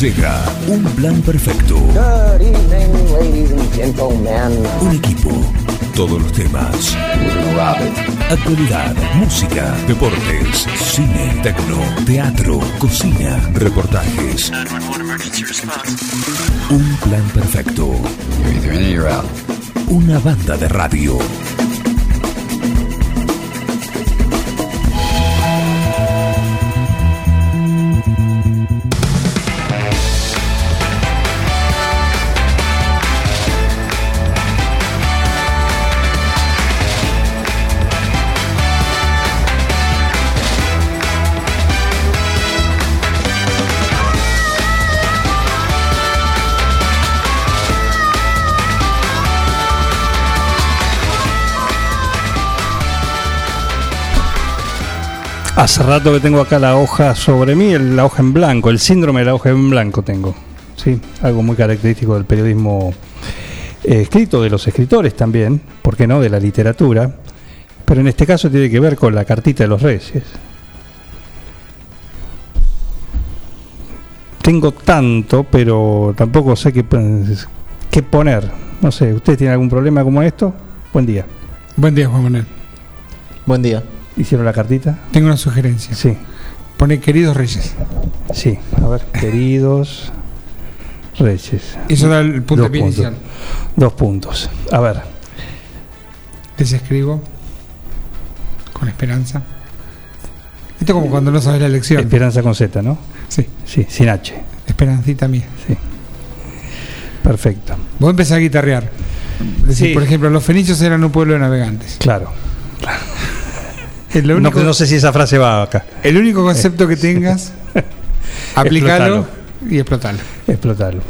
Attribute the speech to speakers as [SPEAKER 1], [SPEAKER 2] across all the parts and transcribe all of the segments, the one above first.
[SPEAKER 1] Llega un plan perfecto.
[SPEAKER 2] Good evening, ladies and gentlemen.
[SPEAKER 1] Un equipo. Todos los temas. Actualidad, música, deportes, cine, tecno, teatro, cocina, reportajes. Un plan perfecto. Una banda de radio.
[SPEAKER 3] Hace rato que tengo acá la hoja sobre mí, el- la hoja en blanco, el síndrome de la hoja en blanco tengo. Sí, algo muy característico del periodismo eh, escrito, de los escritores también, ¿por qué no? De la literatura. Pero en este caso tiene que ver con la cartita de los reyes. Tengo tanto, pero tampoco sé qué, qué poner. No sé, ¿usted tiene algún problema como esto? Buen día.
[SPEAKER 4] Buen día, Juan Manuel.
[SPEAKER 5] Buen día.
[SPEAKER 3] ¿Hicieron la cartita?
[SPEAKER 4] Tengo una sugerencia.
[SPEAKER 3] Sí.
[SPEAKER 4] Pone queridos reyes.
[SPEAKER 3] Sí, a ver, queridos Reyes.
[SPEAKER 4] Eso da el punto
[SPEAKER 3] Dos
[SPEAKER 4] inicial.
[SPEAKER 3] Dos puntos. A ver,
[SPEAKER 4] Les escribo con esperanza. Esto es como cuando no sabes la elección.
[SPEAKER 3] Esperanza con Z, ¿no?
[SPEAKER 4] Sí,
[SPEAKER 3] Sí, sin H.
[SPEAKER 4] esperancita mía.
[SPEAKER 3] Sí. Perfecto.
[SPEAKER 4] Vos empezás a guitarrear. Decir,
[SPEAKER 3] Sí.
[SPEAKER 4] por ejemplo, los fenicios eran un pueblo de navegantes.
[SPEAKER 3] Claro.
[SPEAKER 4] Es
[SPEAKER 3] No,
[SPEAKER 4] único,
[SPEAKER 3] no sé si esa frase va acá.
[SPEAKER 4] el único concepto que tengas, aplicalo
[SPEAKER 3] Explotalo.
[SPEAKER 4] y explotalo.
[SPEAKER 3] Explotarlo.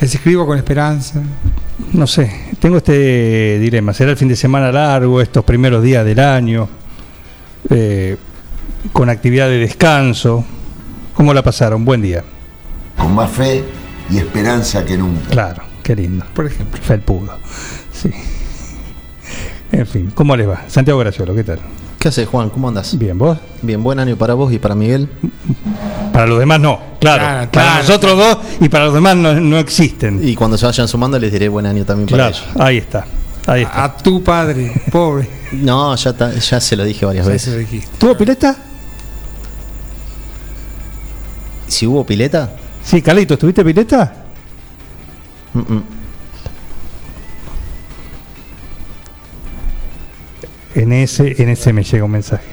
[SPEAKER 4] Les escribo con esperanza.
[SPEAKER 3] No sé, tengo este dilema. ¿Será el fin de semana largo, estos primeros días del año? Eh, con actividad de descanso. ¿Cómo la pasaron? Buen día.
[SPEAKER 6] con más fe y esperanza que nunca.
[SPEAKER 3] Claro, qué lindo.
[SPEAKER 4] Por ejemplo.
[SPEAKER 3] Felpudo. Sí. En fin, ¿cómo les va? Santiago Graciolo, ¿qué tal?
[SPEAKER 5] ¿Qué haces, Juan? ¿Cómo andas?
[SPEAKER 3] Bien, ¿vos?
[SPEAKER 5] Bien, buen año para vos y para Miguel.
[SPEAKER 3] Para los demás no, claro.
[SPEAKER 4] Claro,
[SPEAKER 3] para
[SPEAKER 4] claro.
[SPEAKER 3] nosotros dos y para los demás no, no existen.
[SPEAKER 5] Y cuando se vayan sumando les diré buen año también para ellos.
[SPEAKER 3] ahí está. Ahí está.
[SPEAKER 4] A tu padre, pobre.
[SPEAKER 5] No, ya, ta- ya se lo dije varias
[SPEAKER 4] Ya
[SPEAKER 5] veces.
[SPEAKER 3] ¿Tuvo pileta?
[SPEAKER 5] Si hubo pileta,
[SPEAKER 3] Sí, Carlitos, ¿tuviste pileta?
[SPEAKER 5] mm, mm.
[SPEAKER 3] NS, NS me llega un mensaje.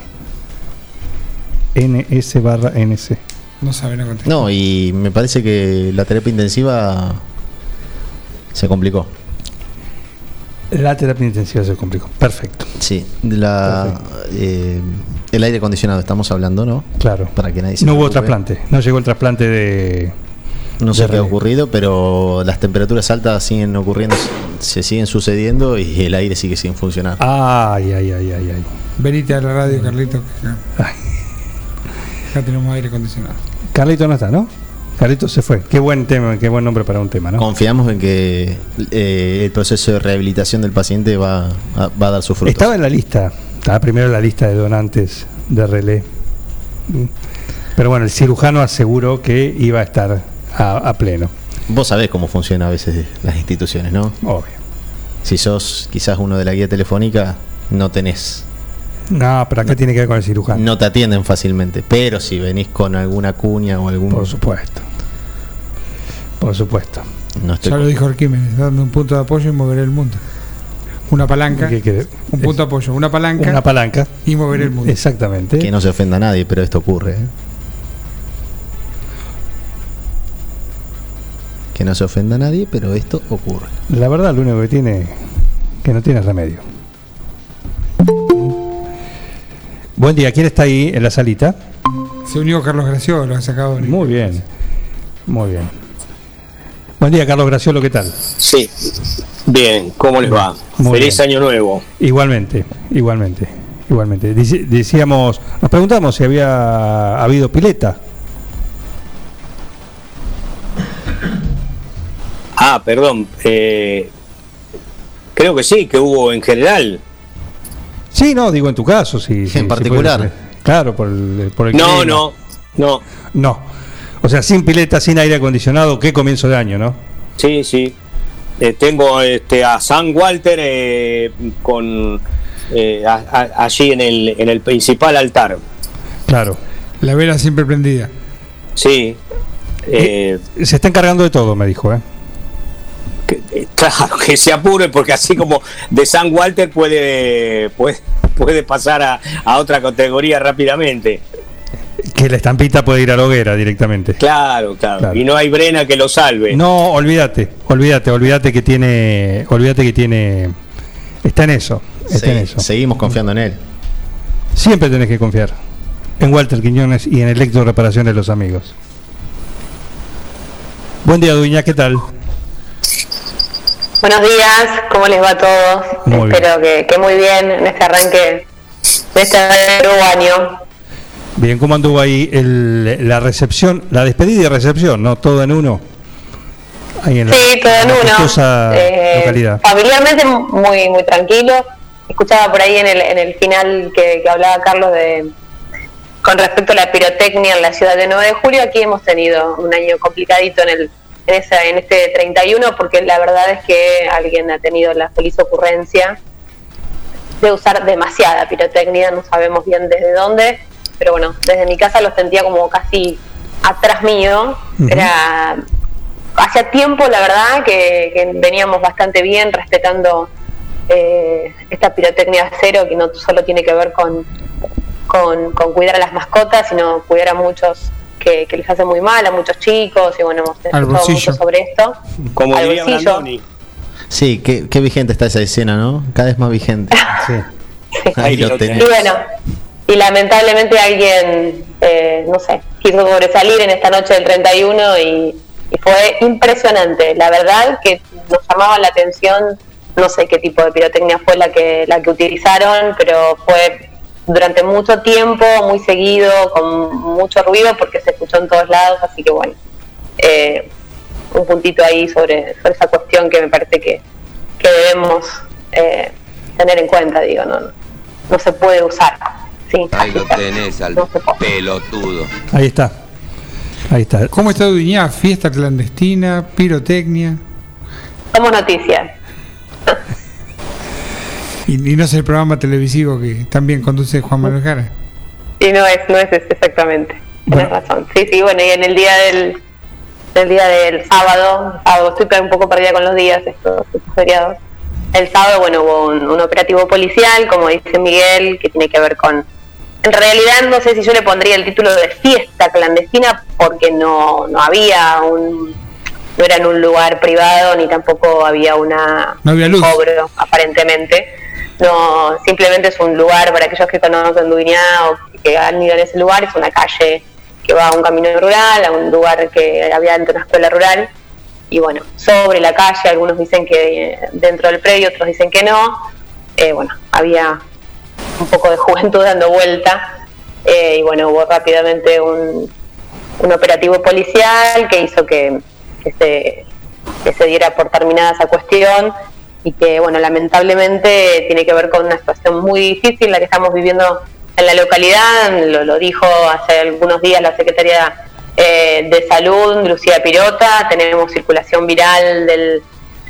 [SPEAKER 3] NS barra NS.
[SPEAKER 4] No saben a contestar.
[SPEAKER 5] no, y me parece que la terapia intensiva se complicó.
[SPEAKER 3] La terapia intensiva se complicó. Perfecto,
[SPEAKER 5] Sí, la, eh, el aire acondicionado estamos hablando, ¿no?
[SPEAKER 3] claro.
[SPEAKER 5] Para que nadie se
[SPEAKER 3] No hubo trasplante, no llegó el trasplante de...
[SPEAKER 5] No sé qué ha ocurrido, pero las temperaturas altas siguen ocurriendo, se siguen sucediendo y el aire sigue sin funcionar.
[SPEAKER 3] Ay, ay, ay, ay, ay.
[SPEAKER 4] Venite a la radio, Carlito. que acá,
[SPEAKER 3] Ay.
[SPEAKER 4] acá tenemos aire acondicionado.
[SPEAKER 3] Carlito no está, ¿no? Carlito se fue. Qué buen tema, qué buen nombre para un tema, ¿no?
[SPEAKER 5] Confiamos en que eh, el proceso de rehabilitación del paciente va a, va a dar sus frutos.
[SPEAKER 3] Estaba en la lista, estaba primero en la lista de donantes de relé. Pero bueno, el cirujano aseguró que iba a estar a, a pleno,
[SPEAKER 5] Vos sabés cómo funcionan a veces las instituciones, ¿no?
[SPEAKER 3] obvio.
[SPEAKER 5] Si sos quizás uno de la guía telefónica, no tenés,
[SPEAKER 3] No, pero acá tiene que ver con el cirujano.
[SPEAKER 5] no te atienden fácilmente. Pero si venís con alguna cuña o algún...
[SPEAKER 3] Por supuesto. Por supuesto.
[SPEAKER 5] No estoy
[SPEAKER 4] Ya lo dijo Arquímedes, dame un punto de apoyo y moveré el mundo. Una palanca,
[SPEAKER 3] ¿Qué quiere?
[SPEAKER 4] un punto de apoyo, una palanca
[SPEAKER 3] Una palanca.
[SPEAKER 4] y moveré el mundo.
[SPEAKER 3] Exactamente.
[SPEAKER 5] Que no se ofenda a nadie, pero esto ocurre. ¿eh? Que no se ofenda a nadie, pero esto ocurre.
[SPEAKER 3] La verdad, lo único que tiene que no tiene remedio. Buen día, ¿quién está ahí en la salita?
[SPEAKER 4] Se unió Carlos Graciolo, ha sacado
[SPEAKER 3] Muy bien, muy bien. Buen día, Carlos Graciolo, ¿qué tal?
[SPEAKER 7] Sí. Bien, ¿cómo les va?
[SPEAKER 3] Muy
[SPEAKER 7] Feliz
[SPEAKER 3] bien.
[SPEAKER 7] año nuevo.
[SPEAKER 3] Igualmente, igualmente, igualmente. Decíamos, nos preguntamos si había habido pileta.
[SPEAKER 7] Ah, perdón. eh, creo que sí, que hubo en general.
[SPEAKER 3] Sí, no, digo en tu caso, sí. sí, sí
[SPEAKER 5] particular.
[SPEAKER 3] claro, por el, por el
[SPEAKER 7] No,
[SPEAKER 3] clima.
[SPEAKER 7] no, no.
[SPEAKER 3] No. O sea, sin pileta, sin aire acondicionado, qué comienzo de año, ¿no?
[SPEAKER 7] Sí, sí. Eh, tengo este, a San Walter eh, con eh, a- a- allí en el, en el principal altar.
[SPEAKER 3] Claro.
[SPEAKER 4] La vela siempre prendida.
[SPEAKER 7] Sí. Eh,
[SPEAKER 3] Se está encargando de todo, me dijo, ¿eh?
[SPEAKER 7] Eh, claro, que se apure porque así como de San Walter puede, puede, puede pasar a, a otra categoría rápidamente.
[SPEAKER 3] Que la estampita puede ir a la hoguera directamente.
[SPEAKER 7] Claro, claro,
[SPEAKER 3] Claro.
[SPEAKER 7] Y no hay Brena que lo salve.
[SPEAKER 3] No, olvídate, olvídate, olvídate que tiene, olvídate que tiene, está en eso, está en eso.
[SPEAKER 5] seguimos confiando en él.
[SPEAKER 3] Siempre tenés que confiar en Walter Quiñones y en Electro Reparaciones Los Amigos. Buen día, Duña, ¿qué tal?
[SPEAKER 8] Buenos días, ¿cómo les va a todos?
[SPEAKER 3] Muy.
[SPEAKER 8] Espero que, que muy bien en este arranque de este nuevo año.
[SPEAKER 3] Bien, ¿cómo anduvo ahí el- la recepción, la despedida y recepción, no? Todo en uno. Ahí en la,
[SPEAKER 8] Sí, todo en uno. Eh,
[SPEAKER 3] localidad.
[SPEAKER 8] familiarmente muy muy tranquilo. Escuchaba por ahí en el, en el final que, que hablaba Carlos de con respecto a la pirotecnia en la ciudad de 9 de julio. Aquí hemos tenido un año complicadito en el en, esa, en este 31 porque la verdad es que alguien ha tenido la feliz ocurrencia de usar demasiada pirotecnia, no sabemos bien desde dónde, pero bueno, desde mi casa lo sentía como casi atrás mío, era hacía tiempo la verdad que, que veníamos bastante bien respetando eh, esta pirotecnia cero que no solo tiene que ver con, con, con cuidar a las mascotas, sino cuidar a muchos que, que les hace muy mal, a muchos chicos, y bueno, hemos escuchado mucho sobre esto.
[SPEAKER 7] Como
[SPEAKER 8] Al
[SPEAKER 7] diría
[SPEAKER 8] bolsillo.
[SPEAKER 7] Brandoni.
[SPEAKER 5] Sí, qué, qué vigente está esa escena, ¿no? Cada vez más vigente.
[SPEAKER 3] Sí.
[SPEAKER 8] Sí.
[SPEAKER 5] Ahí lo
[SPEAKER 8] Y
[SPEAKER 5] tenés.
[SPEAKER 8] bueno, y lamentablemente alguien, eh, no sé, quiso sobresalir en esta noche del 31 y, y fue impresionante. La verdad que nos llamaba la atención, no sé qué tipo de pirotecnia fue la que, la que utilizaron, pero fue durante mucho tiempo, muy seguido, con mucho ruido porque se escuchó en todos lados, así que bueno, eh, un puntito ahí sobre, sobre esa cuestión que me parece que, que debemos eh, tener en cuenta, digo, no, no, no se puede usar. Sí,
[SPEAKER 9] Ahí lo tenés al
[SPEAKER 8] no
[SPEAKER 9] pelotudo.
[SPEAKER 3] Ahí está. Ahí está.
[SPEAKER 4] ¿Cómo está Duñá? Fiesta clandestina, pirotecnia.
[SPEAKER 8] Somos noticias.
[SPEAKER 4] Y, y no es el programa televisivo que también conduce Juan Manuel Jara.
[SPEAKER 8] Y no es, no es exactamente. Tienes
[SPEAKER 3] Bueno.
[SPEAKER 8] razón. Sí, sí, bueno, y en el día del, el día del sábado, sábado, estoy un poco perdida con los días, estos, estos feriados. El sábado, bueno, hubo un, un operativo policial, como dice Miguel, que tiene que ver con... En realidad no sé si yo le pondría el título de fiesta clandestina porque no, no había un... No era en un lugar privado ni tampoco había una
[SPEAKER 4] No había luz.
[SPEAKER 8] cobro, aparentemente. No, simplemente es un lugar para aquellos que conocen Duñá o que han ido en ese lugar, es una calle que va a un camino rural, a un lugar que había dentro de una escuela rural. Y bueno, sobre la calle, algunos dicen que dentro del predio, otros dicen que no. Eh, bueno, había un poco de juventud dando vuelta. eh, y bueno, hubo rápidamente un, un operativo policial que hizo que, que se, que se diera por terminada esa cuestión y que, bueno, lamentablemente tiene que ver con una situación muy difícil la que estamos viviendo en la localidad. Lo, lo dijo hace algunos días la secretaria eh, de Salud, Lucía Pirota. Tenemos circulación viral del,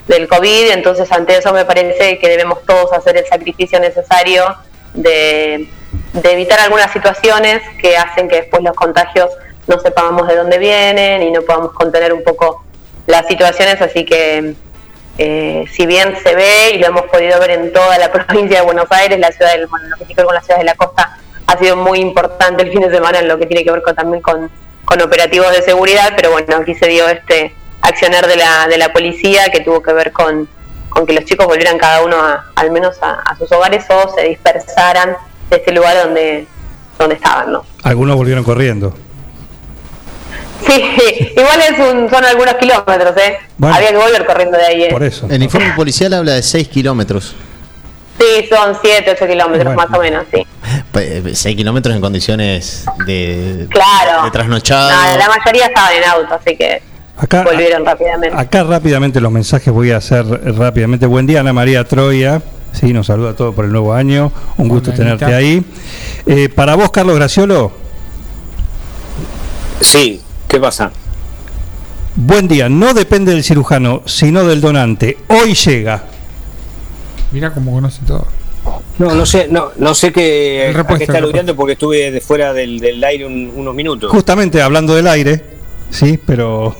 [SPEAKER 8] del COVID, entonces ante eso me parece que debemos todos hacer el sacrificio necesario de, de evitar algunas situaciones que hacen que después los contagios no sepamos de dónde vienen y no podamos contener un poco las situaciones, así que eh, si bien se ve y lo hemos podido ver en toda la provincia de Buenos Aires, la ciudad del, bueno, lo que tiene que ver con las ciudades de la costa ha sido muy importante el fin de semana en lo que tiene que ver con, también con, con operativos de seguridad, pero bueno, aquí se dio este accionar de la, de la policía que tuvo que ver con, con que los chicos volvieran cada uno a, al menos a, a sus hogares o se dispersaran de ese lugar donde, donde estaban, ¿no?
[SPEAKER 3] Algunos volvieron corriendo.
[SPEAKER 8] Sí, igual es un, son algunos kilómetros, ¿eh?
[SPEAKER 3] Bueno.
[SPEAKER 8] Había que volver corriendo de ahí, ¿eh?
[SPEAKER 3] Por eso.
[SPEAKER 5] El informe policial habla de 6 kilómetros.
[SPEAKER 8] Sí, son 7, 8 kilómetros
[SPEAKER 3] Bueno.
[SPEAKER 8] más o menos, sí.
[SPEAKER 5] 6 eh, kilómetros en condiciones de,
[SPEAKER 8] Claro.
[SPEAKER 5] de trasnochado.
[SPEAKER 8] No, la mayoría estaban en auto, así que
[SPEAKER 3] Acá,
[SPEAKER 8] volvieron rápidamente.
[SPEAKER 3] acá rápidamente los mensajes voy a hacer rápidamente. Buen día, Ana María Troya. Sí, nos saluda a todos por el nuevo año. Un gusto tenerte ahí. Eh, para vos, Carlos Graciolo,
[SPEAKER 7] Sí, ¿Qué pasa?
[SPEAKER 3] Buen día, no depende del cirujano, sino del donante. Hoy llega.
[SPEAKER 4] Mira cómo conoce todo.
[SPEAKER 7] No, no sé, no, no sé qué,
[SPEAKER 4] El
[SPEAKER 7] a
[SPEAKER 4] repuesto,
[SPEAKER 7] qué está aludiendo porque estuve de fuera del, del aire un- unos minutos.
[SPEAKER 3] Justamente hablando del aire, sí, pero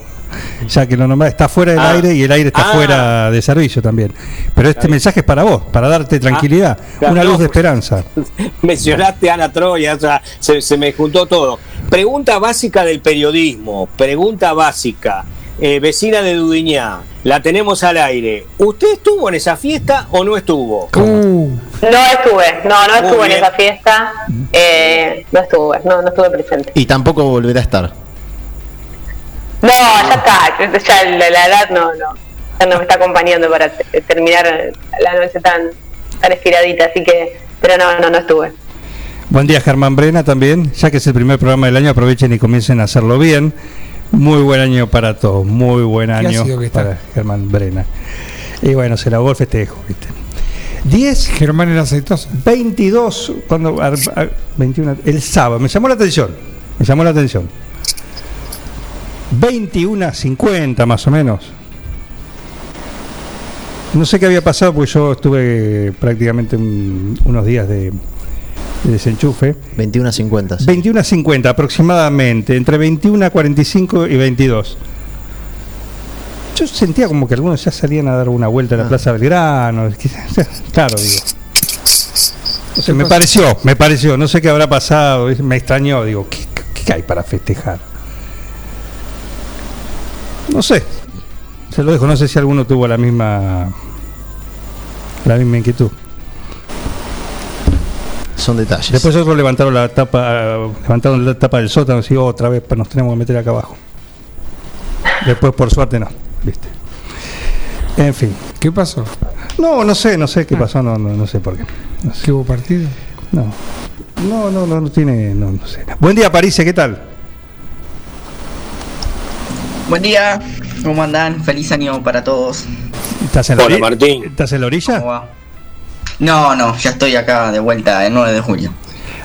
[SPEAKER 3] ya que lo nombré, está fuera del
[SPEAKER 7] Ah.
[SPEAKER 3] aire y el aire está
[SPEAKER 7] Ah.
[SPEAKER 3] fuera de servicio también. Pero este mensaje es para vos, para darte tranquilidad,
[SPEAKER 7] claro,
[SPEAKER 3] una
[SPEAKER 7] no,
[SPEAKER 3] luz de esperanza.
[SPEAKER 7] Mencionaste a Ana Troya, o sea, se, se me juntó todo. Pregunta básica del periodismo, pregunta básica. Eh, vecina de Dudiñá, la tenemos al aire. ¿Usted estuvo en esa fiesta o no estuvo?
[SPEAKER 4] Uh,
[SPEAKER 8] No estuve, no, no estuve en esa fiesta, eh, no estuve, no, no estuve presente.
[SPEAKER 5] Y tampoco volverá a estar.
[SPEAKER 8] No, ya está, ya la, la edad no, no, ya no me está acompañando para te- terminar la noche tan, tan estiradita, así que, pero no, no, no estuve.
[SPEAKER 3] Buen día Germán Brena también, ya que es el primer programa del año, aprovechen y comiencen a hacerlo bien. Muy buen año para todos, muy buen año
[SPEAKER 4] ácido que está.
[SPEAKER 3] para Germán Brena. Y bueno, se lavó el festejo, ¿viste? 10,
[SPEAKER 4] Germán era aceitoso.
[SPEAKER 3] 22, cuando, ar- ar- 21, el sábado, me llamó la atención, me llamó la atención. 21 50 más o menos. No sé qué había pasado porque yo estuve prácticamente un- unos días de, de desenchufe.
[SPEAKER 5] 21 a 50. sí.
[SPEAKER 3] 21 a 50 aproximadamente, entre 21 a 45 y 22. Yo sentía como que algunos ya salían a dar una vuelta a la
[SPEAKER 5] Ah.
[SPEAKER 3] Plaza Belgrano. Claro, digo. Me pareció, me pareció, no sé qué habrá pasado, me extrañó, digo, ¿qué, qué hay para festejar? No sé, se lo dejo, no sé si alguno tuvo la misma la misma inquietud.
[SPEAKER 5] Son detalles.
[SPEAKER 3] Después otros levantaron la tapa, levantaron la tapa del sótano y otra vez pues nos tenemos que meter acá abajo. Después por suerte no, viste. En fin.
[SPEAKER 4] ¿Qué pasó?
[SPEAKER 3] No, no sé, no sé qué pasó, no, no, no sé por qué. No sé.
[SPEAKER 4] ¿Qué hubo partido?
[SPEAKER 3] No. No, no, no, no tiene, no, no sé. Buen día, París, ¿qué tal?
[SPEAKER 10] Buen día, ¿cómo andan? Feliz año para todos.
[SPEAKER 3] ¿Estás en la
[SPEAKER 7] Hola, Martín.
[SPEAKER 3] ¿Estás en la
[SPEAKER 10] ¿Cómo
[SPEAKER 3] orilla?
[SPEAKER 10] No, no, ya estoy acá de vuelta el 9 de julio.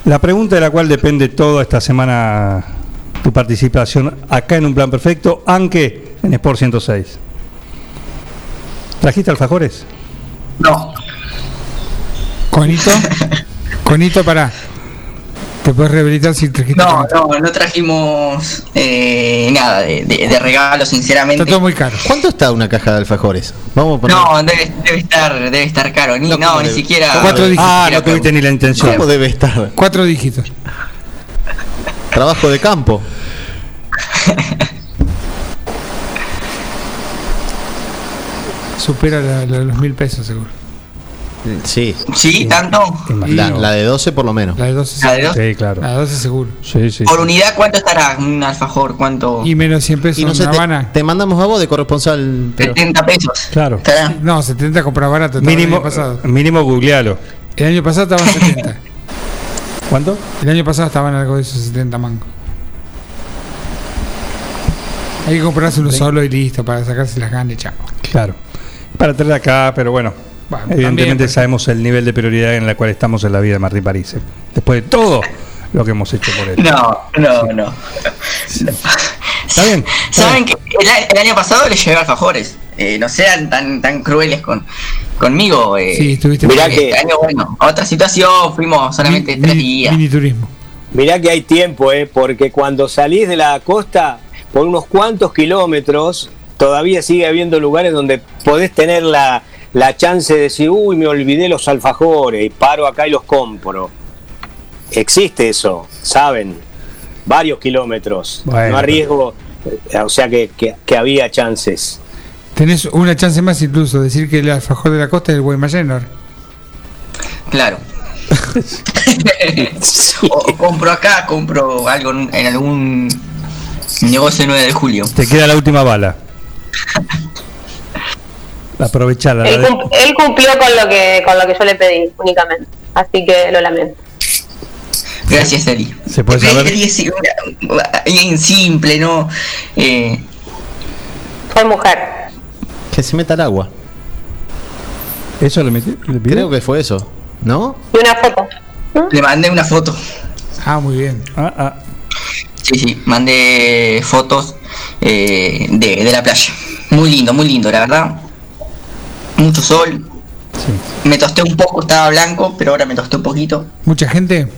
[SPEAKER 3] La pregunta de la cual depende toda esta semana tu participación acá en un plan perfecto, aunque en Sport 106. ¿Trajiste alfajores?
[SPEAKER 10] No,
[SPEAKER 4] Conito. Conito, para. Te puedes rehabilitar si trajiste
[SPEAKER 10] no, no, no trajimos eh, nada de, de, de regalo, sinceramente.
[SPEAKER 4] Está todo muy caro.
[SPEAKER 5] ¿Cuánto está una caja de alfajores? Vamos a poner.
[SPEAKER 10] No, debe, debe estar, debe estar caro. Ni,
[SPEAKER 5] No,
[SPEAKER 10] no,
[SPEAKER 5] ¿cómo
[SPEAKER 10] ni
[SPEAKER 5] debe?
[SPEAKER 10] siquiera.
[SPEAKER 4] Cuatro
[SPEAKER 10] ni
[SPEAKER 4] dígitos.
[SPEAKER 3] Ah,
[SPEAKER 10] siquiera
[SPEAKER 3] no tuviste ni la intención.
[SPEAKER 5] ¿Cómo debe estar?
[SPEAKER 4] Cuatro dígitos.
[SPEAKER 5] Trabajo de campo.
[SPEAKER 4] Supera la- la- los mil pesos, seguro.
[SPEAKER 5] Sí.
[SPEAKER 10] Sí, tanto.
[SPEAKER 5] La, la de 12 por lo menos.
[SPEAKER 4] La de 12
[SPEAKER 10] La de
[SPEAKER 4] seguro.
[SPEAKER 10] dos.
[SPEAKER 3] Sí, claro.
[SPEAKER 4] La de 12 seguro.
[SPEAKER 3] Sí, sí.
[SPEAKER 10] Por unidad, ¿cuánto estará un alfajor? ¿Cuánto?
[SPEAKER 4] Y menos 100 pesos
[SPEAKER 5] Y no
[SPEAKER 4] en
[SPEAKER 5] sé, te,
[SPEAKER 4] Habana.
[SPEAKER 5] te mandamos a vos de corresponsal. pero-
[SPEAKER 10] 70 pesos.
[SPEAKER 3] Claro.
[SPEAKER 10] ¿Estará?
[SPEAKER 4] No, 70 comprar barato.
[SPEAKER 3] Mínimo,
[SPEAKER 4] El año pasado.
[SPEAKER 3] mínimo googlealo.
[SPEAKER 4] El año pasado estaban 70.
[SPEAKER 3] ¿Cuánto?
[SPEAKER 4] El año pasado estaban algo de esos 70 mangos. Hay que comprarse uno solo y listo para sacarse las ganas, chao.
[SPEAKER 3] Claro. Para traer acá, pero bueno.
[SPEAKER 4] Bueno,
[SPEAKER 3] evidentemente
[SPEAKER 4] también,
[SPEAKER 3] sabemos el nivel de prioridad en la cual estamos en la vida de Martín París. ¿eh? Después de todo lo que hemos hecho por él.
[SPEAKER 10] No, no, no.
[SPEAKER 3] Está bien. está
[SPEAKER 10] Saben
[SPEAKER 3] bien.
[SPEAKER 10] que el, año pasado les llevé alfajores. Eh, no sean tan tan crueles con conmigo. Eh,
[SPEAKER 4] Sí, estuviste
[SPEAKER 7] Mirá
[SPEAKER 10] Este
[SPEAKER 7] que-
[SPEAKER 10] año, bueno, otra situación, fuimos solamente tres días.
[SPEAKER 4] Mini turismo.
[SPEAKER 7] Mirá que hay tiempo, ¿eh? porque cuando salís de la costa, por unos cuantos kilómetros, todavía sigue habiendo lugares donde podés tener la, la chance de decir, uy, me olvidé los alfajores y paro acá y los compro. Existe eso, saben, varios kilómetros.
[SPEAKER 3] Bueno,
[SPEAKER 7] no arriesgo, eh, o sea que, que- que había chances.
[SPEAKER 4] Tenés una chance más incluso, decir que el alfajor de la costa es el Guaymallén.
[SPEAKER 10] Claro. o, compro acá, compro algo en, en algún negocio 9 de julio.
[SPEAKER 3] Te queda la última bala. Aprovechala. la
[SPEAKER 8] Él, cum- él cumplió con lo que con lo que yo le pedí únicamente, así que lo lamento.
[SPEAKER 10] Gracias, Eli.
[SPEAKER 3] ¿Se puede saber?
[SPEAKER 10] ese- una- Bien simple, ¿no? Eh,
[SPEAKER 8] Soy mujer.
[SPEAKER 5] Que se meta al agua.
[SPEAKER 3] ¿Eso le metí? ¿Le pidió?
[SPEAKER 5] Creo que fue eso. ¿no?
[SPEAKER 8] Y una foto.
[SPEAKER 10] le mandé una foto.
[SPEAKER 4] Ah, muy bien.
[SPEAKER 3] Ah, ah.
[SPEAKER 10] Sí, sí, mandé fotos eh, de, de la playa. Muy lindo, muy lindo, la verdad. Mucho sol. Me tosté un poco, estaba blanco, pero ahora me tosté un poquito.
[SPEAKER 4] ¿Mucha gente?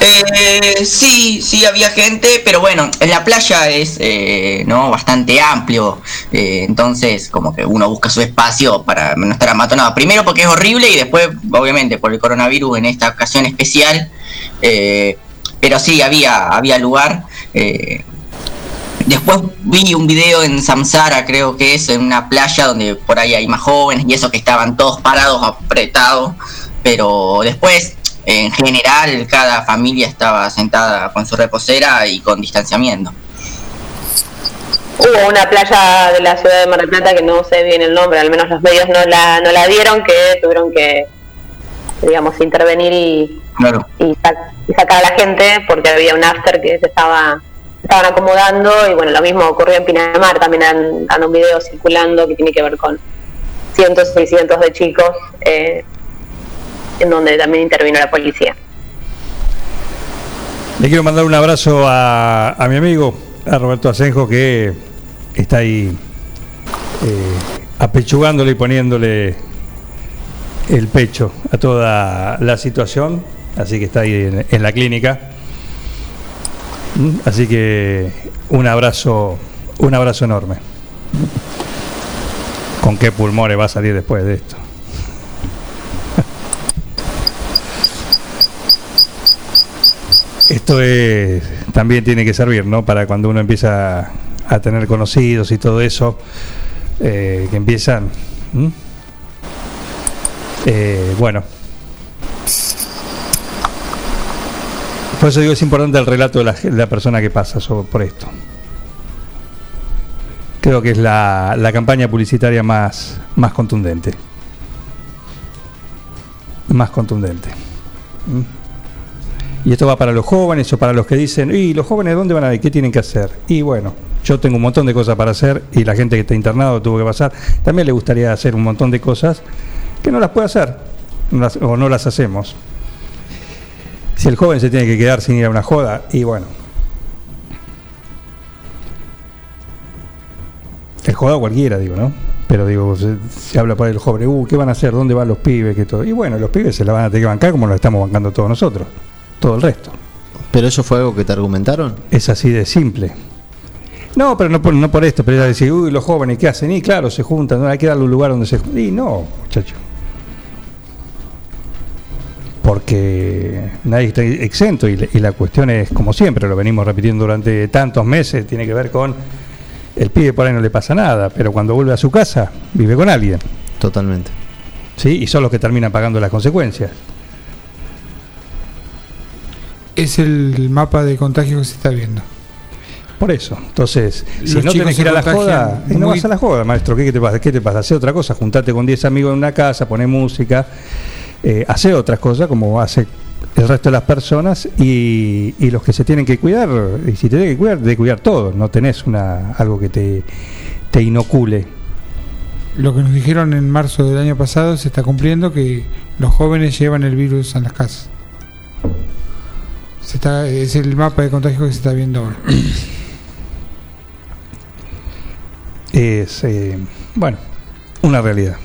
[SPEAKER 10] Eh, sí, sí había gente, pero bueno, en la playa es eh, no bastante amplio, eh, entonces como que uno busca su espacio para no estar amatonado. Primero porque es horrible y después, obviamente, por el coronavirus en esta ocasión especial. eh, pero sí, había, había lugar. Después vi un video en Samsara, creo que es, en una playa donde por ahí hay más jóvenes y eso que estaban todos parados, apretados. Pero después, en general, cada familia estaba sentada con su reposera y con distanciamiento.
[SPEAKER 8] Hubo una playa de la ciudad de Mar del Plata que no sé bien el nombre, al menos los medios no la, no la dieron, que tuvieron que, digamos, intervenir y,
[SPEAKER 10] Claro.
[SPEAKER 8] y, sa- y sacar a la gente porque había un after que se estaba estaban acomodando y bueno, lo mismo ocurrió en Pinamar, también han, han un video circulando que tiene que ver con cientos y cientos de chicos eh, en donde también intervino la policía.
[SPEAKER 3] Le quiero mandar un abrazo a, mi amigo, a Roberto Asenjo, que está ahí eh, apechugándole y poniéndole el pecho a toda la situación. Así que está ahí en la clínica. Así que un abrazo, un abrazo enorme. ¿Con qué pulmones va a salir después de esto? Esto es, también tiene que servir, ¿no? Para cuando uno empieza a tener conocidos y todo eso, eh, que empiezan. Eh, bueno. Por eso digo, es importante el relato de la, la persona que pasa por esto. Creo que es la, campaña publicitaria más, más contundente. Más contundente. ¿m? Y esto va para los jóvenes o para los que dicen, ¿y los jóvenes dónde van a ir? ¿Qué tienen que hacer? Y bueno, yo tengo un montón de cosas para hacer y la gente que está internado tuvo que pasar, también le gustaría hacer un montón de cosas que no las puede hacer o no las hacemos. Si el joven se tiene que quedar sin ir a una joda, y bueno. El joda cualquiera, digo, ¿no? Pero digo, se, se habla por el joven, uh, ¿qué van a hacer? ¿Dónde van los pibes? ¿Qué todo? Y bueno, los pibes se la van a tener que bancar como lo estamos bancando todos nosotros, todo el resto.
[SPEAKER 5] ¿Pero eso fue algo que te argumentaron?
[SPEAKER 3] Es así de simple. No, pero no por, no por esto, pero es decir, uy, los jóvenes, ¿qué hacen? Y claro, se juntan, ¿no? hay que darle un lugar donde se juntan. Y no, muchacho. Porque nadie está exento y, la- y la cuestión es, como siempre, lo venimos repitiendo durante tantos meses, tiene que ver con el pibe por ahí no le pasa nada, pero cuando vuelve a su casa, vive con alguien.
[SPEAKER 5] Totalmente.
[SPEAKER 3] ¿Sí? Y son los que terminan pagando las consecuencias.
[SPEAKER 4] Es el mapa de contagio que se está viendo.
[SPEAKER 3] Por eso. Entonces, si
[SPEAKER 4] Los
[SPEAKER 3] no tenés que ir a la joda, no vas a la joda, maestro. ¿Qué, qué te pasa? ¿Qué te pasa? Hace otra cosa, juntate con 10 amigos en una casa, poné música, eh, hace otras cosas como hace el resto de las personas y, y los que se tienen que cuidar, y si te tienen que cuidar, de cuidar todo, no tenés una algo que te, te inocule.
[SPEAKER 4] Lo que nos dijeron en marzo del año pasado se está cumpliendo que los jóvenes llevan el virus a las casas. Se está, es el mapa de contagio que se está viendo ahora.
[SPEAKER 3] Es, eh, bueno, una realidad.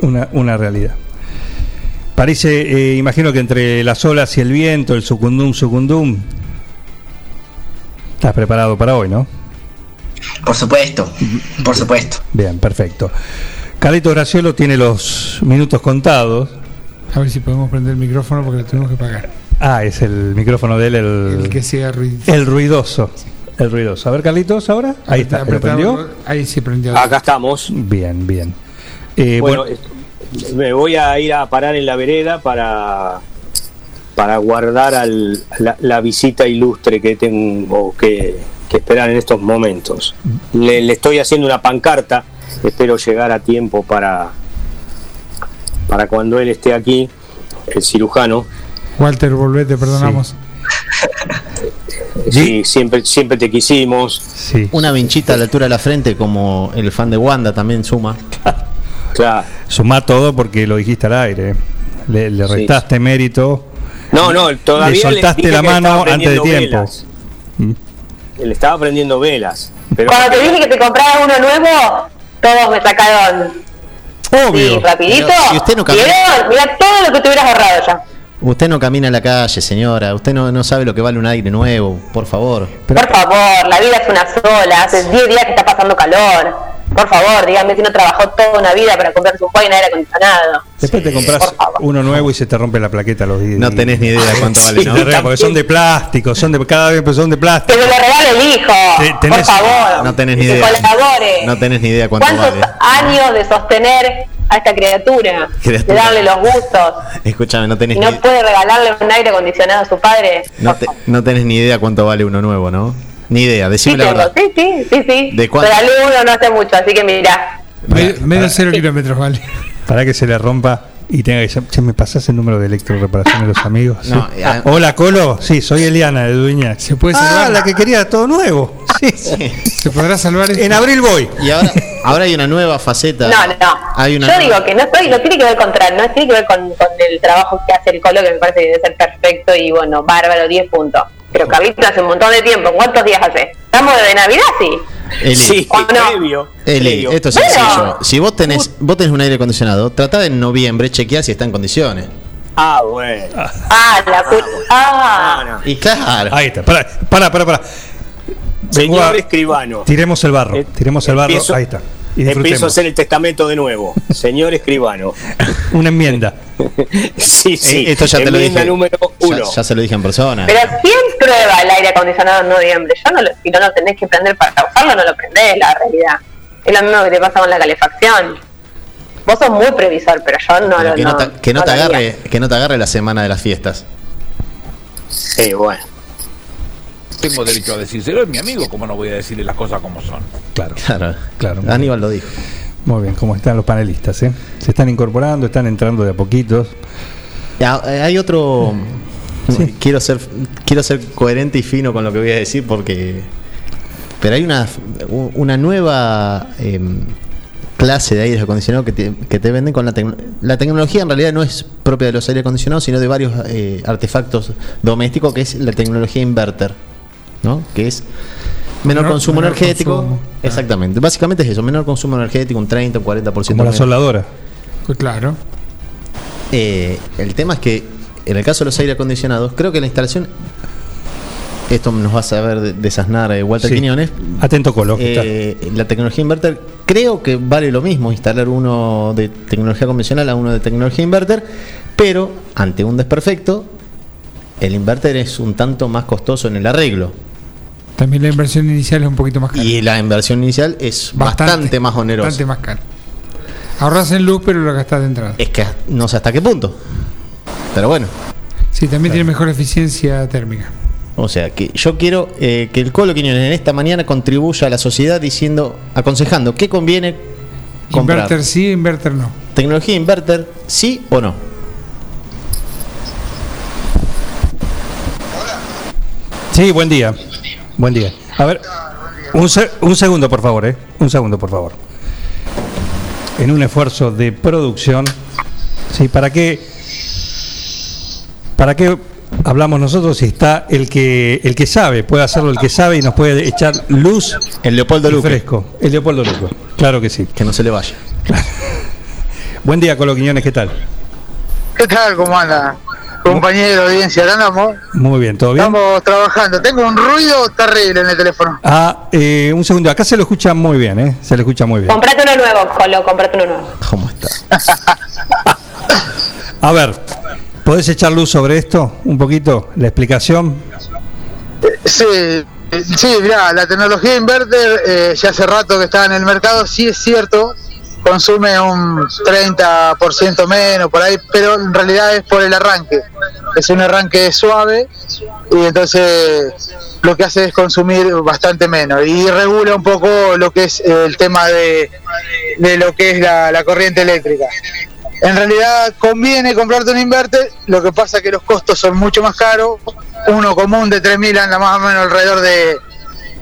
[SPEAKER 3] Una, una realidad. Parece, eh, imagino que entre las olas y el viento, el sucundum, sucundum, estás preparado para hoy, ¿no?
[SPEAKER 10] Por supuesto, por supuesto.
[SPEAKER 3] Bien, perfecto. Carlito Graciolo tiene los minutos contados.
[SPEAKER 4] A ver si podemos prender el micrófono porque lo tenemos que pagar.
[SPEAKER 3] Ah, es el micrófono de él, el,
[SPEAKER 4] El que sea ruido.
[SPEAKER 3] el ruidoso. El ruidoso. A ver, Carlitos, ahora. Ahí está. ¿Lo prendió?
[SPEAKER 4] Ahí sí prendió.
[SPEAKER 7] Acá estamos.
[SPEAKER 3] Bien, bien. Eh,
[SPEAKER 7] bueno,
[SPEAKER 3] bueno,
[SPEAKER 7] me voy a ir a parar en la vereda para para guardar al- la, la visita ilustre que tengo que, que esperar en estos momentos. Le, le estoy haciendo una pancarta, espero llegar a tiempo para para cuando él esté aquí, el cirujano.
[SPEAKER 4] Walter, volvé, te perdonamos.
[SPEAKER 7] Sí, siempre, siempre te quisimos.
[SPEAKER 3] sí.
[SPEAKER 5] Una vinchita a la altura de la frente, como el fan de Wanda también suma.
[SPEAKER 7] Claro.
[SPEAKER 3] Sumá todo porque lo dijiste al aire. Le, le
[SPEAKER 7] Sí.
[SPEAKER 3] restaste mérito.
[SPEAKER 7] No, no, todavía
[SPEAKER 3] Le soltaste
[SPEAKER 7] dije
[SPEAKER 3] la mano antes de tiempo.
[SPEAKER 7] velas. le estaba prendiendo velas. Pero
[SPEAKER 8] Cuando te dije que te comprabas uno nuevo, todos me sacaron
[SPEAKER 3] Obvio.
[SPEAKER 8] sí, rapidito.
[SPEAKER 5] Pero si usted no camina-.
[SPEAKER 8] Mira todo lo que te hubieras ahorrado ya.
[SPEAKER 5] Usted no camina en la calle, señora. Usted no, no sabe lo que vale un aire nuevo, por favor.
[SPEAKER 3] Pero-
[SPEAKER 8] Por favor, la vida es una sola. Hace 10 días que está pasando calor. Por favor, dígame si no trabajó toda una vida para comprarse un un aire acondicionado.
[SPEAKER 3] Después te compras uno nuevo y se te rompe la plaqueta a los días.
[SPEAKER 5] No tenés ni idea de cuánto vale,
[SPEAKER 3] porque son de plástico, son de cada vez son de
[SPEAKER 8] Que
[SPEAKER 3] plástico.
[SPEAKER 8] me lo regale el hijo.
[SPEAKER 3] Te-
[SPEAKER 8] por favor.
[SPEAKER 5] No tenés ni
[SPEAKER 8] que
[SPEAKER 5] idea.
[SPEAKER 8] colabore.
[SPEAKER 5] No tenés ni idea cuánto
[SPEAKER 8] ¿Cuántos
[SPEAKER 5] vale.
[SPEAKER 8] años de sostener a esta criatura?
[SPEAKER 5] Criatura.
[SPEAKER 8] De darle los gustos.
[SPEAKER 5] Escúchame, no tenés,
[SPEAKER 8] Y no
[SPEAKER 5] ni,
[SPEAKER 8] puede regalarle un aire acondicionado a su padre.
[SPEAKER 5] no, te- no tenés ni idea cuánto vale uno nuevo, ¿no? Ni idea,
[SPEAKER 8] Sí,
[SPEAKER 5] decime la
[SPEAKER 8] tengo,
[SPEAKER 5] verdad.
[SPEAKER 8] sí, sí, sí, sí.
[SPEAKER 5] ¿De cuánto?
[SPEAKER 8] Regalé uno no hace mucho, así que mira.
[SPEAKER 4] Me- menos cero kilómetros, vale.
[SPEAKER 3] Para que se le rompa y tenga que llamar. Che, ¿me pasás el número de electroreparación de los amigos? Sí.
[SPEAKER 5] No, ya-
[SPEAKER 3] Hola, Colo. Sí, soy Eliana de Dueña.
[SPEAKER 4] ¿Se puede
[SPEAKER 3] Ah,
[SPEAKER 4] salvar?
[SPEAKER 3] la que quería todo nuevo. Sí.
[SPEAKER 4] ¿Se podrá salvar esto?
[SPEAKER 3] En abril voy.
[SPEAKER 5] Y ahora, ahora hay una nueva faceta.
[SPEAKER 8] No, no.
[SPEAKER 5] Hay una
[SPEAKER 8] Yo
[SPEAKER 5] nueva-
[SPEAKER 8] digo que no estoy, no tiene que ver con no tiene que ver con, con el trabajo que hace el colo, que me parece que debe ser perfecto y bueno, bárbaro, 10 puntos. Pero Carlito hace un montón de tiempo. ¿Cuántos días hace? ¿Estamos de Navidad? Sí.
[SPEAKER 5] Eli,
[SPEAKER 7] sí,
[SPEAKER 8] ¿O no?
[SPEAKER 7] previo.
[SPEAKER 5] Eli,
[SPEAKER 7] previo.
[SPEAKER 5] esto es
[SPEAKER 8] Bueno.
[SPEAKER 5] sencillo. Si vos tenés, vos tenés un aire acondicionado, tratá de en noviembre chequear si está en condiciones.
[SPEAKER 7] Ah, bueno.
[SPEAKER 8] Ah, la cu- Ah.
[SPEAKER 7] No, no.
[SPEAKER 5] Y claro.
[SPEAKER 3] Ahí está. Pará, pará, pará.
[SPEAKER 7] Señor escribano.
[SPEAKER 3] Tiremos el barro.
[SPEAKER 7] Eh,
[SPEAKER 3] Tiremos el barro.
[SPEAKER 7] empiezo-
[SPEAKER 3] Ahí está. Y
[SPEAKER 7] Empiezo a hacer el testamento de nuevo. Señor escribano.
[SPEAKER 3] Una enmienda.
[SPEAKER 7] Sí, sí.
[SPEAKER 5] Eh, esto ya te lo
[SPEAKER 7] Enmienda
[SPEAKER 5] dije.
[SPEAKER 7] número
[SPEAKER 5] Ya,
[SPEAKER 7] uno.
[SPEAKER 5] ya se lo dije en persona.
[SPEAKER 8] Pero ¿quién prueba el aire acondicionado en noviembre? Yo no lo, si no lo tenés que prender para usarlo, no lo prendés, la realidad. Es lo mismo que te pasa con la calefacción. Vos sos muy previsor, pero yo no
[SPEAKER 5] Pero
[SPEAKER 8] lo
[SPEAKER 5] que no, te, que no te agarre, que no te agarre la semana de las fiestas.
[SPEAKER 7] Sí, bueno.
[SPEAKER 11] Tengo derecho a decírselo, es mi amigo, como no voy a decirle las cosas como son.
[SPEAKER 3] Claro.
[SPEAKER 5] Claro.
[SPEAKER 3] Claro.
[SPEAKER 5] Aníbal lo dijo.
[SPEAKER 3] Muy bien, ¿cómo están los panelistas? eh? Se están incorporando, están entrando de a poquitos.
[SPEAKER 5] Eh, Hay otro.
[SPEAKER 3] Sí.
[SPEAKER 5] Quiero ser quiero ser coherente y fino con lo que voy a decir porque. Pero hay una, una nueva em, clase de aires acondicionados que te, que te venden con la tecnología. La tecnología en realidad no es propia de los aires acondicionados, sino de varios eh, artefactos domésticos, que es la tecnología inverter, ¿no? Que es menor,
[SPEAKER 4] Menor-
[SPEAKER 5] consumo
[SPEAKER 4] menor
[SPEAKER 5] energético.
[SPEAKER 4] consumo.
[SPEAKER 5] Exactamente. Básicamente es eso, menor consumo energético, un 30, un 40%
[SPEAKER 3] Como la soldadora.
[SPEAKER 4] Pues claro.
[SPEAKER 5] Eh, el tema es que en el caso de los aire acondicionados, creo que la instalación. Esto nos va a saber de- desasnar eh, Walter
[SPEAKER 3] Sí.
[SPEAKER 5] Quiñones.
[SPEAKER 3] Atento, Colo.
[SPEAKER 5] Eh, la tecnología inverter, creo que vale lo mismo instalar uno de tecnología convencional a uno de tecnología inverter, pero ante un desperfecto, el inverter es un tanto más costoso en el arreglo.
[SPEAKER 4] También la inversión inicial es un poquito más cara.
[SPEAKER 5] Y la inversión inicial es bastante, más onerosa.
[SPEAKER 4] Bastante más cara. Ahorras en luz, pero lo gastás de entrada.
[SPEAKER 5] Es que no sé hasta qué punto. Pero bueno.
[SPEAKER 4] Sí, también tiene mejor eficiencia térmica.
[SPEAKER 5] O sea, que yo quiero eh, que el Colo Quiñones en esta mañana contribuya a la sociedad diciendo, aconsejando qué conviene comprar.
[SPEAKER 4] Inverter sí, inverter no.
[SPEAKER 5] Tecnología inverter, sí o no.
[SPEAKER 3] Sí, buen día. Buen día. A ver, un, se- un segundo, por favor, ¿eh? Un segundo, por favor. En un esfuerzo de producción, ¿sí? ¿Para qué, para qué hablamos nosotros si está el que, el que sabe? Puede hacerlo el que sabe y nos puede echar luz
[SPEAKER 5] El Leopoldo Luque,
[SPEAKER 3] fresco. El Leopoldo Luco. Claro que sí.
[SPEAKER 5] que no se le vaya.
[SPEAKER 3] Buen día, Colo Quiñones, ¿qué tal?
[SPEAKER 12] ¿Qué tal? ¿Cómo anda? Compañero de audiencia, andamos.
[SPEAKER 3] Muy bien, ¿todo bien?
[SPEAKER 12] Estamos trabajando. Tengo un ruido terrible en el teléfono.
[SPEAKER 3] Ah, eh, un segundo, acá se lo escucha muy bien, ¿eh? Se lo escucha muy bien.
[SPEAKER 8] Comprate uno nuevo, Colo, comprate uno nuevo.
[SPEAKER 5] ¿Cómo está?
[SPEAKER 3] A ver, ¿podés echar luz sobre esto un poquito? La explicación.
[SPEAKER 12] Sí, sí, mirá, la tecnología inverter eh, ya hace rato que está en el mercado, sí es cierto, consume un 30% menos por ahí, pero en realidad es por el arranque. Es un arranque suave y entonces lo que hace es consumir bastante menos y regula un poco lo que es el tema de, de lo que es la, la corriente eléctrica. En realidad conviene comprarte un inverter, lo que pasa que los costos son mucho más caros. Uno común de 3.000 anda más o menos alrededor de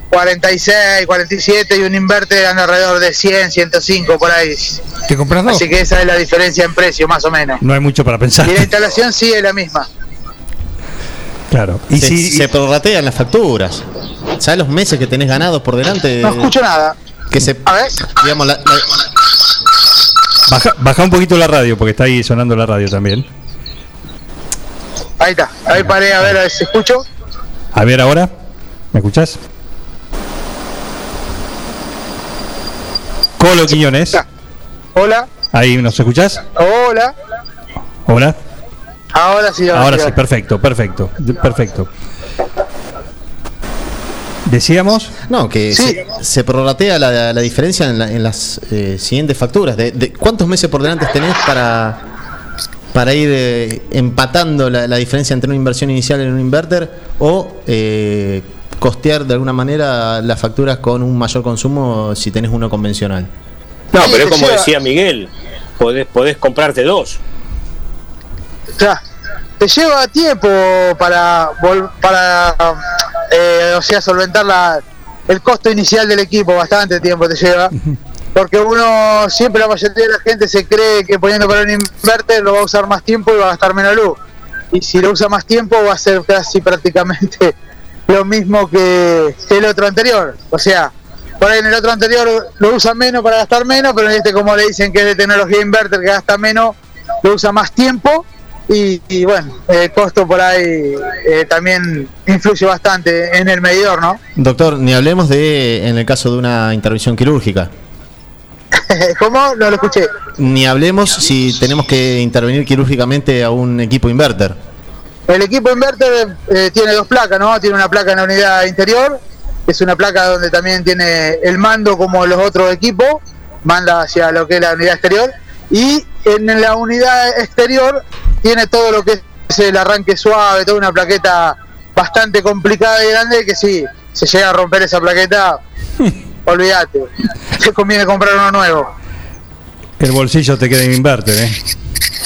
[SPEAKER 12] 46, 47 y un inverter anda alrededor de 100, 105 por ahí.
[SPEAKER 4] ¿Te compras dos?
[SPEAKER 12] Así que esa es la diferencia en precio más o menos.
[SPEAKER 3] No hay mucho para pensar.
[SPEAKER 12] Y la instalación sí es la misma.
[SPEAKER 3] Claro. Y
[SPEAKER 5] se,
[SPEAKER 3] si,
[SPEAKER 5] se prorratean las facturas. ¿Sabes los meses que tenés ganados por delante?
[SPEAKER 12] No escucho nada.
[SPEAKER 5] Que se,
[SPEAKER 12] A ver.
[SPEAKER 5] digamos, la- la-
[SPEAKER 3] Baja, baja un poquito la radio porque está ahí sonando la radio también.
[SPEAKER 12] Ahí está. Ahí paré a ver a ver si escucho.
[SPEAKER 3] A ver ahora, ¿me escuchás? Colo Quiñones,
[SPEAKER 12] Hola.
[SPEAKER 3] ahí nos escuchás.
[SPEAKER 12] Hola.
[SPEAKER 3] Hola.
[SPEAKER 12] Ahora sí.
[SPEAKER 3] Ahora sí, perfecto, perfecto, perfecto. Decíamos,
[SPEAKER 5] no, que se, se prorratea la, la diferencia en, la- en las eh, siguientes facturas. De, de ¿Cuántos meses por delante tenés para, para ir eh, empatando la, la diferencia entre una inversión inicial en un inverter o eh, costear de alguna manera las facturas con un mayor consumo si tenés uno convencional?
[SPEAKER 7] No, pero es como decía Miguel, podés, podés comprarte dos.
[SPEAKER 12] Ya. Te lleva tiempo para vol- para eh, o sea solventar la, el costo inicial del equipo, bastante tiempo te lleva. Porque uno, siempre la mayoría de la gente se cree que poniendo para un inverter lo va a usar más tiempo y va a gastar menos luz. Y si lo usa más tiempo va a ser casi prácticamente lo mismo que, que el otro anterior. O sea, por ahí en el otro anterior lo usa menos para gastar menos, pero en este como le dicen que es de tecnología inverter que gasta menos, lo usa más tiempo y, y bueno, el costo por ahí eh, también influye bastante en el medidor, ¿no?
[SPEAKER 5] Doctor, ni hablemos de en el caso de una intervención quirúrgica.
[SPEAKER 12] ¿Cómo? No lo escuché.
[SPEAKER 5] Ni hablemos si tenemos que intervenir quirúrgicamente a un equipo inverter.
[SPEAKER 12] El equipo inverter eh, tiene dos placas, ¿no? Tiene una placa en la unidad interior, que es una placa donde también tiene el mando como los otros equipos, manda hacia lo que es la unidad exterior, y en la unidad exterior tiene todo lo que es el arranque suave, toda una plaqueta bastante complicada y grande que si se llega a romper esa plaqueta, olvídate, te conviene comprar uno nuevo.
[SPEAKER 3] El bolsillo te queda en inverter, ¿eh?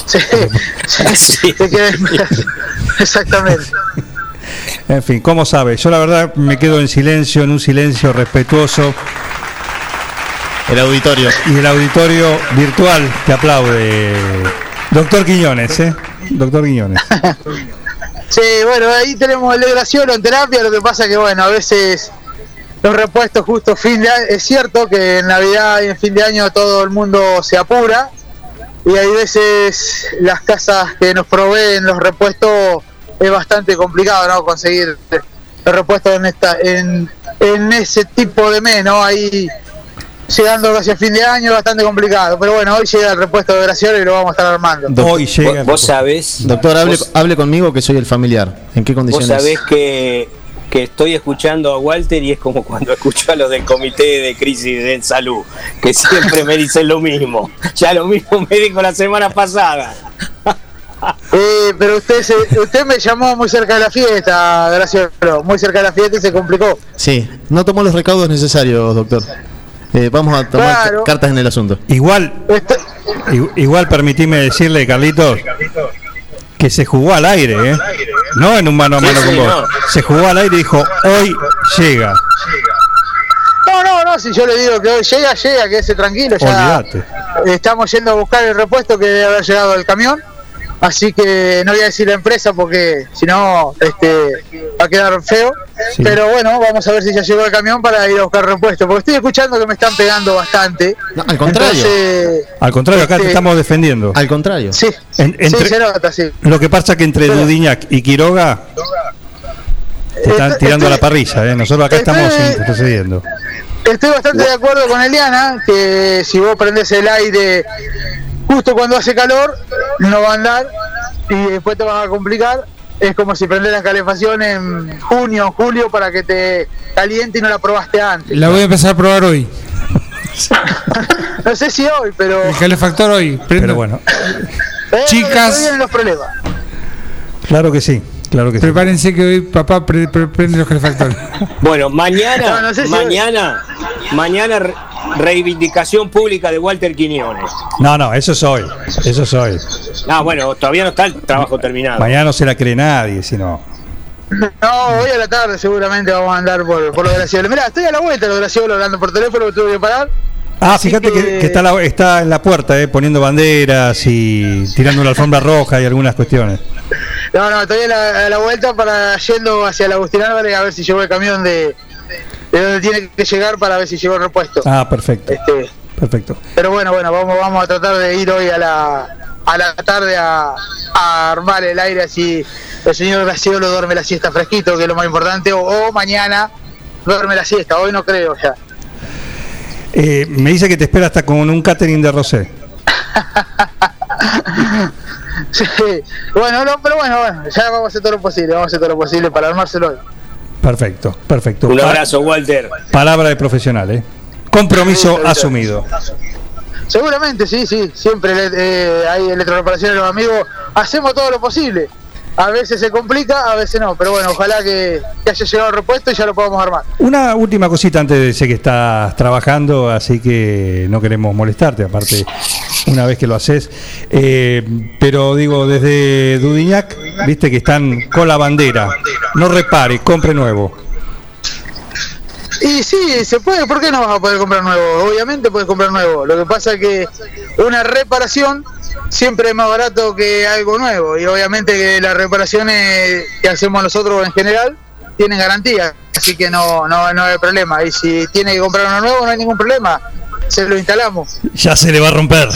[SPEAKER 12] Sí, te queda- exactamente.
[SPEAKER 3] En fin, ¿cómo sabe? Yo la verdad me quedo en silencio, en un silencio respetuoso.
[SPEAKER 5] El auditorio.
[SPEAKER 3] Y el auditorio virtual te aplaude. Doctor Quiñones, ¿eh? Doctor Quiñones.
[SPEAKER 12] Sí, bueno, ahí tenemos el de Graciolo en terapia, lo que pasa que bueno, a veces los repuestos justo fin de año, es cierto que en Navidad y en fin de año todo el mundo se apura y hay veces las casas que nos proveen los repuestos es bastante complicado, ¿no? Conseguir los repuestos en esta en, en ese tipo de mes, ¿no? Ahí llegando casi a fin de año bastante complicado, pero bueno, hoy llega el repuesto de Graciolo y lo vamos a estar armando.
[SPEAKER 3] Hoy llega.
[SPEAKER 7] Vos, vos sabés,
[SPEAKER 5] Doctor, hable,
[SPEAKER 7] vos-
[SPEAKER 5] hable conmigo que soy el familiar. ¿En qué
[SPEAKER 7] vos
[SPEAKER 5] condiciones?
[SPEAKER 7] sabés que, que estoy escuchando a Walter y es como cuando escucho a los del comité de crisis de salud, que siempre me dicen lo mismo. Ya lo mismo me dijo la semana pasada.
[SPEAKER 12] Eh, pero usted se, usted me llamó muy cerca de la fiesta, gracias, muy cerca de la fiesta y se complicó.
[SPEAKER 5] Sí, no tomó los recaudos necesarios, doctor. Eh, vamos a tomar
[SPEAKER 12] Claro.
[SPEAKER 5] cartas en el asunto.
[SPEAKER 3] Igual,
[SPEAKER 12] Este-
[SPEAKER 3] igual permitime decirle, Carlitos, que se jugó al aire, ¿eh? No en un mano a mano
[SPEAKER 7] sí,
[SPEAKER 3] con vos.
[SPEAKER 7] no.
[SPEAKER 3] Se jugó al aire y dijo, hoy llega.
[SPEAKER 12] No, no, no, si yo le digo que hoy llega, llega, quédese tranquilo, ya estamos yendo a buscar el repuesto que debe haber llegado al camión, así que no voy a decir la empresa porque si no este, va a quedar feo,
[SPEAKER 3] Sí.
[SPEAKER 12] pero bueno, vamos a ver si ya llegó el camión para ir a buscar repuesto, porque estoy escuchando que me están pegando bastante.
[SPEAKER 5] No, al contrario.
[SPEAKER 12] Entonces,
[SPEAKER 3] Al contrario, acá te
[SPEAKER 12] Este-
[SPEAKER 3] estamos defendiendo.
[SPEAKER 5] Al contrario.
[SPEAKER 12] sí,
[SPEAKER 3] En- entre-
[SPEAKER 12] sí, se nota, sí.
[SPEAKER 3] Lo que pasa que entre Dudiñac y Quiroga te están
[SPEAKER 12] Estoy-
[SPEAKER 3] tirando a la parrilla, ¿eh? Nosotros acá
[SPEAKER 12] estoy-
[SPEAKER 3] estamos intercediendo.
[SPEAKER 12] Estoy bastante de acuerdo con Eliana, que si vos prendés el aire justo cuando hace calor, no va a andar y después te vas a complicar. Es como si prendés la calefacción en junio o julio para que te caliente y no la probaste antes.
[SPEAKER 4] La voy a empezar a probar hoy.
[SPEAKER 12] No sé si hoy, pero,
[SPEAKER 4] El calefactor hoy. Prendo.
[SPEAKER 3] Pero bueno,
[SPEAKER 12] eh,
[SPEAKER 4] Chicas.
[SPEAKER 12] los problemas.
[SPEAKER 3] claro que sí, claro que sí.
[SPEAKER 4] Prepárense que hoy papá pre- pre- prende los calefactores.
[SPEAKER 7] Bueno, mañana,
[SPEAKER 12] No, no sé si-
[SPEAKER 7] mañana, mañana reivindicación pública de Walter Quiñones.
[SPEAKER 3] No, no, eso es hoy. Eso es hoy.
[SPEAKER 7] Ah, bueno, todavía no está el trabajo terminado.
[SPEAKER 3] Mañana no se la cree nadie, sino.
[SPEAKER 12] No, hoy a la tarde seguramente vamos a andar por, por lo Graciolo. Mirá, estoy a la vuelta de lo Graciolo hablando por teléfono, que tuve que parar.
[SPEAKER 3] Ah,
[SPEAKER 12] Así
[SPEAKER 3] fíjate que,
[SPEAKER 12] que-
[SPEAKER 3] que está, la- está en la puerta, eh, poniendo banderas y tirando una alfombra roja y algunas cuestiones.
[SPEAKER 12] No, no, estoy a la, a la vuelta para yendo hacia el Agustín Álvarez a ver si llegó el camión de, de dónde tiene que llegar para ver si llegó el repuesto.
[SPEAKER 3] Ah, perfecto.
[SPEAKER 12] Este,
[SPEAKER 3] Perfecto.
[SPEAKER 12] pero bueno, bueno, vamos, vamos a tratar de ir hoy a la, a la tarde a, a armar el aire así el señor Graciolo duerme la siesta fresquito, que es lo más importante, o, o mañana duerme la siesta, hoy no creo ya.
[SPEAKER 3] Eh, me dice que te espera hasta con un catering de Rosé.
[SPEAKER 12] Sí, bueno, no, pero bueno, bueno, ya vamos a hacer todo lo posible, vamos a hacer todo lo posible para armárselo hoy.
[SPEAKER 3] Perfecto, perfecto.
[SPEAKER 7] Un abrazo, Walter.
[SPEAKER 3] Palabra de profesional, ¿eh? Compromiso asumido.
[SPEAKER 12] Seguramente, sí, sí, siempre eh, hay electroreparaciones los amigos, hacemos todo lo posible. A veces se complica, a veces no, pero bueno, ojalá que, haya llegado el repuesto y ya lo podamos armar.
[SPEAKER 3] Una última cosita antes de sé que estás trabajando, así que no queremos molestarte, aparte, una vez que lo haces. Eh, pero digo, desde Dudiñac, viste que están con la bandera. No repare, compre nuevo.
[SPEAKER 12] Y sí, se puede, ¿por qué no vas a poder comprar nuevo? Obviamente puedes comprar nuevo. Lo que pasa es que una reparación siempre es más barato que algo nuevo. Y obviamente que las reparaciones que hacemos nosotros en general tienen garantía. Así que no, no, no hay problema. Y si tiene que comprar uno nuevo, no hay ningún problema. Se lo instalamos.
[SPEAKER 3] Ya se le va a romper.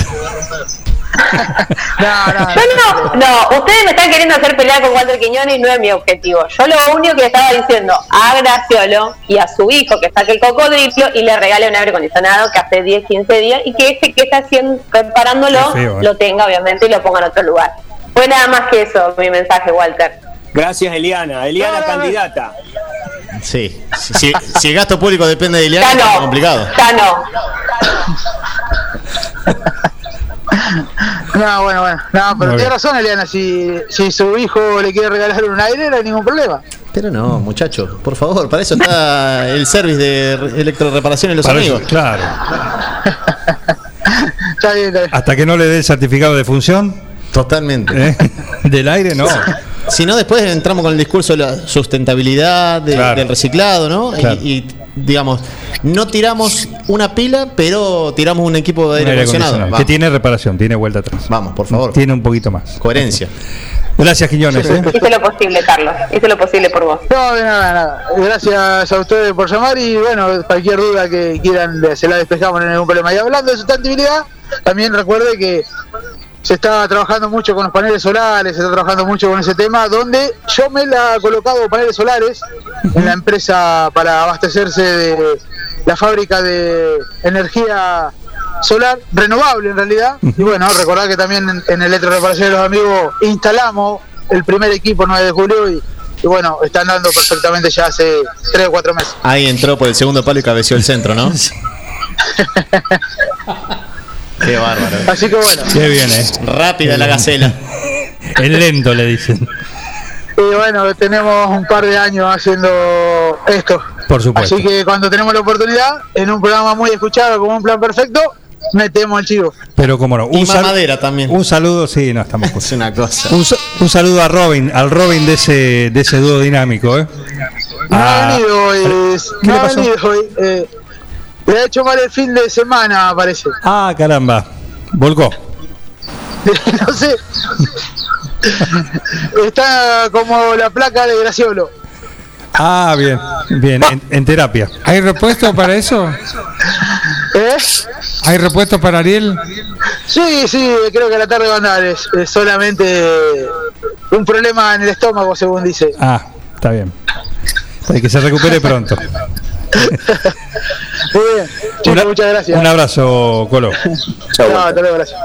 [SPEAKER 12] No, no,
[SPEAKER 8] Yo no, no, ustedes me están queriendo hacer pelear con Walter Quiñones y no es mi objetivo. Yo lo único que le estaba diciendo a Graciolo y a su hijo que saque el cocodrilo y le regale un aire acondicionado que hace 10, 15 días y que ese que está haciendo, preparándolo
[SPEAKER 7] feo, ¿eh?
[SPEAKER 8] lo tenga obviamente y lo ponga en otro lugar. Fue nada más que eso mi mensaje, Walter.
[SPEAKER 7] Gracias, Eliana. Eliana, candidata.
[SPEAKER 5] Sí. Si, el gasto público depende de
[SPEAKER 8] Ya
[SPEAKER 5] Ileana,
[SPEAKER 8] no.
[SPEAKER 5] es complicado.
[SPEAKER 8] Ya no.
[SPEAKER 12] No, bueno, bueno. No, pero tiene razón, Eliana. Si, si su hijo le quiere regalar un aire, no hay ningún problema.
[SPEAKER 5] Pero no, muchacho, por favor, para eso está el service de re- electroreparación en los
[SPEAKER 3] Para
[SPEAKER 5] amigos.
[SPEAKER 3] eso, claro.
[SPEAKER 12] Está bien, está bien.
[SPEAKER 3] Hasta que no le dé el certificado de función.
[SPEAKER 5] Totalmente.
[SPEAKER 3] ¿eh? Del aire, no.
[SPEAKER 5] Si no, después entramos con el discurso de la sustentabilidad, de-
[SPEAKER 3] Claro.
[SPEAKER 5] del reciclado, ¿no? Y-
[SPEAKER 3] Claro.
[SPEAKER 5] Y, digamos, no tiramos una pila, pero tiramos un equipo de aire
[SPEAKER 3] aire
[SPEAKER 5] acondicionado.
[SPEAKER 3] acondicionado, que tiene reparación, tiene vuelta atrás.
[SPEAKER 5] Vamos, por favor.
[SPEAKER 3] Tiene un poquito más.
[SPEAKER 5] Coherencia.
[SPEAKER 3] Gracias, Quiñones. ¿eh?
[SPEAKER 8] Hice lo posible, Carlos. Hice lo posible por vos.
[SPEAKER 12] No, de nada, nada. Gracias a ustedes por llamar y bueno, cualquier duda que quieran se la despejamos, no hay ningún problema. Y hablando de sustentabilidad, también recuerde que se está trabajando mucho con los paneles solares, se está trabajando mucho con ese tema, donde yo me la he colocado paneles solares en la empresa para abastecerse de la fábrica de energía solar renovable en realidad. Y bueno, recordar que también en, en Electroreparación de los Amigos instalamos el primer equipo 9 de julio y, y bueno, están dando perfectamente ya hace 3 o 4 meses.
[SPEAKER 5] Ahí entró por el segundo palo y cabeció el centro, ¿no? Qué bárbaro.
[SPEAKER 12] Así que bueno.
[SPEAKER 3] Qué bien, ¿eh?
[SPEAKER 5] Rápida la gacela.
[SPEAKER 3] El lento, le dicen.
[SPEAKER 12] Y bueno, tenemos un par de años haciendo esto.
[SPEAKER 3] Por supuesto.
[SPEAKER 12] Así que cuando tenemos la oportunidad, en un programa muy escuchado como un plan perfecto, metemos el chivo.
[SPEAKER 3] Pero cómo no.
[SPEAKER 5] Y
[SPEAKER 3] Un,
[SPEAKER 5] mamadera también.
[SPEAKER 3] un saludo, sí, no estamos.
[SPEAKER 5] Es una cosa.
[SPEAKER 3] Un, sa- un saludo a Robin, al Robin de ese, de ese dúo dinámico, ¿eh?
[SPEAKER 12] No
[SPEAKER 3] Ah,
[SPEAKER 12] ha venido hoy,
[SPEAKER 3] ¿Qué
[SPEAKER 12] no
[SPEAKER 3] le
[SPEAKER 12] ha
[SPEAKER 3] pasó?
[SPEAKER 12] venido hoy. eh, le ha hecho mal el fin de semana, parece.
[SPEAKER 3] Ah, caramba. Volcó.
[SPEAKER 12] no sé. Está como la placa de Graciolo.
[SPEAKER 3] Ah, bien, bien, en, en terapia.
[SPEAKER 4] ¿Hay repuesto para eso?
[SPEAKER 12] ¿Eh?
[SPEAKER 4] ¿Hay repuesto para Ariel?
[SPEAKER 12] Sí, sí, creo que a la tarde va a andar. Es, es solamente un problema en el estómago, según dice.
[SPEAKER 3] Ah, está bien. Para que se recupere pronto.
[SPEAKER 12] Muy bien. Chicos, muchas gracias.
[SPEAKER 3] Un abrazo, Colo.
[SPEAKER 12] No, hasta luego, gracias.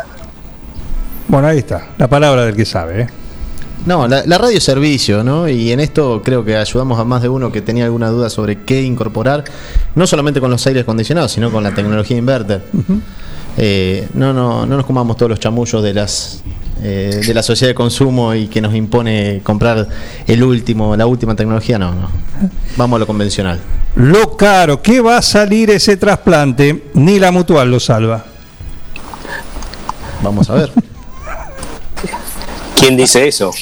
[SPEAKER 3] Bueno, ahí está, la palabra del que sabe, ¿eh?
[SPEAKER 5] No, la, la radio es servicio, ¿no? Y en esto creo que ayudamos a más de uno que tenía alguna duda sobre qué incorporar, no solamente con los aires acondicionados, sino con la tecnología inverter. Eh, no, no, no nos comamos todos los chamullos de las eh, de la sociedad de consumo y que nos impone comprar el último, la última tecnología, no, no. Vamos a lo convencional.
[SPEAKER 3] Lo caro que va a salir ese trasplante, ni la mutual lo salva.
[SPEAKER 5] Vamos a ver.
[SPEAKER 7] ¿Quién dice eso?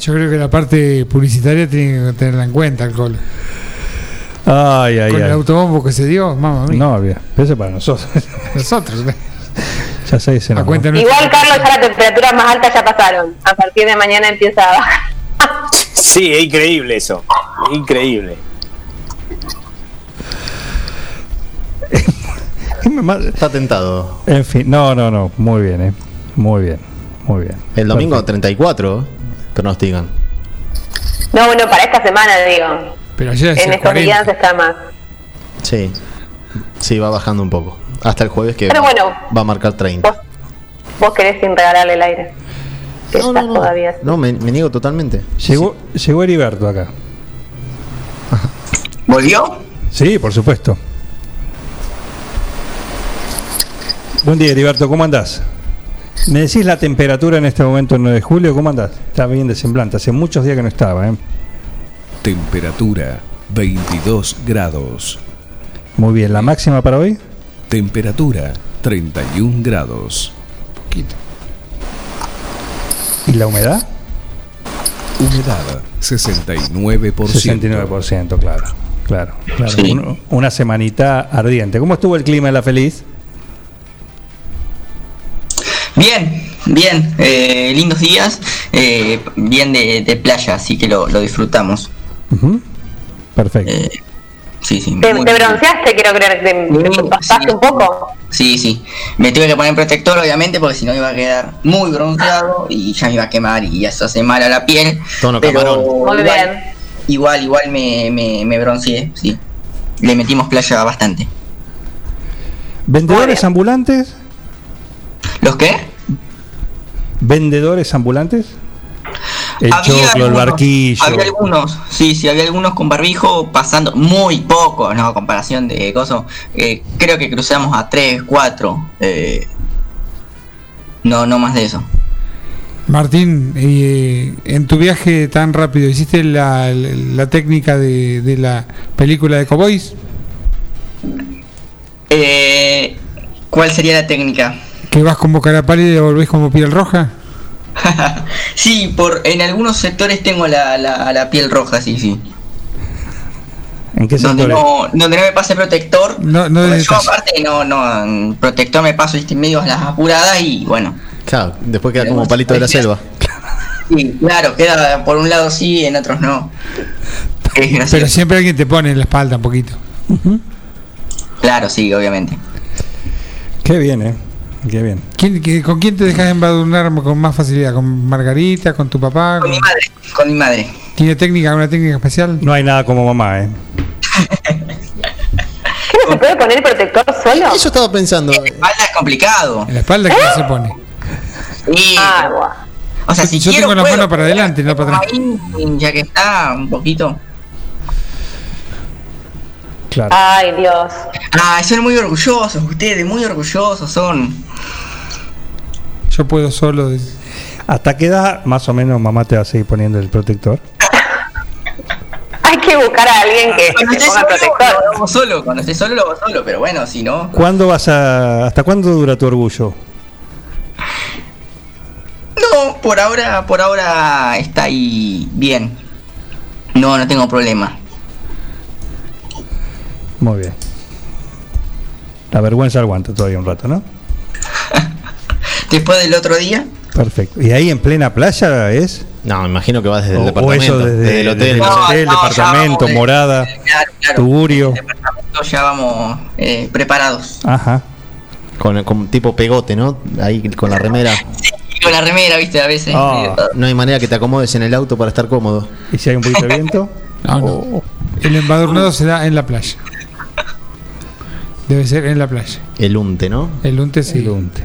[SPEAKER 4] Yo creo que la parte publicitaria tiene que tenerla en cuenta, alcohol.
[SPEAKER 3] Ay, ay,
[SPEAKER 4] Con el
[SPEAKER 3] ay.
[SPEAKER 4] autobombo que se dio, mamá mía.
[SPEAKER 3] No, bien, eso es para nosotros.
[SPEAKER 4] Nosotros, ¿eh?
[SPEAKER 3] Ya se dice.
[SPEAKER 8] Igual, Carlos, ya las temperaturas más altas ya pasaron. A partir de mañana empieza a bajar.
[SPEAKER 7] Sí, es increíble eso. Increíble.
[SPEAKER 5] Está tentado.
[SPEAKER 3] En fin, no, no, no. Muy bien, ¿eh? Muy bien, muy bien.
[SPEAKER 5] El domingo
[SPEAKER 3] Perfecto.
[SPEAKER 5] 34 pronostican.
[SPEAKER 8] No, bueno, para esta semana, digo.
[SPEAKER 4] Pero ayer
[SPEAKER 8] En estos
[SPEAKER 4] 40.
[SPEAKER 8] días está más.
[SPEAKER 5] Sí. Sí, va bajando un poco. Hasta el jueves que
[SPEAKER 8] Pero bueno.
[SPEAKER 5] va a marcar 30.
[SPEAKER 8] Vos querés sin regalarle el aire. Que estás todavía.
[SPEAKER 5] No, me, me niego totalmente.
[SPEAKER 3] Llegó, llegó Heriberto acá.
[SPEAKER 10] ¿Volvió?
[SPEAKER 3] Sí, por supuesto. Buen día, Heriberto, ¿cómo andás? ¿Me decís la temperatura en este momento, el 9 de julio? ¿Cómo andás? Está bien de semblante, hace muchos días que no estaba, ¿eh?
[SPEAKER 13] Temperatura 22 grados.
[SPEAKER 3] Muy bien, ¿la máxima para hoy?
[SPEAKER 13] Temperatura 31 grados.
[SPEAKER 3] ¿Y la humedad?
[SPEAKER 13] Humedad 69%.
[SPEAKER 3] 69%, claro. Claro, claro.
[SPEAKER 13] Sí.
[SPEAKER 3] Un- una semanita ardiente. ¿Cómo estuvo el clima en La Feliz?
[SPEAKER 10] Bien, bien, eh, lindos días, eh, bien de, de playa, así que lo, lo disfrutamos.
[SPEAKER 3] Perfecto.
[SPEAKER 10] Sí, sí.
[SPEAKER 8] ¿Te, bronceaste? Quiero creer que te, te pasaste un poco.
[SPEAKER 10] Sí, sí. Me tuve que poner protector, obviamente, porque si no iba a quedar muy bronceado y ya me iba a quemar y eso hace mal a la piel.
[SPEAKER 5] Tono
[SPEAKER 10] Pero
[SPEAKER 5] camarón.
[SPEAKER 8] Muy
[SPEAKER 10] igual,
[SPEAKER 8] bien.
[SPEAKER 10] igual, igual me, me, me bronceé, sí. Le metimos playa bastante.
[SPEAKER 3] ¿Vendedores ambulantes?
[SPEAKER 10] ¿Los qué?
[SPEAKER 3] ¿Vendedores ambulantes? El
[SPEAKER 10] Había
[SPEAKER 3] choclo, el
[SPEAKER 10] algunos,
[SPEAKER 3] barquillo.
[SPEAKER 10] Había algunos, sí, sí, había algunos con barbijo pasando, muy poco, no, a comparación de cosas. eh, creo que cruzamos a 3, 4. Eh, no, no más de eso.
[SPEAKER 4] Martín, eh, en tu viaje tan rápido, ¿hiciste la, la técnica de, de la película de Cowboys?
[SPEAKER 10] Eh, ¿Cuál sería la técnica?
[SPEAKER 4] ¿Que vas como cara pálida y devolvés como piel roja?
[SPEAKER 10] Sí, por en algunos sectores tengo la, la, la piel roja, sí, sí.
[SPEAKER 3] ¿En qué
[SPEAKER 10] Donde
[SPEAKER 3] sectores?
[SPEAKER 10] no, donde no me pase protector.
[SPEAKER 4] No, no
[SPEAKER 10] yo aparte no, no, protector me paso viste, medio a las apuradas y bueno.
[SPEAKER 5] Claro, después queda como palito de la selva.
[SPEAKER 10] Sí, claro, queda por un lado sí, en otros no.
[SPEAKER 4] Pero siempre alguien te pone en la espalda un poquito.
[SPEAKER 10] Claro, sí, obviamente.
[SPEAKER 3] Qué bien, ¿eh? Qué bien.
[SPEAKER 4] ¿Quién- qué- ¿Con quién te dejas embadurnar con más facilidad? ¿Con Margarita? ¿Con tu papá?
[SPEAKER 10] Con mi madre, con mi madre.
[SPEAKER 4] ¿Tiene técnica, una técnica especial?
[SPEAKER 3] No hay nada como mamá, ¿eh?
[SPEAKER 8] ¿Qué no se puede poner protector solo?
[SPEAKER 5] Eso estaba pensando.
[SPEAKER 10] En la espalda es complicado.
[SPEAKER 4] En la espalda, ¿qué se pone?
[SPEAKER 10] Sí.
[SPEAKER 8] Ah.
[SPEAKER 10] O sea, si
[SPEAKER 4] Yo
[SPEAKER 10] quiero
[SPEAKER 4] tengo la
[SPEAKER 10] puedo,
[SPEAKER 4] mano para adelante, no para atrás.
[SPEAKER 10] ya que está, un poquito.
[SPEAKER 3] Claro.
[SPEAKER 8] Ay, Dios.
[SPEAKER 10] Ah, son muy orgullosos ustedes, muy orgullosos son.
[SPEAKER 4] Yo puedo solo.
[SPEAKER 3] ¿Hasta qué edad más o menos mamá te va a seguir poniendo el protector?
[SPEAKER 8] Hay que buscar a alguien que,
[SPEAKER 10] Cuando esté
[SPEAKER 8] ponga
[SPEAKER 10] solo,
[SPEAKER 8] protector.
[SPEAKER 10] lo hago solo, cuando esté solo lo hago solo, pero bueno, si no.
[SPEAKER 3] ¿Cuándo vas a, hasta cuándo dura tu orgullo?
[SPEAKER 10] No, por ahora, por ahora está ahí bien. No, no tengo problema.
[SPEAKER 3] Muy bien. La vergüenza aguanta todavía un rato, ¿no?
[SPEAKER 10] Después del otro día,
[SPEAKER 3] Perfecto. ¿Y ahí en plena playa es?
[SPEAKER 5] No, me imagino que va desde el
[SPEAKER 3] O- o
[SPEAKER 5] departamento.
[SPEAKER 3] eso desde,
[SPEAKER 5] desde el hotel.
[SPEAKER 3] desde
[SPEAKER 5] no
[SPEAKER 3] el hotel,
[SPEAKER 10] No, no,
[SPEAKER 3] departamento,
[SPEAKER 10] vamos,
[SPEAKER 3] morada,
[SPEAKER 10] claro, claro.
[SPEAKER 3] tugurio.
[SPEAKER 10] Nosotros ya vamos eh, preparados.
[SPEAKER 3] Ajá.
[SPEAKER 5] Con, con tipo pegote, ¿no? Ahí con la remera.
[SPEAKER 10] Con la remera, viste, a veces.
[SPEAKER 3] Ah.
[SPEAKER 10] eh,
[SPEAKER 5] No hay manera que te acomodes en el auto para estar cómodo.
[SPEAKER 3] ¿Y si hay un poquito de viento?
[SPEAKER 4] No, no. El embadurnado se da en la playa. Debe ser en la playa.
[SPEAKER 5] El unte, ¿no?
[SPEAKER 4] El unte sí.
[SPEAKER 3] El unte.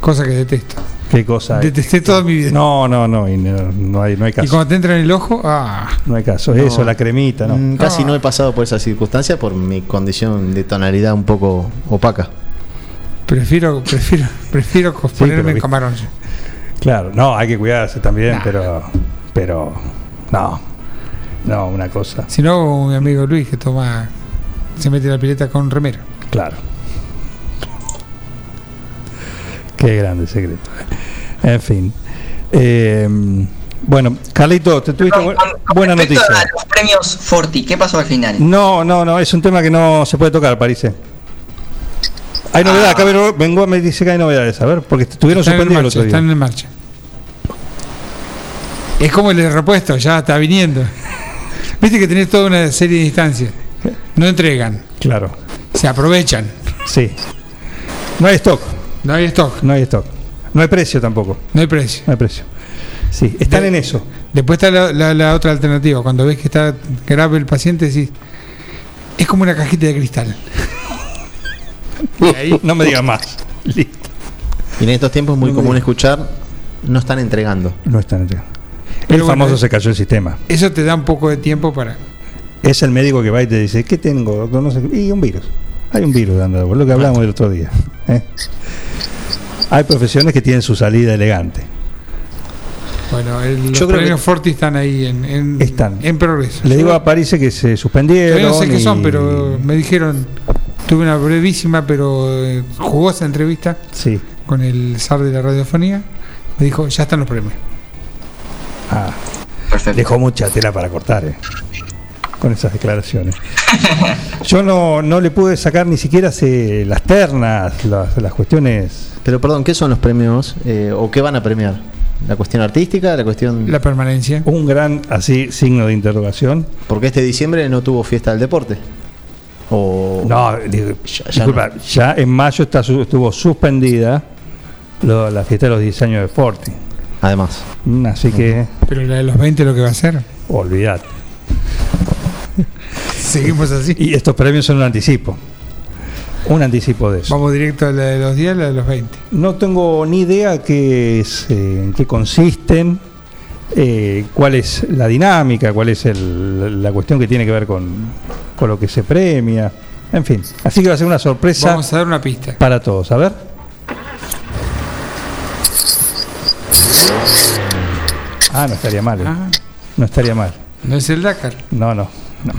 [SPEAKER 4] Cosa que detesto.
[SPEAKER 3] ¿Qué cosa?
[SPEAKER 4] Detesté toda mi vida.
[SPEAKER 3] No, no, no, y no, no hay, no hay
[SPEAKER 4] Y
[SPEAKER 3] caso.
[SPEAKER 4] cuando te entra en el ojo, ah,
[SPEAKER 3] No hay caso.
[SPEAKER 5] No.
[SPEAKER 3] Eso, la cremita, ¿no?
[SPEAKER 5] Mm, Casi no he pasado por esa circunstancia por mi condición de tonalidad un poco opaca.
[SPEAKER 4] prefiero, prefiero, prefiero ponerme en
[SPEAKER 3] viste-
[SPEAKER 4] camarón.
[SPEAKER 3] Claro, no, hay que cuidarse también, pero, pero, no, no, una cosa,
[SPEAKER 4] Si no, mi amigo Luis que toma, se mete la pileta con remera.
[SPEAKER 3] claro. Qué grande secreto. eh. En fin. Eh, bueno, Carlito, te tuviste bu- buena noticia.
[SPEAKER 10] a los premios Forti, ¿qué pasó al final?
[SPEAKER 3] No, no, no, es un tema que no se puede tocar, parece. Hay novedad, acá vengo- me dice que hay novedades, a ver, porque estuvieron suspendidos el otro día.
[SPEAKER 4] están en marcha. Es como el repuesto, ya está viniendo. Viste que tenés toda una serie de instancias. No entregan,
[SPEAKER 3] Claro.
[SPEAKER 4] se aprovechan.
[SPEAKER 3] Sí. No hay stock.
[SPEAKER 4] No hay stock.
[SPEAKER 3] No hay stock. No hay precio tampoco.
[SPEAKER 4] No hay precio.
[SPEAKER 3] No hay precio. Sí, están en eso.
[SPEAKER 4] Después está la, la- la otra alternativa. Cuando ves que está grave el paciente, decís, es como una cajita de cristal.
[SPEAKER 3] Y ahí no me digas más. Listo.
[SPEAKER 5] Y en estos tiempos es muy
[SPEAKER 4] No
[SPEAKER 5] común escuchar, no están entregando.
[SPEAKER 3] No están entregando.
[SPEAKER 4] Pero
[SPEAKER 3] el
[SPEAKER 4] bueno,
[SPEAKER 3] famoso se cayó el sistema.
[SPEAKER 4] Eso te da un poco de tiempo para...
[SPEAKER 3] Es el médico que va y te dice, ¿qué tengo, doctor? No sé qué. Y un virus. Hay un virus dando, vuelta, lo que hablamos el otro día. ¿eh? Hay profesiones que tienen su salida elegante.
[SPEAKER 4] Bueno, el, los
[SPEAKER 5] Yo creo
[SPEAKER 4] premios
[SPEAKER 5] que-
[SPEAKER 4] Forti están ahí en, en,
[SPEAKER 3] Están.
[SPEAKER 4] en progreso.
[SPEAKER 3] Le
[SPEAKER 4] Yo
[SPEAKER 3] digo a París que se suspendieron.
[SPEAKER 4] todavía no sé qué son, pero me dijeron, tuve una brevísima pero eh, jugosa entrevista
[SPEAKER 3] Sí.
[SPEAKER 4] con el zar de la radiofonía. Me dijo, ya están los premios.
[SPEAKER 3] Ah,
[SPEAKER 9] Perfecto.
[SPEAKER 3] dejó mucha tela para cortar, ¿eh? Con esas declaraciones. Yo no, no le pude sacar ni siquiera se- las ternas, las, las cuestiones.
[SPEAKER 5] Pero perdón, ¿qué son los premios eh, o qué van a premiar? ¿La cuestión artística? ¿La cuestión...?
[SPEAKER 4] La permanencia.
[SPEAKER 3] Un gran, así, signo de interrogación.
[SPEAKER 5] Porque este diciembre no tuvo fiesta del deporte. O...
[SPEAKER 3] No, digo,
[SPEAKER 5] Ya- ya
[SPEAKER 3] disculpa, ya en mayo está, estuvo suspendida lo- la fiesta de los 10 años de Forti.
[SPEAKER 5] Además.
[SPEAKER 3] Así que,
[SPEAKER 4] Pero la de los 20 lo que va a hacer.
[SPEAKER 3] olvidad.
[SPEAKER 4] Seguimos así.
[SPEAKER 3] Y estos premios son un anticipo. Un anticipo de eso.
[SPEAKER 4] Vamos directo a la de los 10, la de los 20.
[SPEAKER 3] No tengo ni idea qué es, eh, en qué consisten, eh, cuál es la dinámica, cuál es el- la cuestión que tiene que ver con, con lo que se premia. En fin, así que va a ser una sorpresa
[SPEAKER 4] Vamos a dar una pista.
[SPEAKER 3] para todos. A ver. Ah, no estaría mal. eh.
[SPEAKER 4] Ah,
[SPEAKER 3] No estaría mal.
[SPEAKER 4] no es el Dakar.
[SPEAKER 3] No, no, no.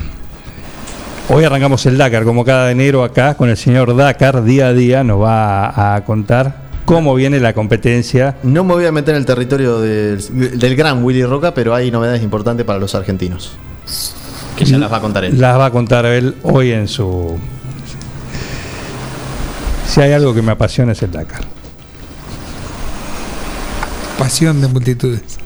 [SPEAKER 3] Hoy arrancamos el Dakar, como cada enero acá, con el señor Dakar, día a día nos va a, contar cómo viene la competencia.
[SPEAKER 5] No me voy a meter en el territorio del, del gran Willy Roca, pero hay novedades importantes para los argentinos. Que ya las va a contar él.
[SPEAKER 3] Las va a contar él hoy en su... Si hay algo que me apasiona es el Dakar.
[SPEAKER 4] Pasión de multitudes.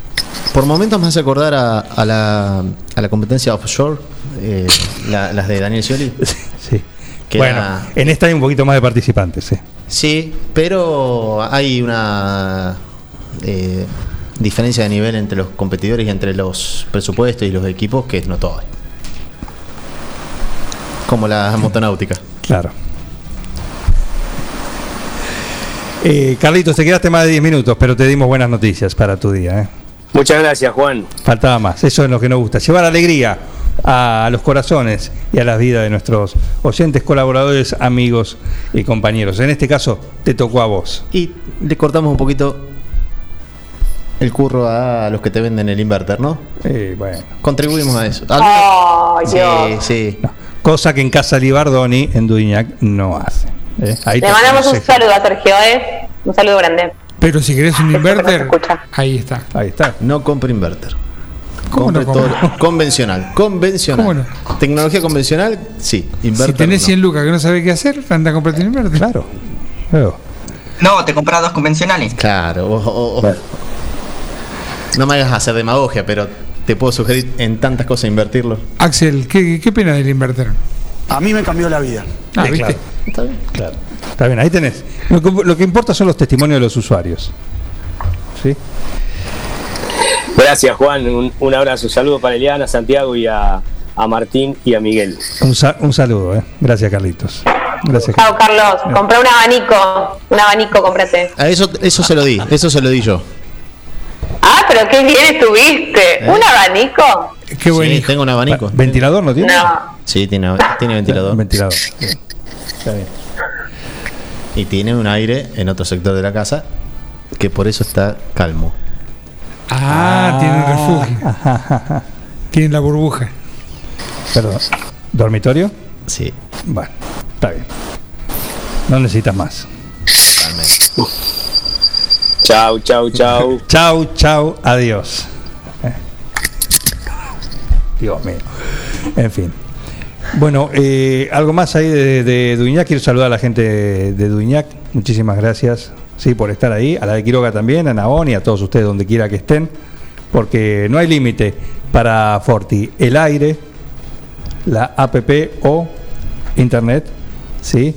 [SPEAKER 5] Por momentos me hace acordar a, a la, a la competencia offshore, eh, la- las de Daniel Scioli.
[SPEAKER 3] Sí.
[SPEAKER 5] Que
[SPEAKER 3] bueno,
[SPEAKER 5] era-
[SPEAKER 3] en esta hay un poquito más de participantes. sí.
[SPEAKER 5] Sí, pero hay una eh, diferencia de nivel entre los competidores y entre los presupuestos y los equipos que es notoria. Como la motonáutica.
[SPEAKER 3] Claro. Eh, Carlitos, te quedaste más de 10 minutos, pero te dimos buenas noticias para tu día. ¿eh?
[SPEAKER 7] Muchas gracias, Juan.
[SPEAKER 3] Faltaba más, eso es lo que nos gusta, llevar alegría a los corazones y a las vidas de nuestros oyentes, colaboradores, amigos y compañeros. En este caso, te tocó a vos.
[SPEAKER 5] Y le cortamos un poquito el curro a los que te venden el inverter, ¿no?
[SPEAKER 3] Eh, bueno,
[SPEAKER 5] Contribuimos a eso.
[SPEAKER 8] Ay,
[SPEAKER 5] Sí,
[SPEAKER 8] Dios.
[SPEAKER 5] sí.
[SPEAKER 3] no. cosa que en Casa Libardoni, en Dudignac, no hace. ¿eh? Ahí
[SPEAKER 8] Le
[SPEAKER 3] te
[SPEAKER 8] mandamos un saludo a Sergio, ¿eh? Un saludo grande.
[SPEAKER 4] Pero si querés un inverter, ahí está.
[SPEAKER 3] Ahí está.
[SPEAKER 5] No compre inverter.
[SPEAKER 4] ¿Cómo no
[SPEAKER 5] Compre todo- convencional. Convencional.
[SPEAKER 4] ¿Cómo no?
[SPEAKER 5] Tecnología convencional, sí. Inverter,
[SPEAKER 4] Si tenés
[SPEAKER 5] no.
[SPEAKER 4] 100 lucas que no sabés qué hacer, anda a comprarte un inverter.
[SPEAKER 3] Claro. Claro.
[SPEAKER 9] No, te compras dos convencionales.
[SPEAKER 5] Claro. o- o- o- No me hagas hacer demagogia, pero te puedo sugerir en tantas cosas invertirlo.
[SPEAKER 4] Axel, ¿qué, qué pena del inverter?
[SPEAKER 14] A mí me cambió la vida.
[SPEAKER 4] Ah, ¿viste?
[SPEAKER 3] claro. Está bien, claro. Está bien, ahí tenés. Lo que, lo que importa son los testimonios de los usuarios. ¿Sí?
[SPEAKER 7] Gracias, Juan. Un, un abrazo. Un saludo para Eliana, Santiago y a, a Martín y a Miguel.
[SPEAKER 3] Un, sa- un saludo, ¿eh? Gracias, Carlitos. Gracias.
[SPEAKER 8] Chao. Carlos. Comprá un abanico. Un abanico, cómprate.
[SPEAKER 5] A eso, eso se lo di, eso se lo di yo.
[SPEAKER 8] Ah, pero qué bien estuviste. ¿Un abanico?
[SPEAKER 4] Qué buen
[SPEAKER 5] Sí,
[SPEAKER 4] hijo.
[SPEAKER 5] tengo un abanico.
[SPEAKER 3] ¿Ventilador no tiene?
[SPEAKER 8] No.
[SPEAKER 5] Sí, tiene, tiene ventilador.
[SPEAKER 3] Ventilador. Bien. Está bien.
[SPEAKER 5] Y tiene un aire en otro sector de la casa que por eso está calmo.
[SPEAKER 4] Ah, tienen refugio. Tienen la burbuja.
[SPEAKER 3] Perdón. ¿Dormitorio?
[SPEAKER 5] Sí,
[SPEAKER 3] Bueno, está bien. No necesitas más.
[SPEAKER 5] totalmente.
[SPEAKER 7] Chau, chau, chau.
[SPEAKER 3] Chau, chau, adiós. Eh. Dios mío. En fin. Bueno, eh, algo más ahí de, de Duñac. Quiero saludar a la gente de, de Duñac. Muchísimas gracias sí, por estar ahí. A la de Quiroga también, a Naón y a todos ustedes donde quiera que estén. Porque no hay límite para Forti. El aire, la APP o Internet, ¿sí?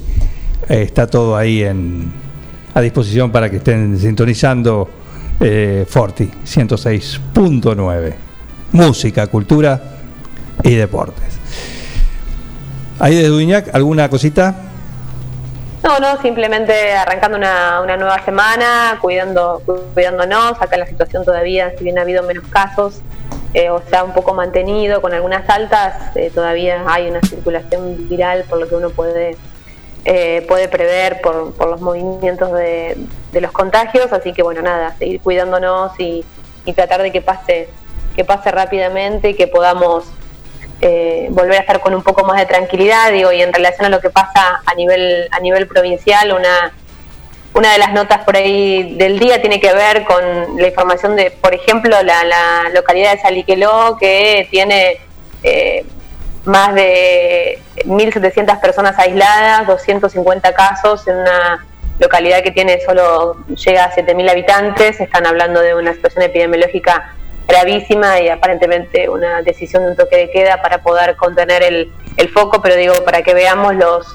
[SPEAKER 3] eh, está todo ahí en, a disposición para que estén sintonizando eh, Forti 106.9. Música, cultura y deportes. Ahí de Duñac, ¿alguna cosita?
[SPEAKER 8] No, no, simplemente arrancando una, una nueva semana, cuidando, cuidándonos, acá la situación todavía, si bien ha habido menos casos, eh, o sea, un poco mantenido con algunas altas, eh, todavía hay una circulación viral por lo que uno puede eh, puede prever por, por los movimientos de, de, los contagios, así que bueno, nada, seguir cuidándonos y, y tratar de que pase, que pase rápidamente y que podamos eh, volver a estar con un poco más de tranquilidad, digo, y en relación a lo que pasa a nivel, a nivel provincial, una, una de las notas por ahí del día tiene que ver con la información de, por ejemplo, la, la localidad de Saliqueló, que tiene eh, más de 1.700 personas aisladas, 250 casos en una localidad que tiene solo llega a 7.000 habitantes. Están hablando de una situación epidemiológica gravísima y aparentemente una decisión de un toque de queda para poder contener el, el foco, pero digo, para que veamos los,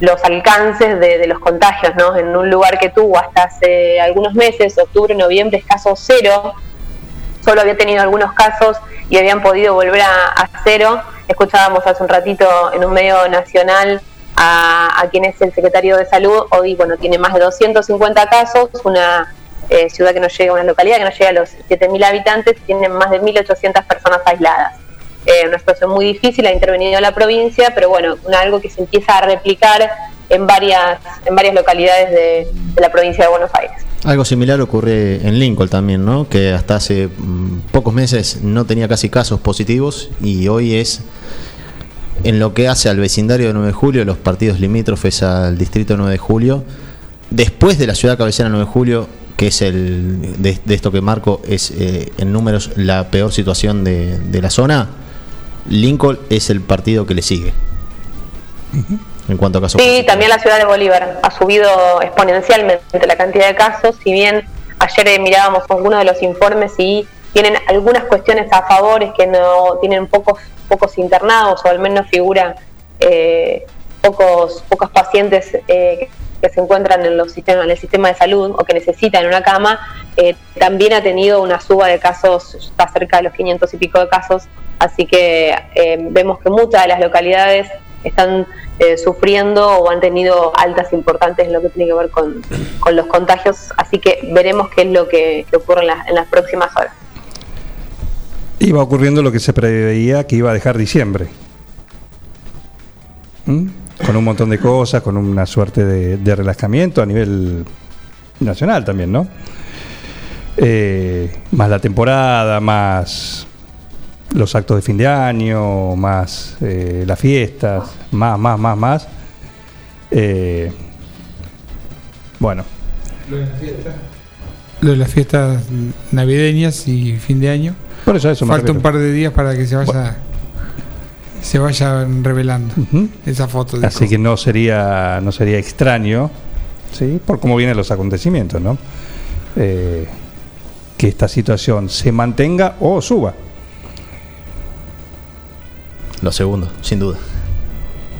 [SPEAKER 8] los alcances de, de, los contagios, ¿no? En un lugar que tuvo hasta hace algunos meses, octubre, noviembre, caso cero, solo había tenido algunos casos y habían podido volver a, a cero. Escuchábamos hace un ratito en un medio nacional a, a, quien es el secretario de salud, hoy bueno tiene más de 250 casos, una eh, ciudad que no llega, una localidad que no llega a los 7.000 habitantes, tiene más de 1.800 personas aisladas. Eh, una situación muy difícil, ha intervenido la provincia, pero bueno, algo que se empieza a replicar en varias, en varias localidades de, la provincia de Buenos Aires.
[SPEAKER 5] Algo similar ocurre en Lincoln también, ¿no? Que hasta hace mmm, pocos meses no tenía casi casos positivos y hoy es en lo que hace al vecindario de 9 de julio, los partidos limítrofes al distrito 9 de julio, después de la ciudad cabecera 9 de julio, que es el de, de esto que marco, es eh, en números la peor situación de, de, la zona, Lincoln es el partido que le sigue. Uh -huh. En cuanto a casos.
[SPEAKER 8] Sí, también la ciudad de Bolívar ha subido exponencialmente la cantidad de casos, si bien ayer eh, mirábamos algunos de los informes y tienen algunas cuestiones a favor, es que no tienen pocos pocos internados o al menos figura eh, pocos pocos pacientes eh, que se encuentran en los sistemas en el sistema de salud o que necesitan una cama eh, también ha tenido una suba de casos está cerca de los 500 y pico de casos así que eh, vemos que muchas de las localidades están sufriendo o han tenido altas importantes en lo que tiene que ver con, con los contagios así que veremos qué es lo que, ocurre en las próximas horas
[SPEAKER 3] iba ocurriendo lo que se preveía que iba a dejar diciembre. ¿Mm? Con un montón de cosas, con una suerte de, de relajamiento a nivel nacional también, ¿no? Eh, más la temporada, más los actos de fin de año, más eh, las fiestas, más, más, más, más. Eh, bueno.
[SPEAKER 4] Lo de las fiestas. Lo de las fiestas navideñas y fin de año.
[SPEAKER 3] Por eso, eso
[SPEAKER 4] Falta un par de días para que se vaya bueno. Se vayan revelando uh -huh. esa foto.
[SPEAKER 3] Así cosas. que no sería no sería extraño, sí, por cómo vienen los acontecimientos, ¿no? Eh, que esta situación se mantenga o suba.
[SPEAKER 5] Lo segundo, sin duda.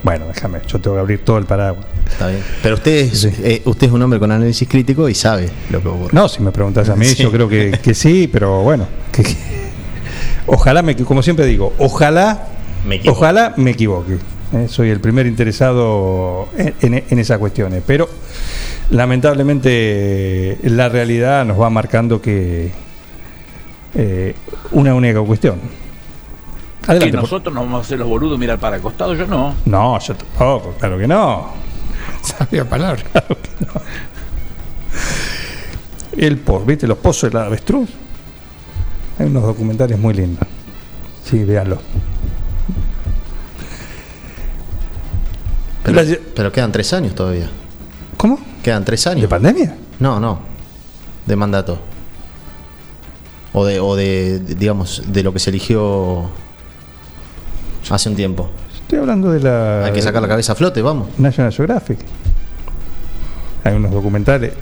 [SPEAKER 3] Bueno, déjame, yo tengo que abrir todo el paraguas.
[SPEAKER 5] Está bien. Pero usted es, sí. eh, usted es un hombre con análisis crítico y sabe lo que ocurre.
[SPEAKER 3] No, si me preguntas a mí, sí. yo creo que, que, sí, pero bueno. Que, que, ojalá, me, como siempre digo, ojalá me equivoque. Ojalá me equivoque. Eh, soy el primer interesado en, en, en, esas cuestiones. Pero lamentablemente la realidad nos va marcando que eh, una única cuestión
[SPEAKER 11] Adelante, que nosotros nos vamos a hacer los boludos mirar para el costado, yo no.
[SPEAKER 3] No, yo tampoco, claro que no.
[SPEAKER 4] Sabía palabra. Claro que no.
[SPEAKER 3] El pozo, ¿viste? Los pozos de la avestruz. Hay unos documentales muy lindos. Sí, véanlo.
[SPEAKER 5] Pero, la... pero, quedan tres años todavía.
[SPEAKER 3] ¿Cómo?
[SPEAKER 5] Quedan tres años.
[SPEAKER 3] ¿De pandemia?
[SPEAKER 5] No, no. De mandato. O de, o de digamos, de lo que se eligió hace un tiempo.
[SPEAKER 3] Estoy hablando de la.
[SPEAKER 5] Hay que sacar la cabeza a flote, vamos.
[SPEAKER 3] National Geographic. Hay unos documentales.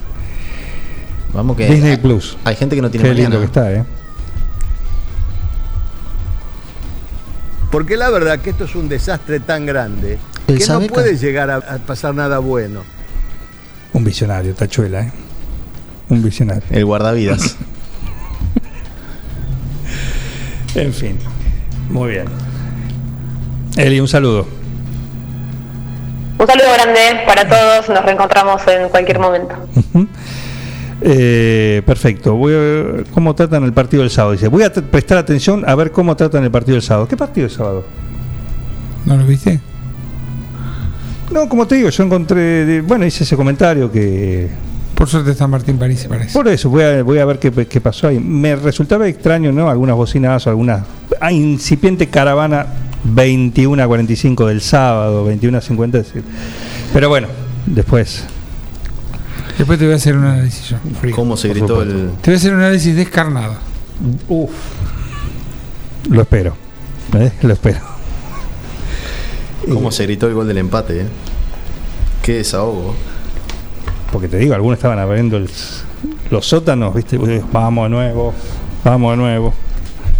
[SPEAKER 5] Vamos que.
[SPEAKER 3] Disney Plus.
[SPEAKER 5] Hay gente que no tiene
[SPEAKER 3] Qué lindo que está, ¿eh?
[SPEAKER 15] Porque la verdad que esto es un desastre tan grande que no puede llegar a, a, pasar nada bueno.
[SPEAKER 3] Un visionario, Tachuela, ¿eh? Un visionario.
[SPEAKER 5] El guardavidas.
[SPEAKER 3] En fin. Muy bien. Eli, un saludo.
[SPEAKER 8] Un saludo grande para todos, nos reencontramos en cualquier momento.
[SPEAKER 3] Eh, perfecto. Voy a- ¿Cómo tratan el partido del sábado? Dice, voy a prestar atención a ver cómo tratan el partido del sábado. ¿Qué partido del sábado?
[SPEAKER 4] ¿No lo viste?
[SPEAKER 3] No, como te digo, yo encontré, de- bueno, hice ese comentario que...
[SPEAKER 4] Por suerte está Martín París, se parece.
[SPEAKER 3] Por eso, voy a, voy a ver qué, qué pasó ahí. Me resultaba extraño, ¿no? Algunas bocinas, algunas... Ah, incipiente caravana 21 a 45 del sábado, 21 a 50. es decir. Pero bueno, después...
[SPEAKER 4] Después te voy a hacer un análisis yo. frío.
[SPEAKER 5] ¿Cómo se gritó el.
[SPEAKER 4] Te voy a hacer un análisis descarnado.
[SPEAKER 3] Uf. Lo espero. ¿eh? Lo espero.
[SPEAKER 5] ¿Cómo se gritó el gol del empate, eh? Qué desahogo.
[SPEAKER 3] Porque te digo, algunos estaban abriendo el- los sótanos, ¿viste? Vamos de nuevo, vamos de nuevo.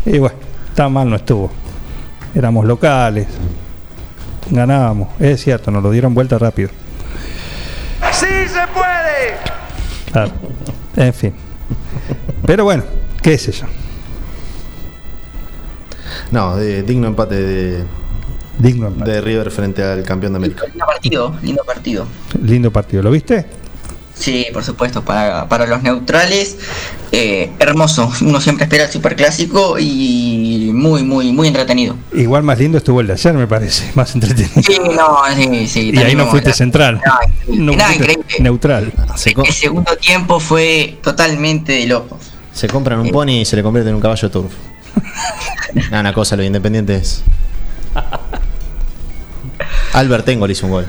[SPEAKER 3] Y bueno, tan mal no estuvo. Éramos locales, ganábamos. Es cierto, nos lo dieron vuelta rápido.
[SPEAKER 16] ¡Sí se puede!
[SPEAKER 3] Claro. En fin. Pero bueno, qué sé yo.
[SPEAKER 5] No, de- digno empate de,
[SPEAKER 3] Digno empate.
[SPEAKER 5] de River frente al campeón de América.
[SPEAKER 10] Lindo partido, lindo partido.
[SPEAKER 3] Lindo partido, ¿lo viste?
[SPEAKER 10] Sí, por supuesto, para, para los neutrales, eh, hermoso. Uno siempre espera el superclásico y muy, muy, muy entretenido.
[SPEAKER 3] Igual más lindo estuvo el de ayer, me parece. Más entretenido.
[SPEAKER 10] Sí, no, sí, sí.
[SPEAKER 3] Y ahí no fuiste
[SPEAKER 10] la-
[SPEAKER 3] central.
[SPEAKER 10] No, increíble.
[SPEAKER 3] No
[SPEAKER 10] Nada,
[SPEAKER 3] fuiste
[SPEAKER 10] increíble.
[SPEAKER 3] neutral.
[SPEAKER 10] El segundo tiempo fue totalmente de locos.
[SPEAKER 5] Se compran un pony y se le convierte en un caballo turf. Nada, una cosa, los independientes. Albert Tengo le hizo un gol.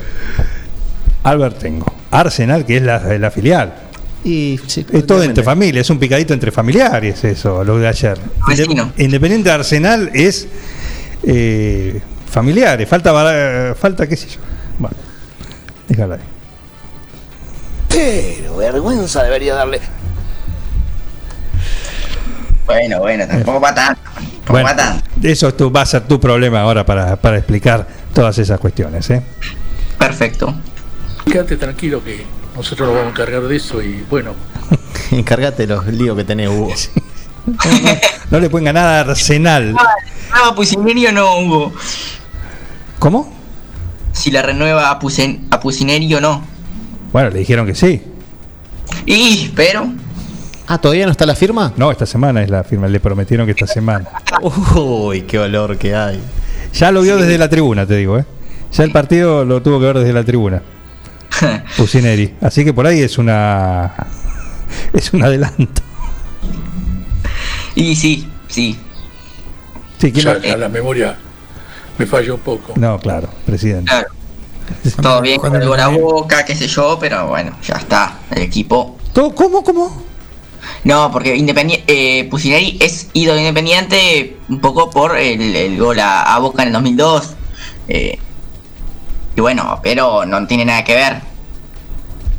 [SPEAKER 3] Albert Tengo. Arsenal, que es la, la filial.
[SPEAKER 5] Y
[SPEAKER 3] es todo entre familia, es un picadito entre familiares eso, lo de ayer. Inde- Independiente de Arsenal es eh, familiares, falta, bara- falta qué sé yo. Bueno, déjala ahí.
[SPEAKER 16] Pero vergüenza debería darle.
[SPEAKER 10] Bueno, bueno, tampoco va tanto.
[SPEAKER 3] Bueno, eso es tu- va a ser tu problema ahora para, para explicar todas esas cuestiones. ¿eh?
[SPEAKER 10] Perfecto.
[SPEAKER 11] Quédate tranquilo que nosotros nos vamos a encargar de eso y bueno,
[SPEAKER 5] Encárgate los líos que tenés, Hugo.
[SPEAKER 3] No le ponga nada a Arsenal.
[SPEAKER 10] ¿Renueva Pusineri o no, Hugo?
[SPEAKER 3] ¿Cómo?
[SPEAKER 10] Si la renueva a, Pusen, a no.
[SPEAKER 3] Bueno, le dijeron que sí.
[SPEAKER 10] Y, pero.
[SPEAKER 5] Ah, ¿todavía no está la firma?
[SPEAKER 3] No, esta semana es la firma, le prometieron que esta semana.
[SPEAKER 5] Uy, qué olor que hay.
[SPEAKER 3] Ya lo vio desde la tribuna, te digo, ¿eh? Ya el partido lo tuvo que ver desde la tribuna. Pusineri. Así que por ahí es una. Es un adelanto.
[SPEAKER 10] Y sí, sí.
[SPEAKER 3] Sí, ¿quién
[SPEAKER 11] ya, la memoria me falló un poco.
[SPEAKER 3] No, claro, presidente.
[SPEAKER 10] Claro. Todo bien con el boca, qué sé yo, pero bueno, ya está. El equipo.
[SPEAKER 3] ¿Cómo? ¿Cómo?
[SPEAKER 10] No, porque Independi eh, Pusineri es ídolo independiente un poco por el, el gol a, a Boca en el 2002. eh, y bueno, pero no tiene nada que ver.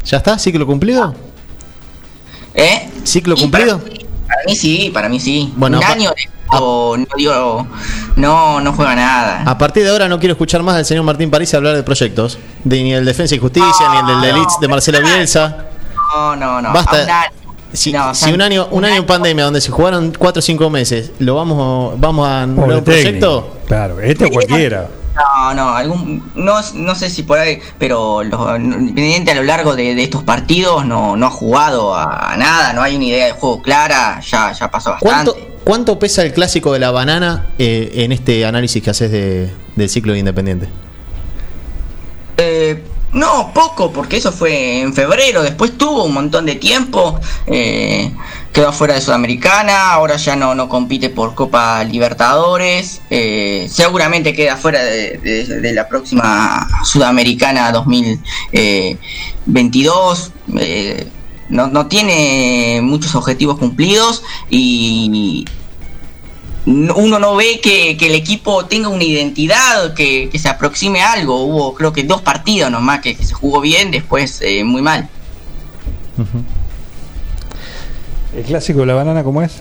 [SPEAKER 5] ¿Ya está? ¿Ciclo cumplido?
[SPEAKER 10] ¿Eh?
[SPEAKER 5] ¿Ciclo
[SPEAKER 10] Y
[SPEAKER 5] cumplido?
[SPEAKER 10] Para, para mí sí, para mí sí.
[SPEAKER 5] Bueno,
[SPEAKER 10] un año o no, no, no juega nada.
[SPEAKER 5] A partir de ahora no quiero escuchar más del señor Martín París hablar de proyectos. De, ni el Defensa y Justicia, ni el del de Marcelo Bielsa.
[SPEAKER 10] No, no, no.
[SPEAKER 5] Basta. Si,
[SPEAKER 10] No,
[SPEAKER 5] si un año, un año en pandemia donde se jugaron 4 o 5 meses, lo vamos, vamos a un proyecto.
[SPEAKER 3] Claro, este o cualquiera.
[SPEAKER 10] No, no, algún, no, no sé si por ahí, pero Independiente a lo largo de, de estos partidos no, no ha jugado a, a nada, no hay una idea de juego clara, ya, ya pasó bastante.
[SPEAKER 5] ¿Cuánto, ¿Cuánto pesa el clásico de la banana eh, en este análisis que haces de, del ciclo de Independiente?
[SPEAKER 10] Eh, no, poco, porque eso fue en febrero, después tuvo un montón de tiempo, eh, quedó fuera de Sudamericana, ahora ya no, no compite por Copa Libertadores, eh, seguramente queda fuera de, la próxima Sudamericana 2022. eh, no, no tiene muchos objetivos cumplidos y uno no ve que, que el equipo tenga una identidad, que, que se aproxime a algo. Hubo creo que dos partidos nomás que, que se jugó bien, después eh, muy mal.
[SPEAKER 3] ¿El clásico de la banana cómo es?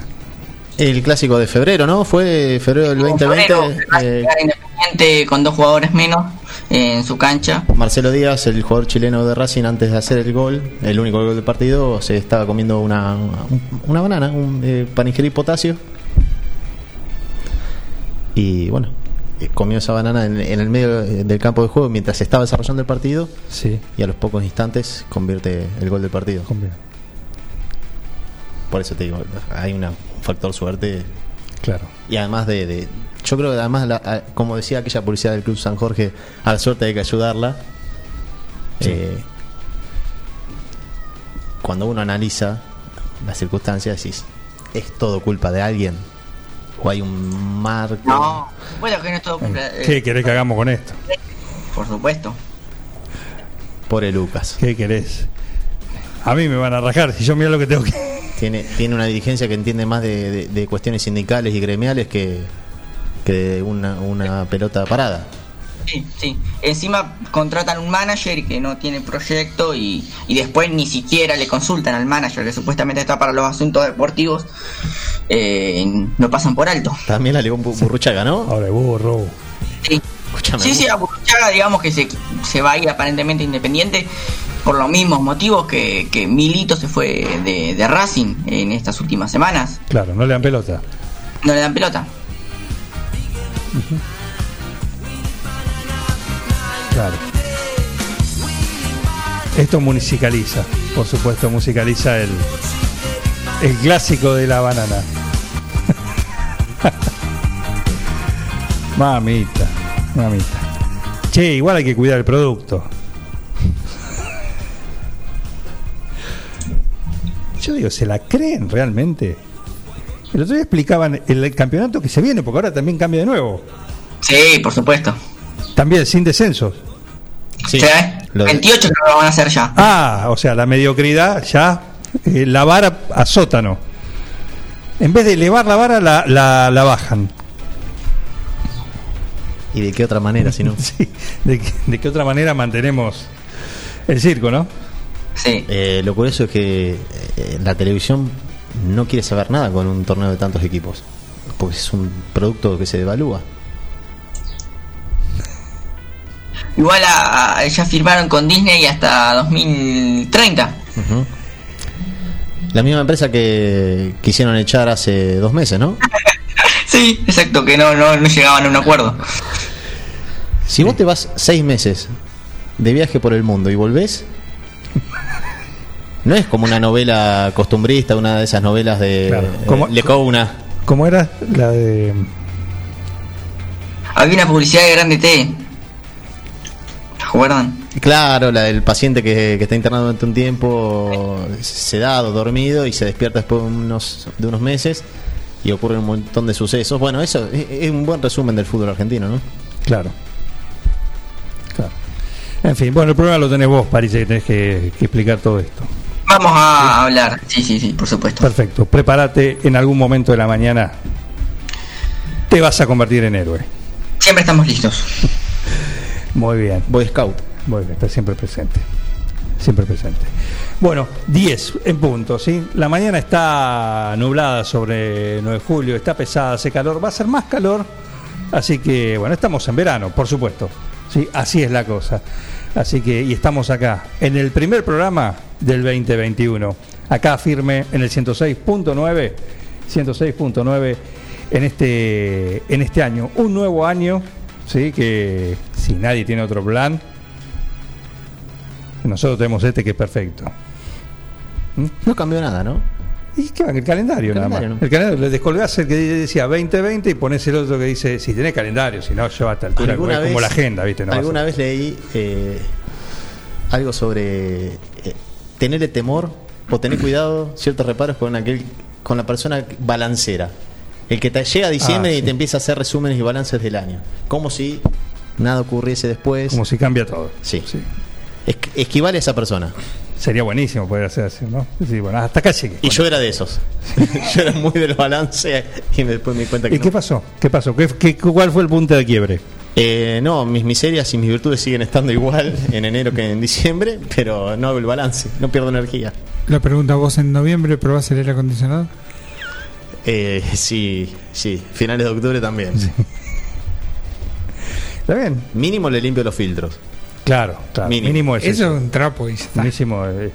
[SPEAKER 5] El clásico de febrero, ¿no? Fue febrero del 2020.
[SPEAKER 10] Febrero,
[SPEAKER 5] eh,
[SPEAKER 10] Independiente con dos jugadores menos en su cancha.
[SPEAKER 5] Marcelo Díaz, el jugador chileno de Racing, antes de hacer el gol, el único gol del partido, se estaba comiendo una, una banana, un eh, potasio. Y bueno, eh, comió esa banana en, en el medio del campo de juego mientras se estaba desarrollando el partido.
[SPEAKER 3] Sí.
[SPEAKER 5] Y a los pocos instantes convierte el gol del partido. Por eso te digo, hay una, un factor suerte.
[SPEAKER 3] Claro.
[SPEAKER 5] Y además de, de- yo creo que además, la- a- como decía aquella publicidad del Club San Jorge, a la suerte hay que ayudarla. Eh, cuando uno analiza las circunstancias, decís, ¿es todo culpa de alguien? ¿O hay un marco?
[SPEAKER 10] No, bueno que no es todo culpa- eh,
[SPEAKER 3] ¿Qué querés que hagamos con esto?
[SPEAKER 10] Por supuesto.
[SPEAKER 5] Pobre Lucas.
[SPEAKER 3] ¿Qué querés? A mí me van a rajar si yo miro lo que tengo que.
[SPEAKER 5] Tiene, tiene una dirigencia que entiende más de, de- de cuestiones sindicales y gremiales que, que de una, una pelota parada.
[SPEAKER 10] Sí, sí. Encima contratan un manager que no tiene proyecto y, y después ni siquiera le consultan al manager que supuestamente está para los asuntos deportivos. Eh, lo pasan por alto.
[SPEAKER 5] También la legó Bu- Burruchaga, ¿no?
[SPEAKER 3] Ahora, burro.
[SPEAKER 10] Sí, sí, sí, a Burruchaga, digamos que se, se va a ir aparentemente independiente por los mismos motivos que, que Milito se fue de, de Racing en estas últimas semanas.
[SPEAKER 3] Claro, no le dan pelota.
[SPEAKER 10] No le dan pelota.
[SPEAKER 3] Claro. Esto musicaliza, por supuesto, musicaliza el, el clásico de la banana. mamita, mamita. Che, igual hay que cuidar el producto. Yo digo, ¿se la creen realmente? El otro día explicaban el campeonato que se viene, porque ahora también cambia de nuevo.
[SPEAKER 10] Sí, por supuesto.
[SPEAKER 3] También sin descensos.
[SPEAKER 10] Sí. 28 creo que lo van a hacer ya.
[SPEAKER 3] Ah, o sea, la mediocridad ya, eh, la vara a sótano. En vez de elevar la vara, la, la, la bajan.
[SPEAKER 5] ¿Y de qué otra manera, si no?
[SPEAKER 3] Sí, ¿de, qué- de qué otra manera mantenemos el circo, no?
[SPEAKER 10] Sí.
[SPEAKER 5] Eh, lo curioso es que eh, la televisión no quiere saber nada con un torneo de tantos equipos. Porque es un producto que se devalúa.
[SPEAKER 10] Igual a- a- ya firmaron con Disney hasta 2030.
[SPEAKER 5] Ujú. La misma empresa que quisieron echar hace dos meses, ¿no?
[SPEAKER 10] Sí, exacto, que no, no, no llegaban a un acuerdo.
[SPEAKER 5] Si vos te vas seis meses de viaje por el mundo y volvés, no es como una novela costumbrista, una de esas novelas de
[SPEAKER 3] Claro.
[SPEAKER 5] eh,
[SPEAKER 3] ¿Cómo-
[SPEAKER 5] Lecouna.
[SPEAKER 3] ¿Cómo era la de
[SPEAKER 10] Había una publicidad de Grande T.
[SPEAKER 5] Claro, la del paciente que, que está internado durante un tiempo, sedado, dormido y se despierta después de unos, de unos meses y ocurren un montón de sucesos. Bueno, eso es, es un buen resumen del fútbol argentino, ¿no?
[SPEAKER 3] Claro. Claro. En fin, bueno, el problema lo tenés vos, parece que tenés que, que explicar todo esto.
[SPEAKER 10] Vamos a hablar. Sí, sí, sí, por supuesto.
[SPEAKER 3] Perfecto. Prepárate en algún momento de la mañana. Te vas a convertir en héroe.
[SPEAKER 10] Siempre estamos listos.
[SPEAKER 3] Muy bien.
[SPEAKER 5] Boy Scout.
[SPEAKER 3] Muy bien, está siempre presente. Siempre presente. Bueno, 10 en punto, ¿sí? La mañana está nublada sobre 9 de julio, está pesada, hace calor, va a ser más calor, así que, bueno, estamos en verano, por supuesto, ¿sí? Así es la cosa. Así que, y estamos acá, en el primer programa del 2021, acá firme en el 106.9, 106.9 en este, en este año, un nuevo año, ¿sí? Que si nadie tiene otro plan, nosotros tenemos este que es perfecto.
[SPEAKER 5] No cambió nada, ¿no?
[SPEAKER 3] ¿Y qué va? El calendario,
[SPEAKER 5] El
[SPEAKER 3] nada
[SPEAKER 5] calendario,
[SPEAKER 3] más.
[SPEAKER 5] ¿no?
[SPEAKER 3] El calendario, le descolgás el que decía 2020 y pones el otro que dice, si tenés calendario, si no, yo a esta altura
[SPEAKER 5] ¿Alguna
[SPEAKER 3] es como
[SPEAKER 5] vez-
[SPEAKER 3] la agenda, ¿viste? No
[SPEAKER 5] alguna vez leí eh, algo sobre eh, tenerle temor o tener cuidado, ciertos reparos con aquel con la persona balancera. El que te llega a diciembre
[SPEAKER 3] Ah,
[SPEAKER 5] y te empieza a hacer resúmenes y balances del año. Como si nada ocurriese después.
[SPEAKER 3] Como si cambia todo.
[SPEAKER 5] Sí. Es- esquivale a esa persona.
[SPEAKER 3] Sería buenísimo poder hacer así, ¿no? Sí, bueno, hasta acá llegué.
[SPEAKER 5] Y yo era de esos. yo era muy del balance y después me di cuenta que
[SPEAKER 3] ¿Y qué pasó? ¿Qué pasó? ¿Qué, qué- cuál fue el punto de quiebre?
[SPEAKER 5] Eh, no, mis miserias y mis virtudes siguen estando igual en enero que en diciembre, pero no hago el balance, no pierdo energía.
[SPEAKER 4] La pregunta, ¿vos en noviembre probás el aire acondicionado?
[SPEAKER 5] Eh, sí, sí, finales de octubre también.
[SPEAKER 3] Está bien.
[SPEAKER 5] Mínimo le limpio los filtros.
[SPEAKER 3] Claro, claro.
[SPEAKER 5] Mínimo.
[SPEAKER 3] Mínimo, es
[SPEAKER 4] Eso
[SPEAKER 3] eso.
[SPEAKER 4] es un trapo y está.
[SPEAKER 3] Mínimo, eh.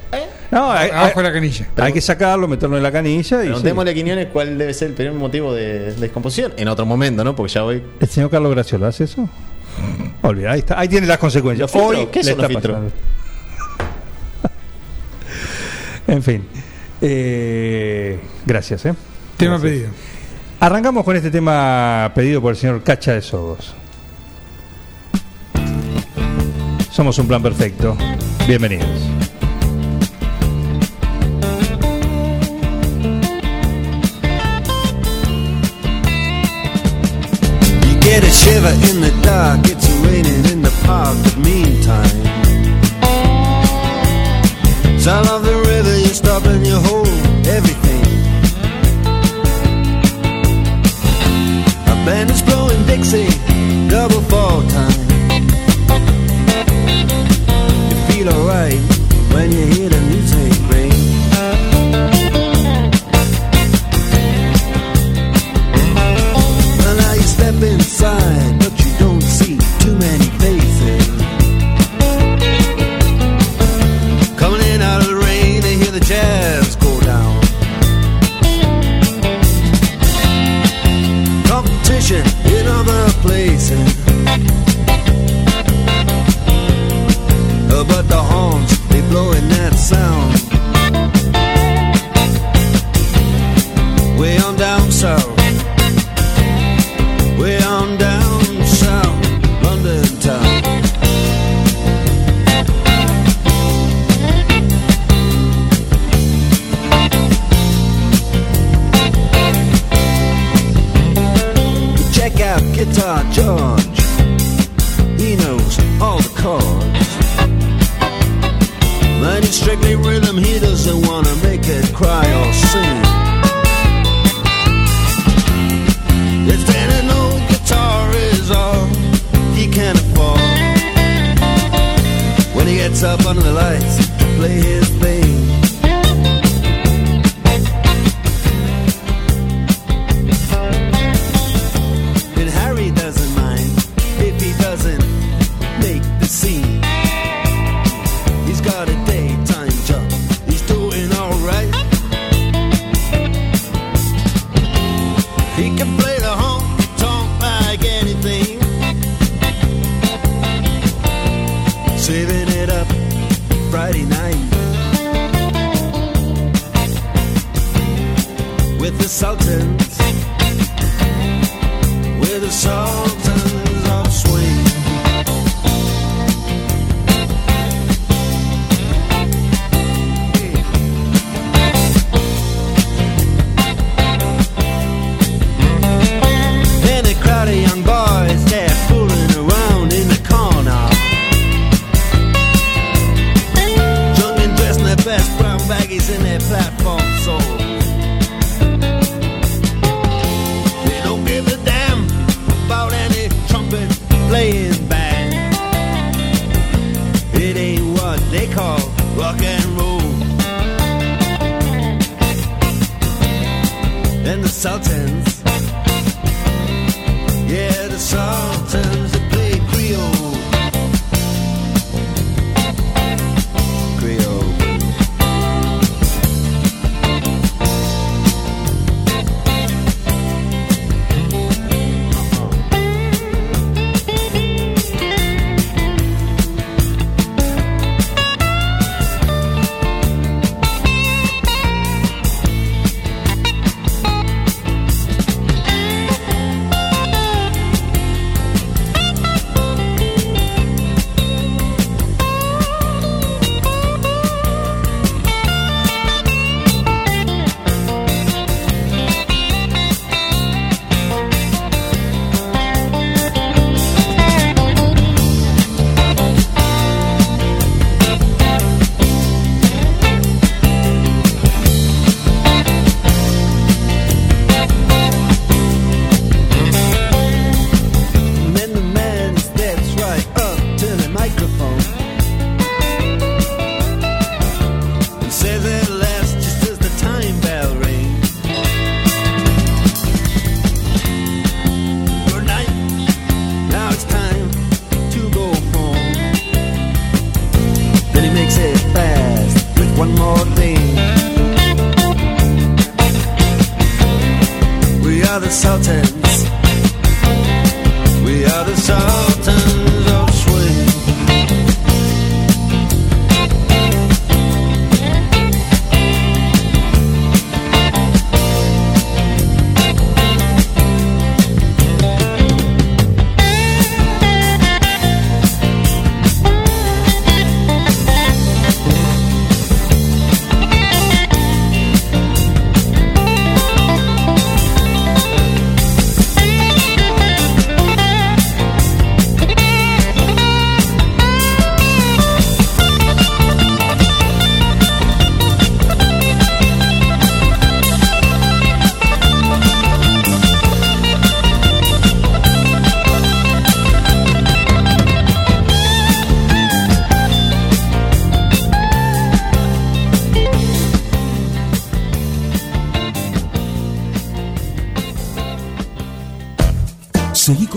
[SPEAKER 3] No, hay,
[SPEAKER 4] Abajo
[SPEAKER 3] hay-
[SPEAKER 4] de la canilla.
[SPEAKER 3] hay que sacarlo, meterlo en la canilla y. sí.
[SPEAKER 5] Preguntémosle a Quiñones cuál debe ser el primer motivo de descomposición. En otro momento, ¿no? Porque ya voy.
[SPEAKER 3] ¿El señor Carlos Graciolo hace eso? Olvida, ahí está. Ahí tiene las consecuencias. Hoy
[SPEAKER 5] ¿Qué
[SPEAKER 3] le
[SPEAKER 5] son los
[SPEAKER 3] está
[SPEAKER 5] filtros?
[SPEAKER 3] pasando. en fin. Eh, gracias, ¿eh?
[SPEAKER 4] Tema
[SPEAKER 3] Gracias.
[SPEAKER 4] pedido.
[SPEAKER 3] Arrancamos con este tema pedido por el señor Cacha de Sogos. Somos un plan perfecto. Bienvenidos.
[SPEAKER 16] You get a shiver in the dark, it's raining in the park, but meantime. Sound of the river, you stop and you hold everything. A band is blowing Dixie, double fall time. When you hear the music ring. Step inside, but you don't see too many faces.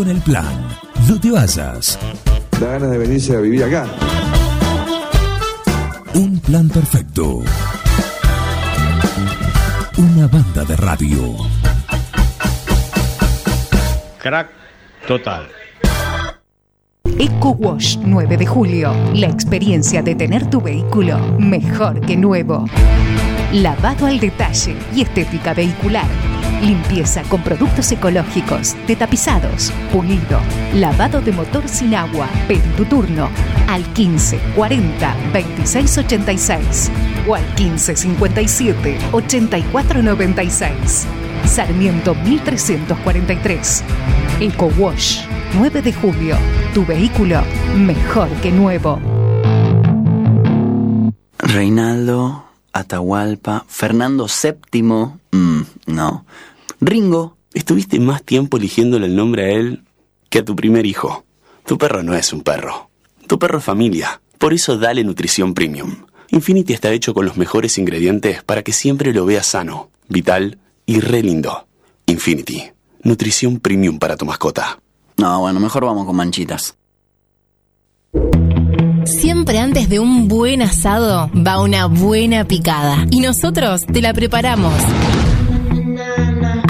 [SPEAKER 1] Con el plan. No te vayas.
[SPEAKER 17] Da ganas de venirse a vivir acá.
[SPEAKER 1] Un plan perfecto. Una banda de radio.
[SPEAKER 7] Crack total.
[SPEAKER 18] Eco Wash 9 de julio. La experiencia de tener tu vehículo mejor que nuevo. Lavado al detalle y estética vehicular. Limpieza con productos ecológicos, detapizados, pulido, lavado de motor sin agua. Pedí tu turno al 15 40 26 86 o al 15 57 84 96. Sarmiento 1343. Eco Wash 9 de julio. Tu vehículo mejor que nuevo.
[SPEAKER 19] Reinaldo, Atahualpa, Fernando VII, mm, no. Ringo,
[SPEAKER 20] Estuviste más tiempo eligiéndole el nombre a él que a tu primer hijo. Tu perro no es un perro. Tu perro es familia. Por eso dale nutrición premium. Infinity está hecho con los mejores ingredientes para que siempre lo veas sano, vital y re lindo. Infinity. Nutrición premium para tu mascota.
[SPEAKER 19] No, bueno, mejor vamos con manchitas.
[SPEAKER 21] Siempre antes de un buen asado va una buena picada. Y nosotros te la preparamos.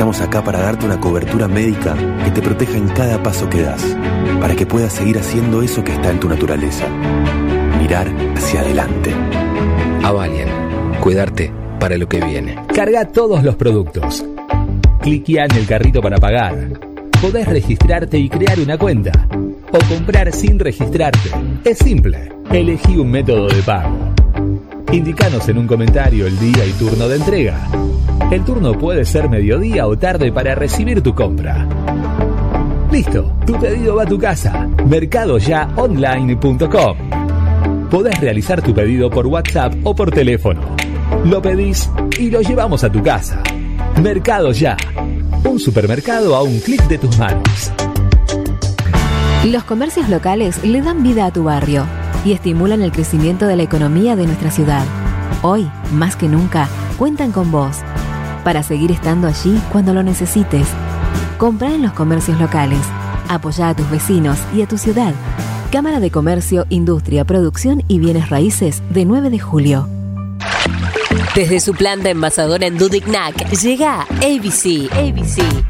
[SPEAKER 22] Estamos acá para darte una cobertura médica que te proteja en cada paso que das, para que puedas seguir haciendo eso que está en tu naturaleza. Mirar hacia adelante.
[SPEAKER 23] Avalian. Cuidarte para lo que viene. Carga todos los productos. Cliquea en el carrito para pagar. Podés registrarte y crear una cuenta. O comprar sin registrarte. Es simple. Elegí un método de pago. Indicanos en un comentario el día y turno de entrega. El turno puede ser mediodía o tarde para recibir tu compra. Listo, tu pedido va a tu casa. Mercadoyaonline.com. Podés realizar tu pedido por WhatsApp o por teléfono. Lo pedís y lo llevamos a tu casa. Mercado Ya. Un supermercado a un clic de tus manos.
[SPEAKER 24] Los comercios locales le dan vida a tu barrio y estimulan el crecimiento de la economía de nuestra ciudad. Hoy, más que nunca, cuentan con vos. Para seguir estando allí cuando lo necesites. Compra en los comercios locales. Apoya a tus vecinos y a tu ciudad. Cámara de Comercio, Industria, Producción y Bienes Raíces de 9 de julio.
[SPEAKER 25] Desde su planta envasadora en Dudignac llega ABC. ABC.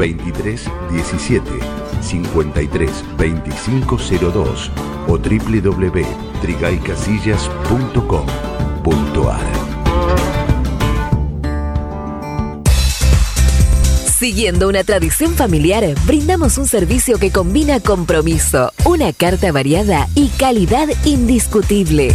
[SPEAKER 1] 23 17 53 25 02 o www.trigalcasillas.com.ar.
[SPEAKER 24] Siguiendo una tradición familiar, brindamos un servicio que combina compromiso, una carta variada y calidad indiscutible.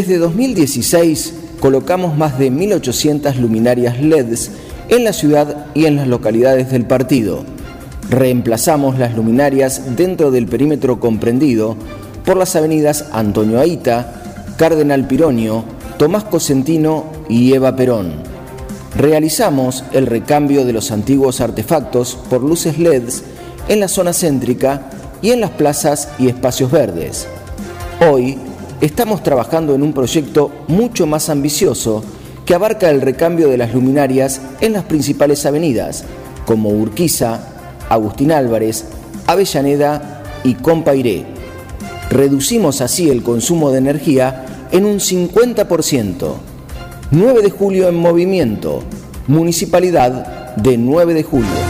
[SPEAKER 26] Desde 2016 colocamos más de 1.800 luminarias LEDs en la ciudad y en las localidades del partido. Reemplazamos las luminarias dentro del perímetro comprendido por las avenidas Antonio Aita, Cardenal Pironio, Tomás Cosentino y Eva Perón. Realizamos el recambio de los antiguos artefactos por luces LEDs en la zona céntrica y en las plazas y espacios verdes. Hoy estamos trabajando en un proyecto mucho más ambicioso que abarca el recambio de las luminarias en las principales avenidas, como Urquiza, Agustín Álvarez, Avellaneda y Compairé. Reducimos así el consumo de energía en un 50%. 9 de julio en movimiento. Municipalidad de 9 de julio.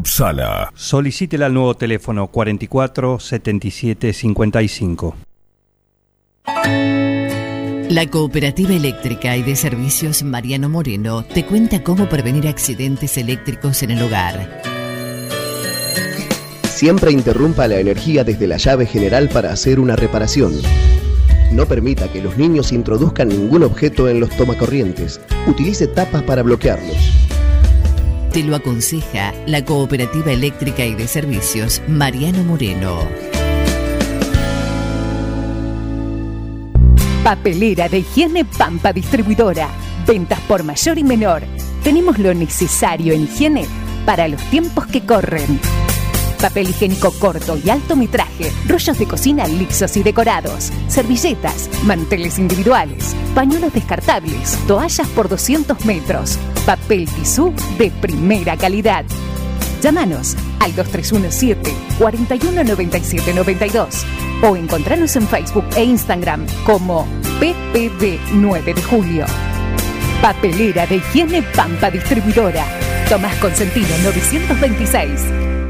[SPEAKER 13] Upsala.
[SPEAKER 3] Solicítela al nuevo teléfono 44 77 55.
[SPEAKER 27] La Cooperativa Eléctrica y de Servicios Mariano Moreno te cuenta cómo prevenir accidentes eléctricos en el hogar.
[SPEAKER 22] Siempre interrumpa la energía desde la llave general para hacer una reparación. No permita que los niños introduzcan ningún objeto en los tomacorrientes. Utilice tapas para bloquearlos.
[SPEAKER 27] Te lo aconseja la Cooperativa Eléctrica y de Servicios Mariano Moreno.
[SPEAKER 18] Papelera de higiene Pampa Distribuidora. Ventas por mayor y menor. Tenemos lo necesario en higiene para los tiempos que corren. Papel higiénico corto y alto metraje, rollos de cocina lisos y decorados, servilletas, manteles individuales, pañuelos descartables, toallas por 200 metros, papel tisú de primera calidad. Llámanos al 2317 419792 o encontranos en Facebook e Instagram como PPD 9 de Julio. Papelera de Higiene Pampa Distribuidora. Tomás Consentino 926.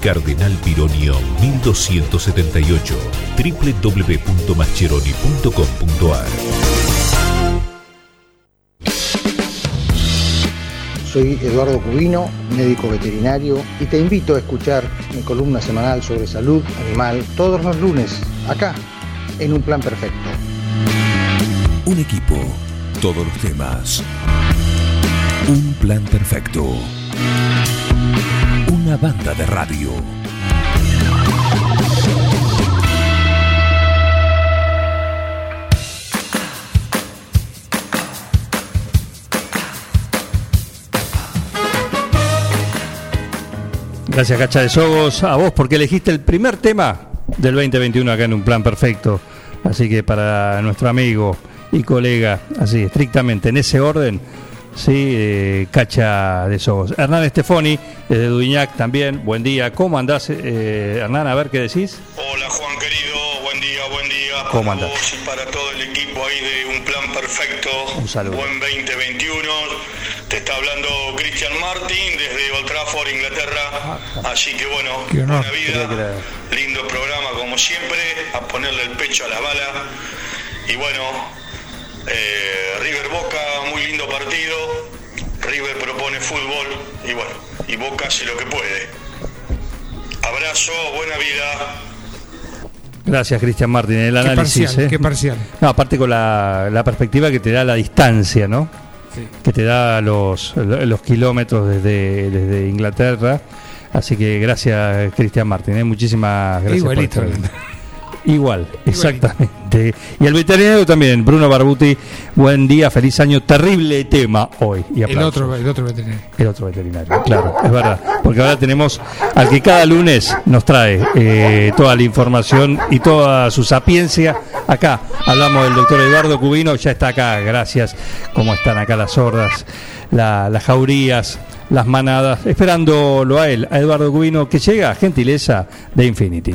[SPEAKER 28] Cardenal Pironio 1278 www.mascheroni.com.ar
[SPEAKER 29] Soy Eduardo Cubino, médico veterinario, y te invito a escuchar mi columna semanal sobre salud animal todos los lunes, acá, en Un Plan Perfecto.
[SPEAKER 1] Un equipo, todos los temas. Un plan perfecto. Una banda de radio.
[SPEAKER 3] Gracias, Cacha de Sogos, a vos porque elegiste el primer tema del 2021 acá en un plan perfecto. Así que para nuestro amigo y colega, así estrictamente en ese orden, sí, eh, Cacha de Sogos. Hernán Estefoni, desde Duñac también, buen día. ¿Cómo andás, eh, Hernán? A ver qué decís.
[SPEAKER 30] Hola Juan querido, buen día, buen día.
[SPEAKER 3] ¿Cómo
[SPEAKER 30] para
[SPEAKER 3] andás?
[SPEAKER 30] vos y para todo el equipo ahí de Un Plan Perfecto.
[SPEAKER 3] Un saludo.
[SPEAKER 30] Buen 2021. Te está hablando Christian Martin desde Old Trafford, Inglaterra. Así que bueno, buena vida. Lindo programa como siempre. A ponerle el pecho a las balas. Y bueno, eh, River Boca, muy lindo partido. River propone fútbol y bueno, y Boca hace lo que puede. Abrazo, buena vida.
[SPEAKER 3] Gracias, Cristian Martín. El
[SPEAKER 4] Qué
[SPEAKER 3] análisis.
[SPEAKER 4] parcial,
[SPEAKER 3] ¿eh?
[SPEAKER 4] qué parcial.
[SPEAKER 3] No, aparte con la, la perspectiva que te da la distancia, ¿no? Que te da los, los kilómetros desde, desde Inglaterra. Así que gracias, Cristian Martín. ¿eh? Muchísimas gracias. por
[SPEAKER 4] Igualito.
[SPEAKER 3] estar. Igual, exactamente. Y el veterinario también, Bruno Barbuti. Buen día, feliz año. Terrible tema hoy. Y
[SPEAKER 4] El otro, el otro veterinario.
[SPEAKER 3] El otro veterinario, claro, es verdad. Porque ahora tenemos al que cada lunes nos trae eh, toda la información y toda su sapiencia. Acá hablamos del doctor Eduardo Cubino, ya está acá, gracias. ¿Cómo están acá las sordas, la- las jaurías, las manadas? Esperándolo a él, a Eduardo Cubino, que llega, gentileza de Infinity.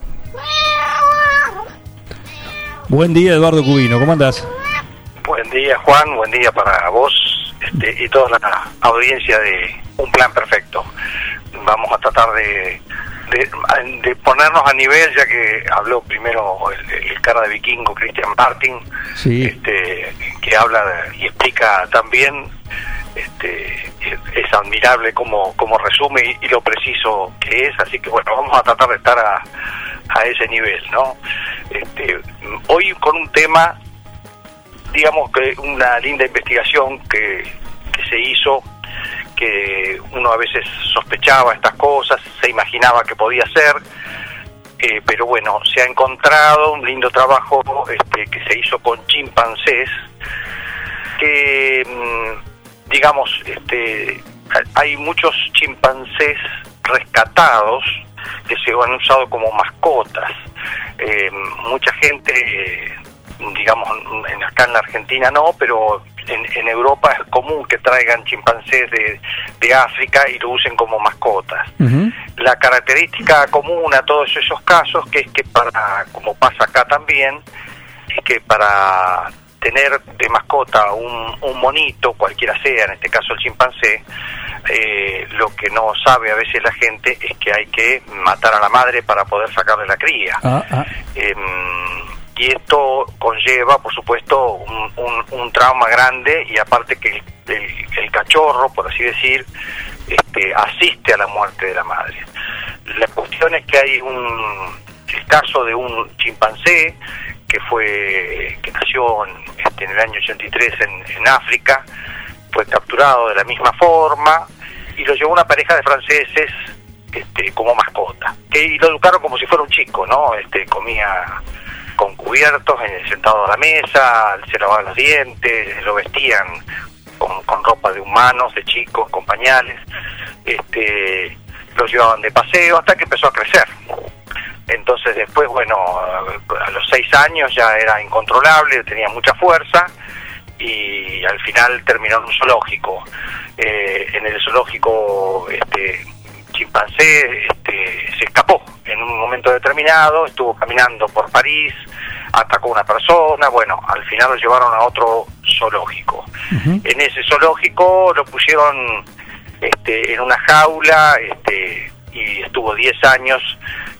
[SPEAKER 3] Buen día, Eduardo Cubino, ¿cómo andás?
[SPEAKER 31] Buen día, Juan. Buen día para vos este, y toda la audiencia de Un Plan Perfecto. Vamos a tratar de, de, de ponernos a nivel, ya que habló primero el, el cara de vikingo, Christian Martin,
[SPEAKER 3] Sí.
[SPEAKER 31] este, que habla y explica también. Este, es, admirable cómo, cómo resume y, y lo preciso que es, así que bueno, vamos a tratar de estar a, a ese nivel, ¿no? Este, hoy con un tema digamos que una linda investigación que, se hizo, que uno a veces sospechaba estas cosas, se imaginaba que podía ser, eh, pero bueno, se ha encontrado un lindo trabajo este, que se hizo con chimpancés, que mm, digamos, este, hay muchos chimpancés rescatados que se han usado como mascotas. Eh, mucha gente, eh, digamos, en, acá en la Argentina no, pero en, en Europa es común que traigan chimpancés de, de África y lo usen como mascotas. La característica común a todos esos casos, que es que para, como pasa acá también, es que para tener de mascota un, un monito, cualquiera sea, en este caso el chimpancé, eh, lo que no sabe a veces la gente es que hay que matar a la madre para poder sacarle la cría.
[SPEAKER 3] Ah, ah.
[SPEAKER 31] Em, y esto conlleva, por supuesto, un, un- un trauma grande y aparte que el, el- el cachorro, por así decir, este, asiste a la muerte de la madre. La cuestión es que hay un el caso de un chimpancé que fue que nació en, este, en el año 83 en, en África, fue capturado de la misma forma y lo llevó una pareja de franceses este, como mascota. Que, y lo educaron como si fuera un chico, ¿no? Este, comía con cubiertos, eh, sentado a la mesa, se lavaban los dientes, lo vestían con, con ropa de humanos, de chicos, con pañales, este, lo llevaban de paseo hasta que empezó a crecer. Entonces después, bueno, a los seis años ya era incontrolable, tenía mucha fuerza y al final terminó en un zoológico. Eh, en el zoológico, este chimpancé este, se escapó en un momento determinado, estuvo caminando por París, atacó a una persona, bueno, al final lo llevaron a otro zoológico. En ese zoológico lo pusieron este, en una jaula este, y estuvo 10 años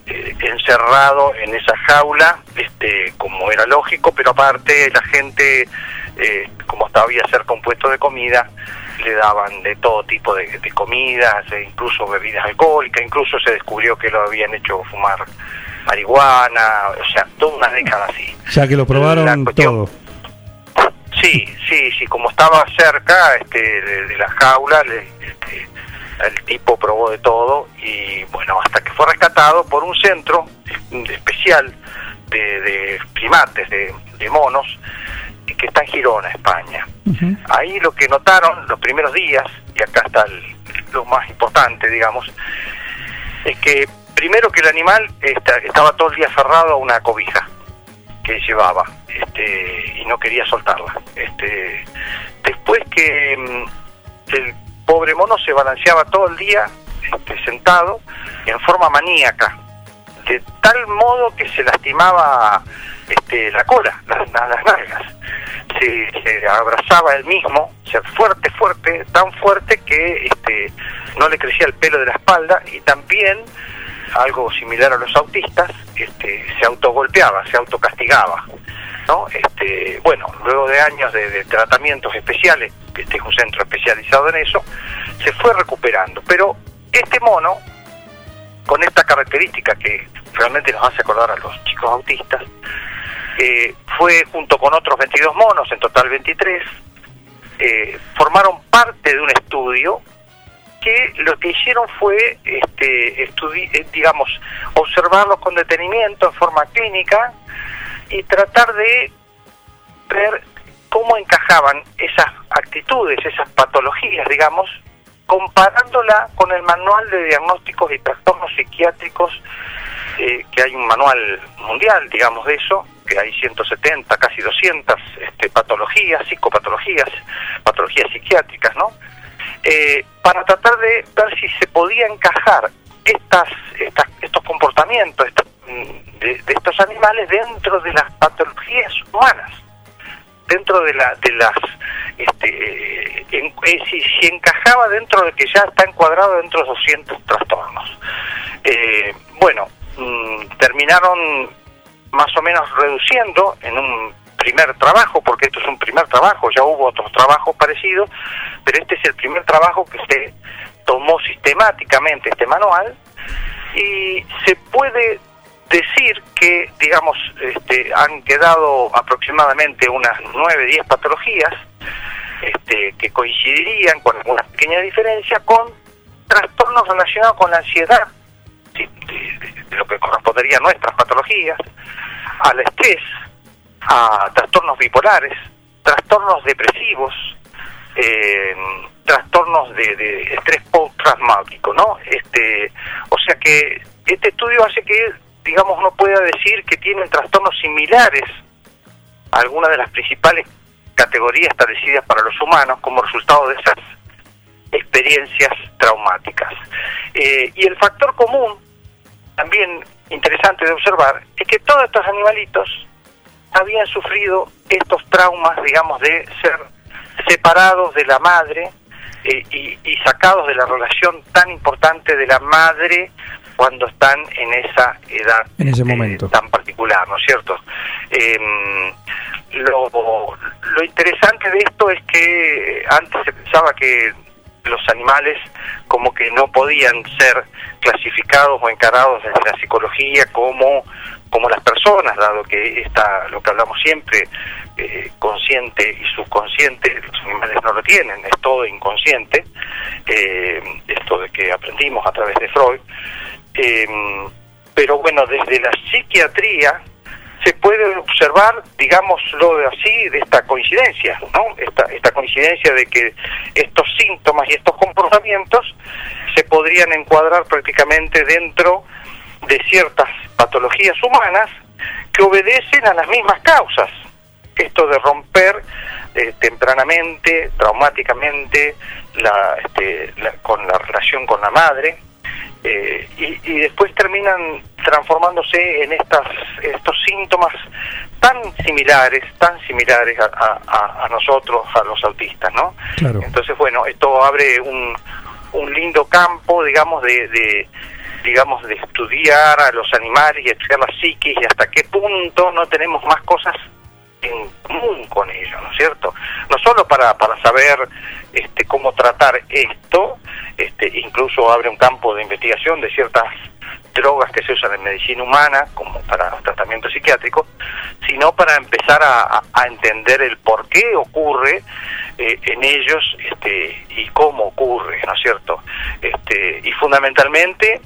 [SPEAKER 31] eh, encerrado en esa jaula, este, como era lógico, pero aparte la gente, eh, como sabía ser compuesto de comida, le daban de todo tipo de, de comidas, e incluso bebidas alcohólicas, incluso se descubrió que lo habían hecho fumar marihuana, o sea, toda una década así.
[SPEAKER 3] Ya que lo probaron todo.
[SPEAKER 31] Sí, sí, sí, como estaba cerca este, de, de la jaula, le- este, el tipo probó de todo y bueno, hasta que fue rescatado por un centro especial de, de primates, de, de monos, que está en Girona, España. Ahí lo que notaron los primeros días, y acá está el- lo más importante, digamos, es que primero que el animal esta- estaba todo el día aferrado a una cobija que llevaba este, y no quería soltarla. Este, después que mm, el pobre mono se balanceaba todo el día este, sentado en forma maníaca, de tal modo que se lastimaba este, la cola, las, las nalgas. Se, abrazaba él mismo, o fuerte, fuerte, tan fuerte que este, no le crecía el pelo de la espalda y también algo similar a los autistas, este, se autogolpeaba, se autocastigaba. Este, bueno, luego de años de, tratamientos especiales, este es un centro especializado en eso, se fue recuperando. Pero este mono, con esta característica que realmente nos hace acordar a los chicos autistas, eh, fue junto con otros 22 monos, en total 23, eh, formaron parte de un estudio que lo que hicieron fue, este, eh, digamos, observarlos con detenimiento en forma clínica y tratar de ver cómo encajaban esas actitudes, esas patologías, digamos, comparándola con el manual de diagnósticos y trastornos psiquiátricos, eh, que hay un manual mundial, digamos, de eso, que hay 170, casi 200 este, patologías, psicopatologías, patologías psiquiátricas, ¿no? Eh, para tratar de ver si se podía encajar estas, estas estos comportamientos estos, mm, de, estos animales dentro de las patologías humanas dentro de la de las este, en- eh, si, si encajaba dentro de que ya está encuadrado dentro de 200 trastornos. Eh, bueno mm, terminaron más o menos reduciendo en un primer trabajo, porque esto es un primer trabajo, ya hubo otros trabajos parecidos, pero este es el primer trabajo que se tomó sistemáticamente este manual y se puede decir que, digamos, este, han quedado aproximadamente unas 9, 10 patologías este, que coincidirían con alguna pequeña diferencia con trastornos relacionados con la ansiedad, de lo que correspondería a nuestras patologías, al estrés, a trastornos bipolares, trastornos depresivos, eh, trastornos de, de estrés postraumático, ¿no? Este, o sea que este estudio hace que, digamos, uno pueda decir que tienen trastornos similares a algunas de las principales categorías establecidas para los humanos como resultado de esas experiencias traumáticas. Eh, y el factor común, también interesante de observar, es que todos estos animalitos habían sufrido estos traumas, digamos, de ser separados de la madre eh, y, y sacados de la relación tan importante de la madre cuando están en esa edad
[SPEAKER 3] En ese momento.
[SPEAKER 31] tan particular, ¿no es cierto? Eh, lo, lo interesante de esto es que antes se pensaba que los animales como que no podían ser clasificados o encarados desde la psicología como como las personas, dado que está lo que hablamos siempre, eh, consciente y subconsciente, los animales no lo tienen, es todo inconsciente, eh, esto de que aprendimos a través de Freud. Eh, pero bueno, desde la psiquiatría se puede observar, digámoslo así, de esta coincidencia, ¿no? Esta, esta coincidencia de que estos síntomas y estos comportamientos se podrían encuadrar prácticamente dentro de ciertas patologías humanas que obedecen a las mismas causas. Esto de romper eh, tempranamente, traumáticamente, la, este, la- con la relación con la madre, eh, y, y después terminan transformándose en estas estos síntomas tan similares, tan similares a, a- a- nosotros, a los autistas, ¿no?
[SPEAKER 3] Claro.
[SPEAKER 31] Entonces, bueno, esto abre un, un lindo campo, digamos, de, de digamos de estudiar a los animales y estudiar la psiquis y hasta qué punto no tenemos más cosas en común con ellos, ¿no es cierto? No solo para, para saber este, cómo tratar esto, este, incluso abre un campo de investigación de ciertas drogas que se usan en medicina humana como para tratamiento psiquiátrico, sino para empezar a, a- entender el por qué ocurre eh, en ellos este, y cómo ocurre, ¿no es cierto? Este, y fundamentalmente,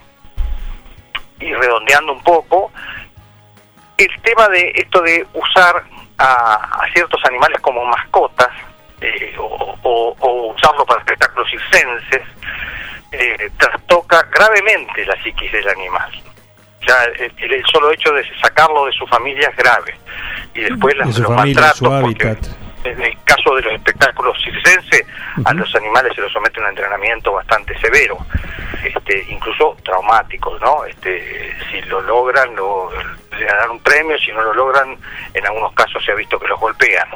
[SPEAKER 31] y redondeando un poco, el tema de esto de usar a, a ciertos animales como mascotas eh, o, o- o usarlo para espectáculos circenses eh, trastoca gravemente la psiquis del animal. Ya el, el solo hecho de sacarlo de su familia es grave. Y después las-
[SPEAKER 3] de
[SPEAKER 31] los
[SPEAKER 3] familia,
[SPEAKER 31] maltratos,
[SPEAKER 3] su
[SPEAKER 31] porque
[SPEAKER 3] hábitat.
[SPEAKER 31] en el caso de los espectáculos circenses, a los animales se los somete a un entrenamiento bastante severo, este, incluso traumático, ¿no? Este, si lo logran, lo, dan un premio, si no lo logran, en algunos casos se ha visto que los golpean.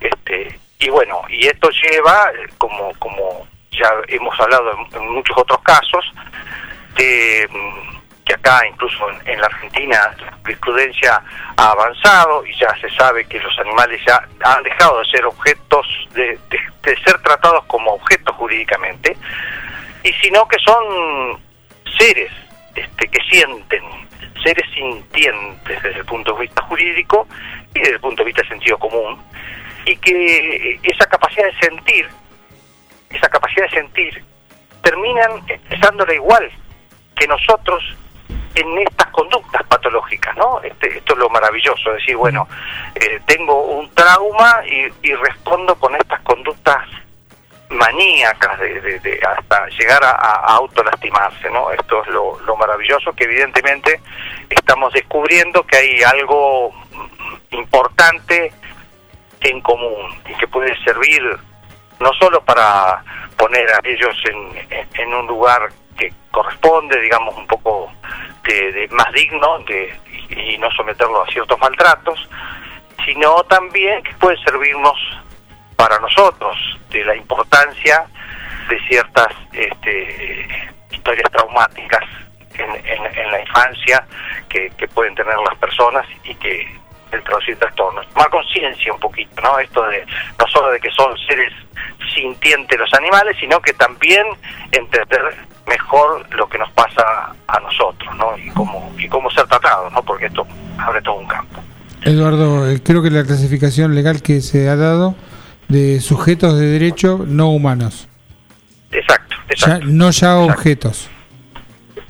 [SPEAKER 31] Este, y bueno, y esto lleva, como, como ya hemos hablado en, muchos otros casos, de, mm, que acá incluso en, la Argentina la jurisprudencia ha avanzado y ya se sabe que los animales ya han dejado de ser objetos, de- de ser tratados como objetos jurídicamente, y sino que son seres este, que sienten, seres sintientes desde el punto de vista jurídico y desde el punto de vista del sentido común, y que esa capacidad de sentir, esa capacidad de sentir, terminan expresándola igual que nosotros en estas conductas patológicas, ¿no? Este, esto es lo maravilloso, decir, bueno, eh, tengo un trauma y, y respondo con estas conductas maníacas de, de- hasta llegar a, a autolastimarse, ¿no? Esto es lo, lo maravilloso que evidentemente estamos descubriendo que hay algo importante en común y que puede servir no solo para poner a ellos en, en- un lugar que corresponde, digamos, un poco de, de más digno de, y no someterlo a ciertos maltratos, sino también que puede servirnos para nosotros de la importancia de ciertas este, historias traumáticas en, en- la infancia que, que pueden tener las personas y que el traducir trastornos. Tomar conciencia un poquito, ¿no? Esto de no solo de que son seres sintientes los animales, sino que también entender mejor lo que nos pasa a nosotros, ¿no? Y cómo, y cómo ser tratados, ¿no? Porque esto abre todo un campo.
[SPEAKER 4] Eduardo, eh, creo que la clasificación legal que se ha dado de sujetos de derecho no humanos,
[SPEAKER 31] Exacto,
[SPEAKER 4] ya,
[SPEAKER 31] exacto.
[SPEAKER 4] no ya objetos.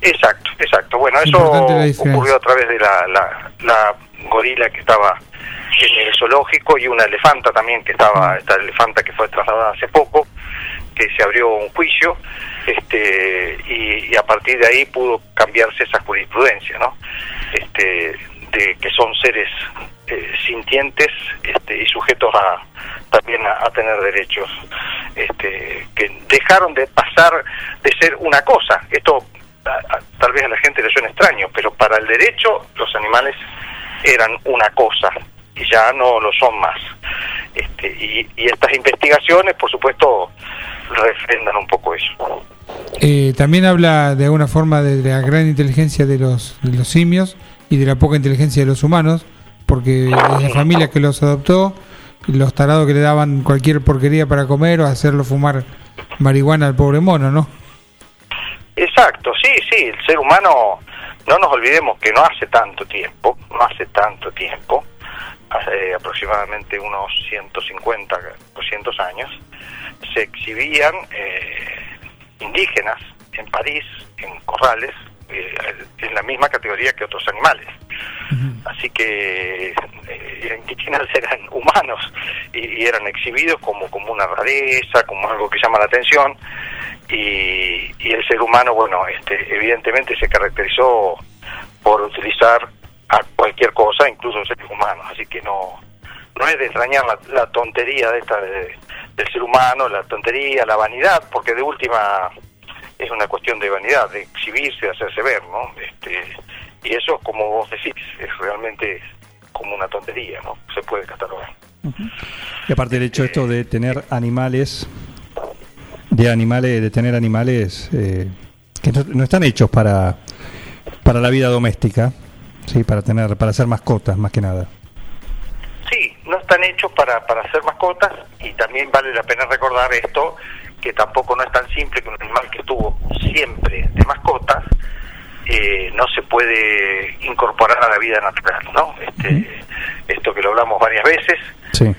[SPEAKER 31] Exacto, exacto. Bueno, eso ocurrió a través de la, la, la gorila que estaba en el zoológico y una elefanta también que estaba, esta elefanta que fue trasladada hace poco, que se abrió un juicio este y, y a partir de ahí pudo cambiarse esa jurisprudencia, ¿no? Este, de que son seres eh, sintientes este, y sujetos a también a, tener derechos este, que dejaron de pasar de ser una cosa. Esto a- tal vez a la gente le suene extraño, pero para el derecho los animales eran una cosa y, ya no lo son más. Este, y, y estas investigaciones, por supuesto, refrendan un poco eso.
[SPEAKER 4] Eh, también habla de alguna forma de la gran inteligencia de los, de los simios y de la poca inteligencia de los humanos, porque es la familia que los adoptó, los tarados que le daban cualquier porquería para comer o hacerlo fumar marihuana al pobre mono, ¿no?
[SPEAKER 31] Exacto, sí, sí, el ser humano, no nos olvidemos que no hace tanto tiempo, no hace tanto tiempo, hace aproximadamente unos 150, 200 años, se exhibían eh, indígenas en París, en corrales, eh, en la misma categoría que otros animales. Así que eh, indígenas eran humanos y, y eran exhibidos como, como una rareza, como algo que llama la atención. Y, y el ser humano, bueno, este, evidentemente se caracterizó por utilizar a cualquier cosa, incluso seres humanos. Así que no, no es de extrañar la, la tontería de esta de- del ser humano, la tontería, la vanidad, porque de última es una cuestión de vanidad, de exhibirse, de hacerse ver, ¿no? Este, y eso, como vos decís, es realmente como una tontería, ¿no? Se puede catalogar.
[SPEAKER 3] Y aparte el hecho esto de tener animales, de animales, de tener animales eh, que no, no están hechos para, para la vida doméstica, sí, para tener, para ser mascotas más que nada.
[SPEAKER 31] Sí, no están hechos para, para ser mascotas y también vale la pena recordar esto, que tampoco no es tan simple que un animal que estuvo siempre de mascotas eh, no se puede incorporar a la vida natural, ¿no? Este, Esto que lo hablamos varias veces,
[SPEAKER 3] Sí.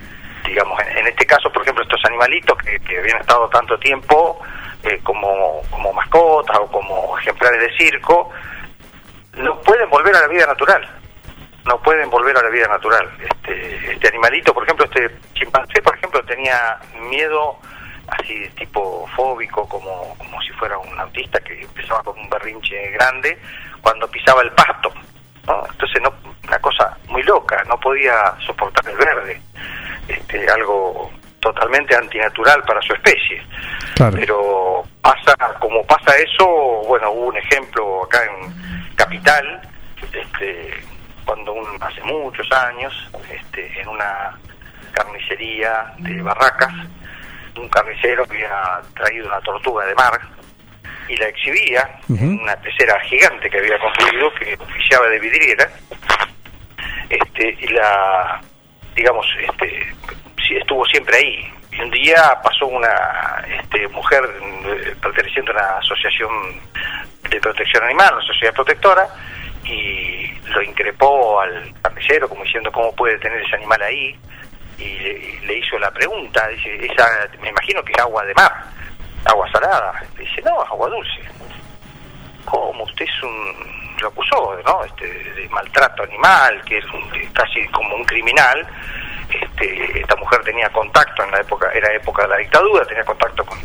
[SPEAKER 31] digamos, en, en este caso, por ejemplo, estos animalitos que, que habían estado tanto tiempo eh, como, como mascotas o como ejemplares de circo, no pueden volver a la vida natural. No pueden volver a la vida natural. Este, este animalito, por ejemplo, este chimpancé, por ejemplo, tenía miedo así tipo fóbico, como, como si fuera un autista que empezaba con un berrinche grande cuando pisaba el pasto. ¿no? Entonces, no, una cosa muy loca, no podía soportar el verde. Este, algo totalmente antinatural para su especie. Pero pasa, como pasa eso, bueno, hubo un ejemplo acá en Capital, este, cuando un, hace muchos años, este, en una carnicería de Barracas, un carnicero había traído una tortuga de mar y la exhibía en una pecera gigante que había construido que oficiaba de vidriera. Este y la digamos este estuvo siempre ahí. Y un día pasó una este, mujer eh, perteneciente a una asociación de protección animal, una sociedad protectora, y lo increpó al carnicero como diciendo cómo puede tener ese animal ahí, y le, le hizo la pregunta, dice, esa, me imagino que es agua de mar, agua salada, dice, no, agua dulce. ¿Cómo usted es un, lo acusó, ¿no? Este, de maltrato animal, que es un- casi como un criminal, este, esta mujer tenía contacto en la época, era época de la dictadura, tenía contacto con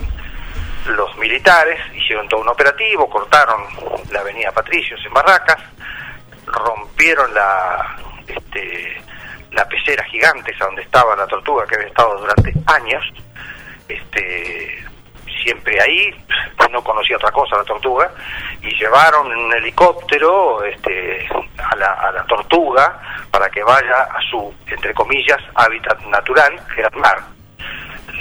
[SPEAKER 31] los militares, hicieron todo un operativo, cortaron la avenida Patricios en Barracas, rompieron la este, la pecera gigante esa donde estaba la tortuga que había estado durante años, este siempre ahí, no conocía otra cosa la tortuga, y llevaron en un helicóptero este, a, la, a la tortuga para que vaya a su, entre comillas, hábitat natural, que era el mar.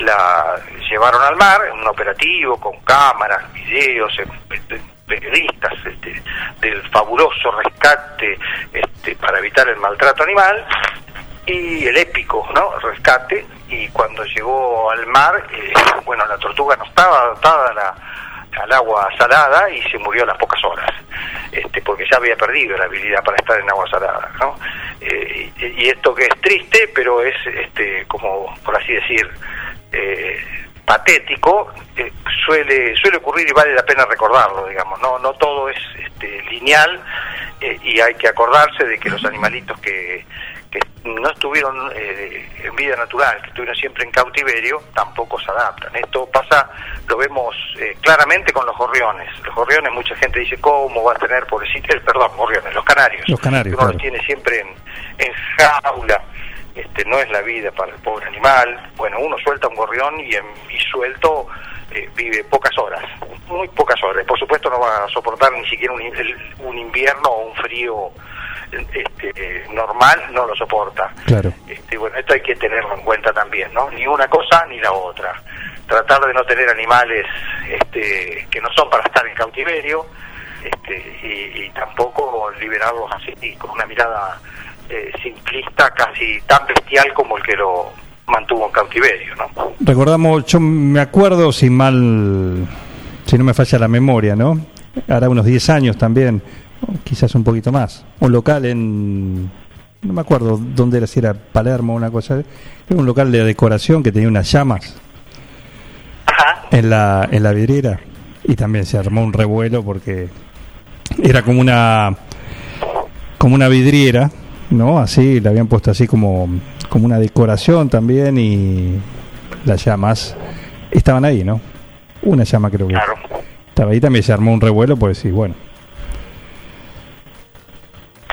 [SPEAKER 31] La llevaron al mar en un operativo con cámaras, videos, periodistas este, del fabuloso rescate este, para evitar el maltrato animal y el épico ¿no? rescate y cuando llegó al mar eh, bueno la tortuga no estaba adaptada a la- al agua salada y se murió a las pocas horas este, porque ya había perdido la habilidad para estar en agua salada ¿no? Eh, y, y esto que es triste pero es este como por así decir eh, patético eh, suele suele ocurrir y vale la pena recordarlo digamos no no todo es este, lineal y hay que acordarse de que los animalitos que, que no estuvieron eh, en vida natural que estuvieron siempre en cautiverio tampoco se adaptan. Esto pasa lo vemos eh, claramente con los gorriones. Los gorriones mucha gente dice cómo va a tener pobrecitos perdón gorriones los canarios.
[SPEAKER 3] Los canarios,
[SPEAKER 31] uno
[SPEAKER 3] claro.
[SPEAKER 31] los tiene siempre en, en jaula. Este, no es la vida para el pobre animal. Bueno, uno suelta un gorrión y, en- y suelto eh, vive pocas horas, muy pocas horas. Por supuesto no va a soportar ni siquiera un, un invierno o un frío este, normal no lo soporta.
[SPEAKER 3] Claro.
[SPEAKER 31] Este, bueno, esto hay que tenerlo en cuenta también, ¿no? Ni una cosa ni la otra. Tratar de no tener animales este, que no son para estar en cautiverio este, y, y tampoco liberarlos así con una mirada eh, simplista, casi tan bestial como el que lo mantuvo en cautiverio, ¿no?
[SPEAKER 3] Recordamos, yo me acuerdo, si mal, si no me falla la memoria, ¿no? Hará unos 10 años también, quizás un poquito más. Un local en, no me acuerdo dónde era, si era Palermo o una cosa, era un local de decoración que tenía unas llamas en la, en la vidriera y también se armó un revuelo porque era como una como una vidriera, ¿no? Así, la habían puesto así como, como una decoración también y las llamas estaban ahí, ¿no? Una llama creo que estaba ahí, también se armó un revuelo, pues sí, bueno.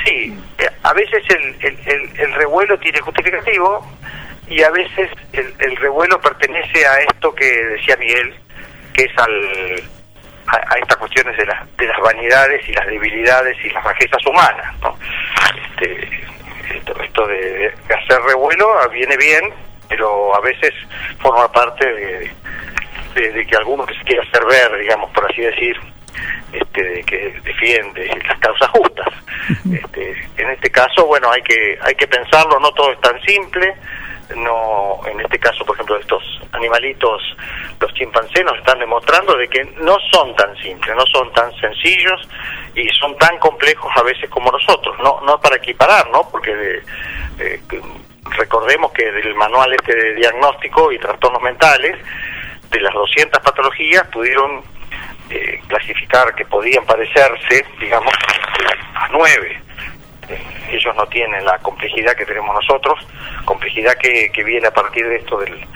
[SPEAKER 31] Sí, a veces el, el, el, el revuelo tiene justificativo y a veces el, el revuelo pertenece a esto que decía Miguel, que es al, a, a estas cuestiones de, las de las vanidades y las debilidades y las bajezas humanas. ¿no? Este, esto, esto de, de hacer revuelo viene bien, pero a veces forma parte de, de, de que alguno que se quiera hacer ver, digamos, por así decir, este, de que defiende las causas justas. Este, en este caso, bueno, hay que hay que pensarlo, no todo es tan simple. No, en este caso, por ejemplo, estos animalitos, los chimpancés nos están demostrando de que no son tan simples, no son tan sencillos y son tan complejos a veces como nosotros. No, no para equiparar, ¿no? Porque de- eh, recordemos que del manual este de diagnóstico y trastornos mentales, de las 200 patologías pudieron eh, clasificar que podían parecerse, digamos, a nueve. Ellos no tienen la complejidad que tenemos nosotros, complejidad que, que viene a partir de esto del,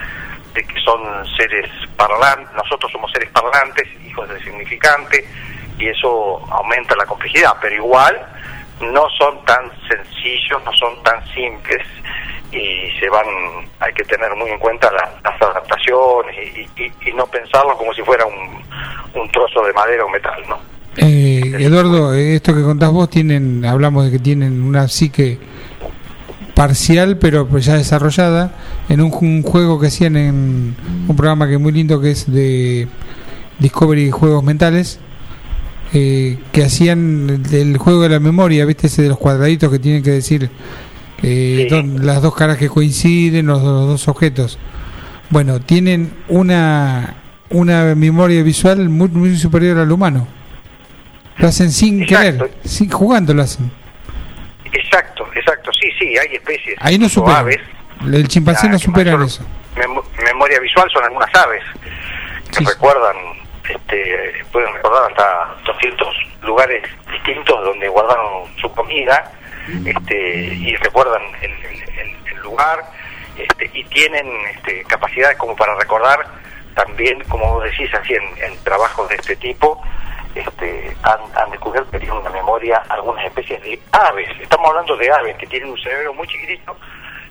[SPEAKER 31] de que son seres parlantes, nosotros somos seres parlantes, hijos del significante, y eso aumenta la complejidad, pero igual no son tan sencillos, no son tan simples y se van, hay que tener muy en cuenta la- las adaptaciones y, y- y no pensarlo como si fuera un, un trozo de madera o metal, ¿no?
[SPEAKER 4] Eh, Eduardo, eh, esto que contás vos tienen, hablamos de que tienen una psique parcial, pero pues ya desarrollada en un, un juego que hacían en un programa que es muy lindo que es de Discovery Juegos Mentales, eh, que hacían el, del juego de la memoria, viste ese de los cuadraditos que tienen que decir eh, don- las dos caras que coinciden, los, los dos objetos. Bueno, tienen una una memoria visual muy, muy superior al humano. Lo hacen sin querer, sin jugando lo hacen.
[SPEAKER 31] Exacto, exacto, sí, sí, hay especies.
[SPEAKER 4] Ahí no
[SPEAKER 31] tipo
[SPEAKER 4] superan.
[SPEAKER 31] aves,
[SPEAKER 4] El chimpancé
[SPEAKER 31] Ah,
[SPEAKER 4] no
[SPEAKER 31] mayor-
[SPEAKER 4] eso.
[SPEAKER 31] mem- memoria visual son algunas aves que recuerdan, este, pueden recordar hasta 200 lugares distintos donde guardaron su comida este, y recuerdan el- el lugar este, y tienen este, capacidades como para recordar también, como vos decís, así en, en trabajos de este tipo, este, han, descubierto que tienen una memoria algunas especies de aves. Estamos hablando de aves que tienen un cerebro muy chiquitito,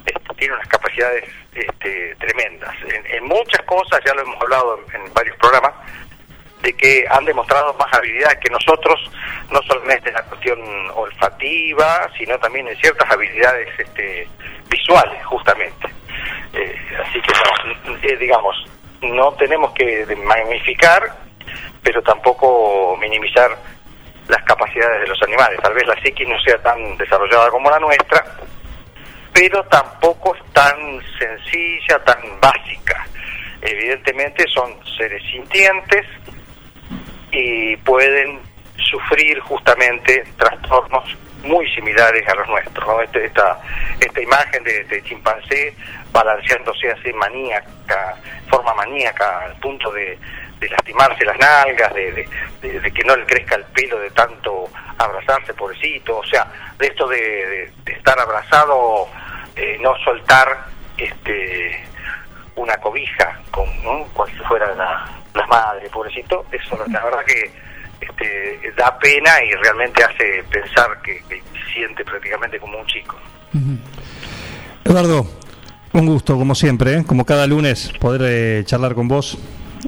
[SPEAKER 31] este, tienen unas capacidades este, tremendas. En, muchas cosas, ya lo hemos hablado en, en varios programas, de que han demostrado más habilidades que nosotros, no solamente en la cuestión olfativa, sino también en ciertas habilidades este, visuales, justamente. Eh, así que, no, eh, digamos, no tenemos que magnificar, pero tampoco minimizar las capacidades de los animales. Tal vez la psiquis no sea tan desarrollada como la nuestra, pero tampoco es tan sencilla, tan básica. Evidentemente son seres sintientes y pueden sufrir justamente trastornos muy similares a los nuestros. ¿no? Este- esta, esta imagen de, de chimpancé balanceándose así maníaca, forma maníaca, al punto de, de lastimarse las nalgas, de, que no le crezca el pelo de tanto abrazarse, pobrecito. O sea, de esto de, estar abrazado, eh, no soltar este una cobija con ¿no? cual si fuera la, la madre, pobrecito. Eso la verdad que este, da pena y realmente hace pensar que, que siente prácticamente como un chico.
[SPEAKER 3] Eduardo, un gusto, como siempre, ¿eh? como cada lunes, poder eh, charlar con vos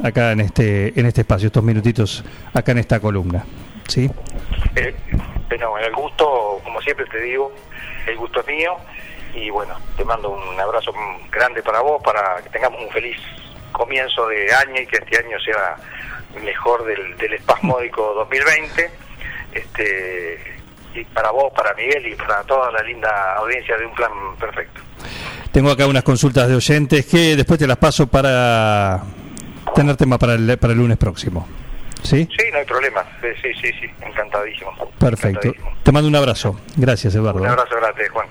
[SPEAKER 3] acá en este, en este espacio, estos minutitos, acá en esta columna. ¿sí?
[SPEAKER 31] Eh, pero el gusto, como siempre te digo, el gusto es mío y bueno, te mando un abrazo grande para vos, para que tengamos un feliz comienzo de año y que este año sea mejor del, del espasmódico 2020. Este, y para vos, para Miguel y para toda la linda audiencia de un plan perfecto.
[SPEAKER 3] Tengo acá unas consultas de oyentes que después te las paso para tener tema para el, para el lunes próximo. ¿Sí?
[SPEAKER 31] Sí, no hay problema. Sí, sí, sí, encantadísimo.
[SPEAKER 3] Perfecto. Te mando un abrazo. Gracias, Eduardo.
[SPEAKER 31] Un abrazo grande, Juan.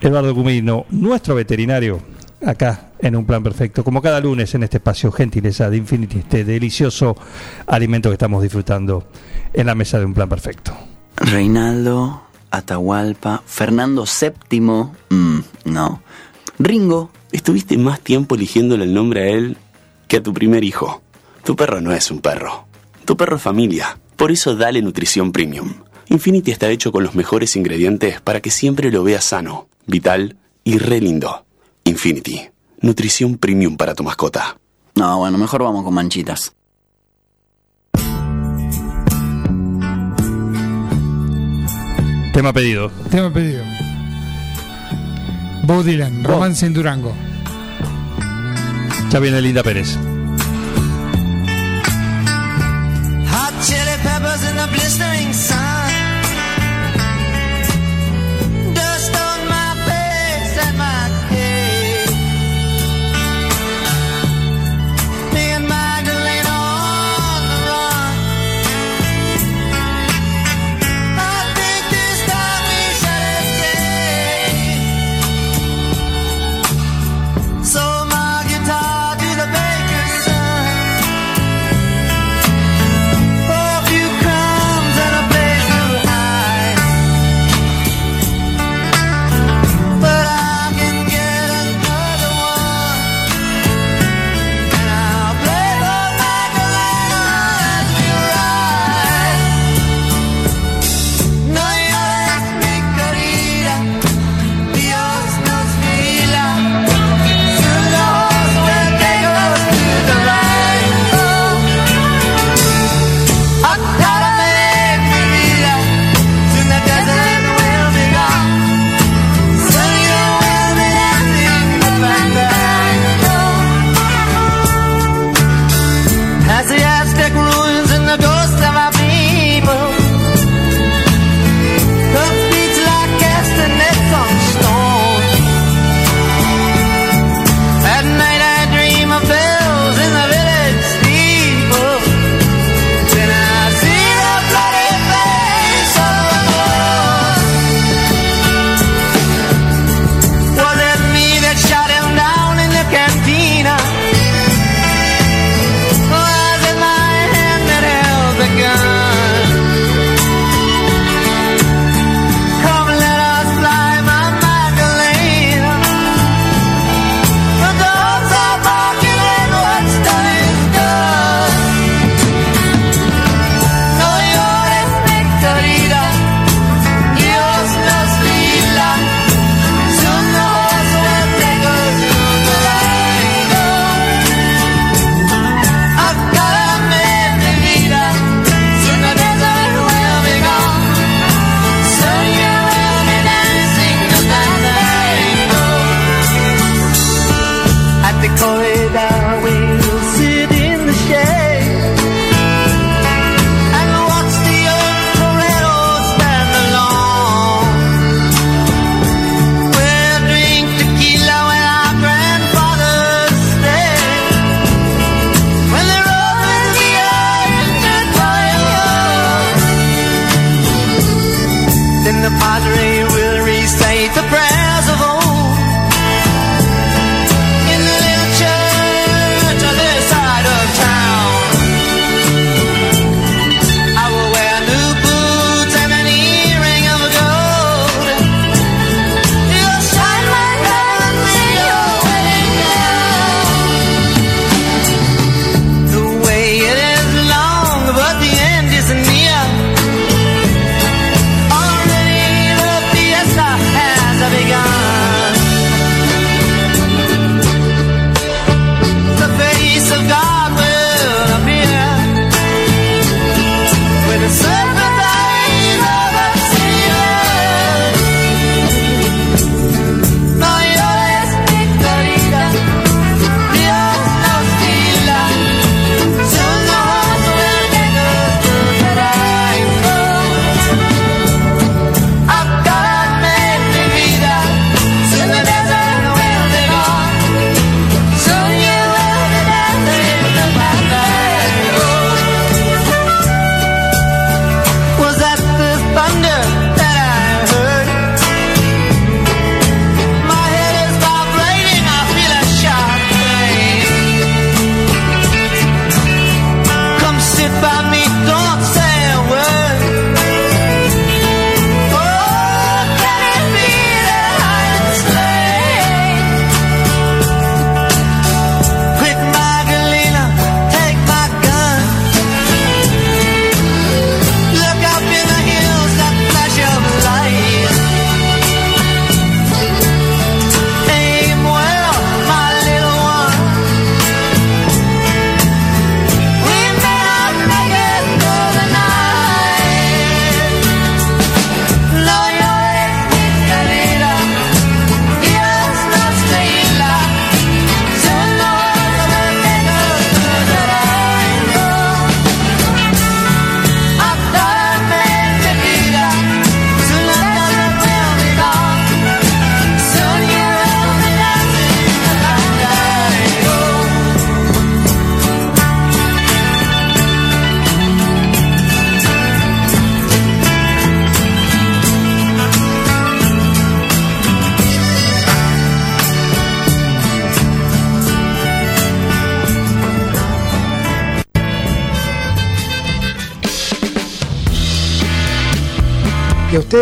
[SPEAKER 3] Eduardo Cumino, nuestro veterinario, acá en un plan perfecto, como cada lunes en este espacio gentileza de Infinity, este delicioso alimento que estamos disfrutando en la mesa de un plan perfecto.
[SPEAKER 32] Reinaldo, Atahualpa, Fernando VII, mm, no.
[SPEAKER 20] Ringo, estuviste más tiempo eligiéndole el nombre a él que a tu primer hijo. Tu perro no es un perro. Tu perro es familia. Por eso dale nutrición premium. Infinity está hecho con los mejores ingredientes para que siempre lo veas sano, vital y re lindo. Infinity. Nutrición premium para tu mascota.
[SPEAKER 32] No, bueno, mejor vamos con manchitas.
[SPEAKER 3] Tema pedido.
[SPEAKER 4] Tema pedido. Bob Dylan, Romance en Durango.
[SPEAKER 3] Ya viene Linda Pérez.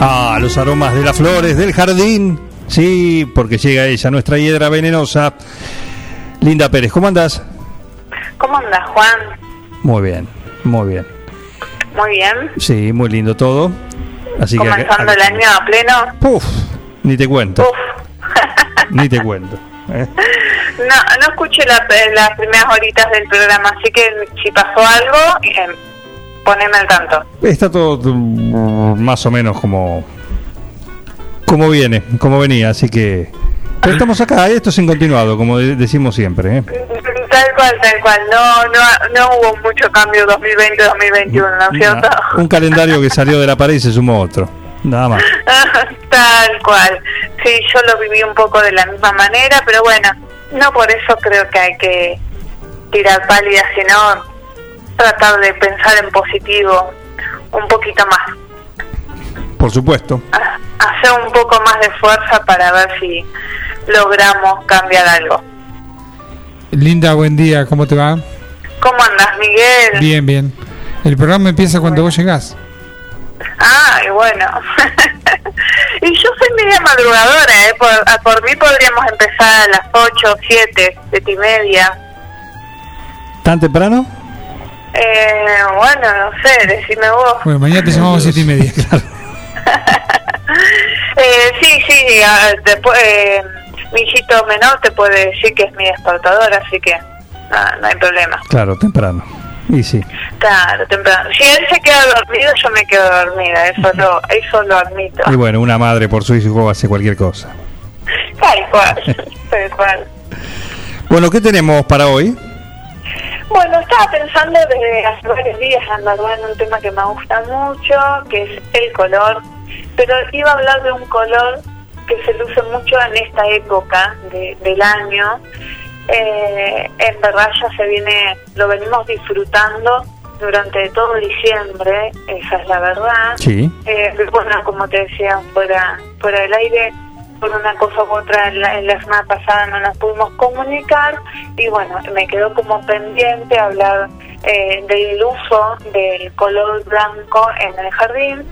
[SPEAKER 3] Ah, los aromas de las flores del jardín. Sí, porque llega ella, nuestra hiedra venenosa. Linda Pérez, ¿cómo andás?
[SPEAKER 33] ¿Cómo andas, Juan?
[SPEAKER 3] Muy bien, muy bien.
[SPEAKER 33] Muy bien.
[SPEAKER 3] Sí, muy lindo todo. Así que
[SPEAKER 33] Comenzando el año a pleno.
[SPEAKER 3] Uf, ni te cuento. ni te cuento. ¿eh?
[SPEAKER 33] No, no escuché la- las primeras horitas del programa, así que si pasó algo, eh, poneme al tanto.
[SPEAKER 3] Está todo mm, más o menos como como viene, como venía, así que pero estamos acá, esto es en continuado, como de- decimos siempre. ¿eh?
[SPEAKER 33] Tal cual, tal cual. No, no, no hubo mucho cambio 2020-2021, ¿no es cierto?
[SPEAKER 3] Un calendario que salió de la pared y se sumó otro. Nada más.
[SPEAKER 33] Tal cual. Sí, yo lo viví un poco de la misma manera, pero bueno, no por eso creo que hay que tirar pálida, sino tratar de pensar en positivo un poquito más.
[SPEAKER 3] Por supuesto.
[SPEAKER 33] Hacer un poco más de fuerza para ver si logramos cambiar algo.
[SPEAKER 4] Linda, buen día, ¿cómo te va?
[SPEAKER 33] ¿Cómo andas, Miguel?
[SPEAKER 4] Bien, bien. El programa empieza cuando vos llegás.
[SPEAKER 33] Ah, y bueno. y yo soy media madrugadora, ¿eh? Por, a- por mí podríamos empezar a las 8, 7, 7 y media.
[SPEAKER 3] ¿Tan temprano?
[SPEAKER 33] Eh, bueno, no sé, decime vos.
[SPEAKER 4] Bueno, mañana te llamamos a siete y media.
[SPEAKER 33] Eh, sí, sí, después, eh, mi hijito menor te puede decir que es mi despertador, así que no, no hay problema.
[SPEAKER 3] Claro, temprano. Y sí.
[SPEAKER 33] Claro, temprano. Si él se queda dormido, yo me quedo dormida, eso lo, eso lo admito.
[SPEAKER 3] Y bueno, una madre por su hijo hace cualquier cosa.
[SPEAKER 33] Tal cual, tal cual.
[SPEAKER 3] Bueno, ¿qué tenemos para hoy?
[SPEAKER 33] Bueno, estaba pensando desde hace varios días andar en un tema que me gusta mucho, que es el color, pero iba a hablar de un color que se luce mucho en esta época de- del año. Eh, en verdad ya se viene, lo venimos disfrutando durante todo diciembre, esa es la verdad.
[SPEAKER 3] Sí.
[SPEAKER 33] Eh, bueno, como te decía, fuera, fuera del aire, por una cosa u otra, en la, la semana pasada no nos pudimos comunicar y bueno, me quedó como pendiente hablar eh, del uso del color blanco en el jardín.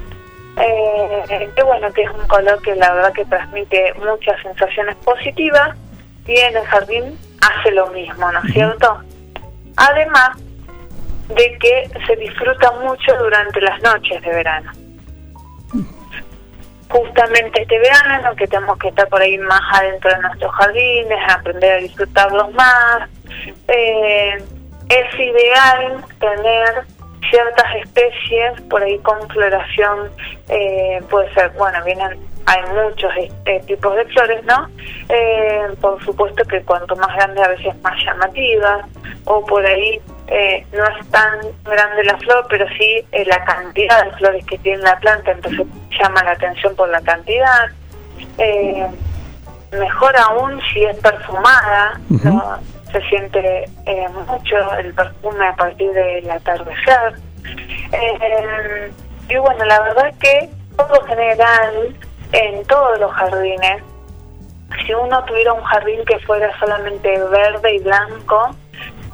[SPEAKER 33] Eh, que bueno, que es un color que la verdad que transmite muchas sensaciones positivas y en el jardín hace lo mismo, ¿no es cierto? Además de que se disfruta mucho durante las noches de verano. Justamente este verano que tenemos que estar por ahí más adentro de nuestros jardines, aprender a disfrutarlos más, eh, es ideal tener ciertas especies por ahí con floración, eh, puede ser, bueno, vienen, hay muchos eh, tipos de flores, ¿no? Eh, por supuesto que cuanto más grande a veces más llamativa, o por ahí eh, no es tan grande la flor, pero sí eh, la cantidad de flores que tiene la planta, entonces llama la atención por la cantidad. Eh, mejor aún si es perfumada, ¿no? se siente eh, mucho el perfume a partir del atardecer. Eh, y bueno, la verdad que por lo general en todos los jardines, si uno tuviera un jardín que fuera solamente verde y blanco,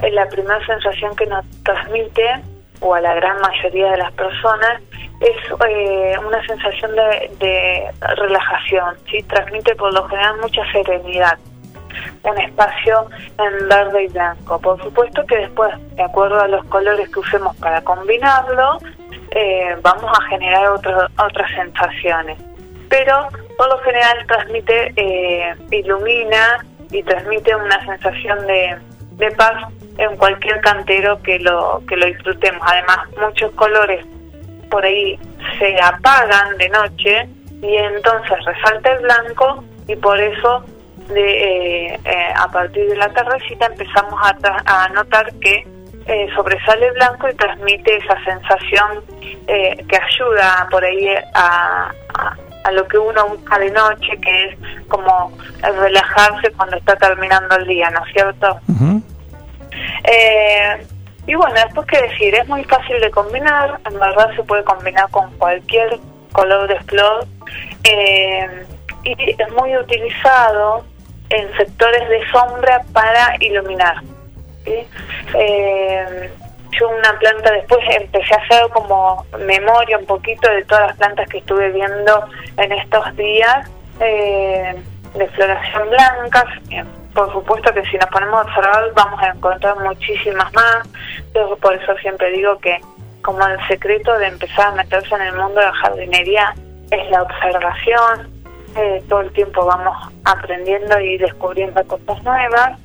[SPEAKER 33] eh, la primera sensación que nos transmite, o a la gran mayoría de las personas, es eh, una sensación de, de relajación, ¿sí? transmite por lo general mucha serenidad un espacio en verde y blanco. Por supuesto que después, de acuerdo a los colores que usemos para combinarlo, eh, vamos a generar otro- otras sensaciones. Pero por lo general transmite, eh, ilumina y transmite una sensación de, de paz en cualquier cantero que lo, que lo disfrutemos. Además, muchos colores por ahí se apagan de noche y entonces resalta el blanco y por eso de, eh, eh, a partir de la tardecita empezamos a, a notar que eh, sobresale blanco y transmite esa sensación que ayuda por ahí a- a lo que uno busca de noche, que es como el relajarse cuando está terminando el día, ¿no es cierto? Eh, y bueno, después qué decir, es muy fácil de combinar, en verdad se puede combinar con cualquier color de flor eh, y es muy utilizado en sectores de sombra para iluminar. ¿sí? Eh, yo una planta después empecé a hacer como memoria un poquito de todas las plantas que estuve viendo en estos días eh, de floración blancas. Por supuesto que si nos ponemos a observar vamos a encontrar muchísimas más. Yo por eso siempre digo que como el secreto de empezar a meterse en el mundo de la jardinería es la observación. Eh, todo el tiempo vamos aprendiendo y descubriendo cosas nuevas.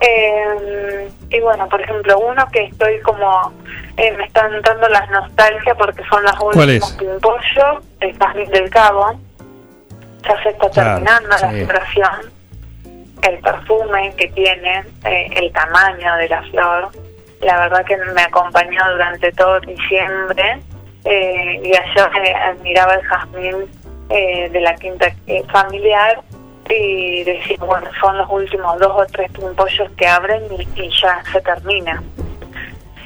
[SPEAKER 33] Eh, y bueno, por ejemplo, uno que estoy como, eh, me están dando las nostalgias porque son las
[SPEAKER 3] ¿Cuál
[SPEAKER 33] últimos
[SPEAKER 3] es?
[SPEAKER 33] pimpollos, el jazmín del cabo. Ya se está
[SPEAKER 3] Claro,
[SPEAKER 33] terminando la
[SPEAKER 3] sí.
[SPEAKER 33] floración, el perfume que tiene, eh, el tamaño de la flor. La verdad que me acompañó durante todo diciembre eh, y ayer eh, admiraba el jazmín eh, de la quinta familiar y decir, bueno, son los últimos dos o tres pimpollos que abren y, y ya se termina.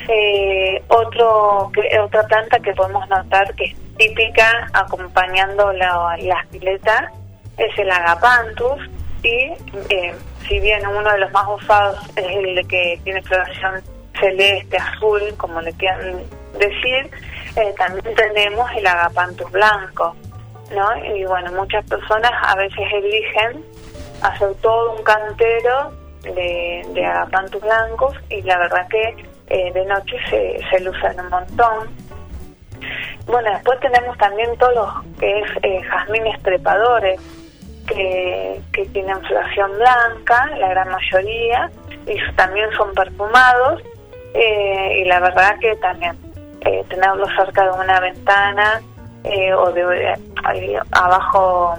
[SPEAKER 33] Eh, otro que, Otra planta que podemos notar que es típica acompañando la, las piletas es el agapanthus y eh, si bien uno de los más usados es el que tiene floración celeste, azul, como le quieran decir, eh, también tenemos el agapanthus blanco. ¿No? Y bueno, muchas personas a veces eligen hacer todo un cantero de, de agapanthus blancos y la verdad que eh, de noche se, se lucen un montón. Bueno, después tenemos también todos los que es eh, jazmines trepadores que, que tienen floración blanca, la gran mayoría, y también son perfumados eh, y la verdad que también eh, tenerlos cerca de una ventana eh, o de ahí abajo,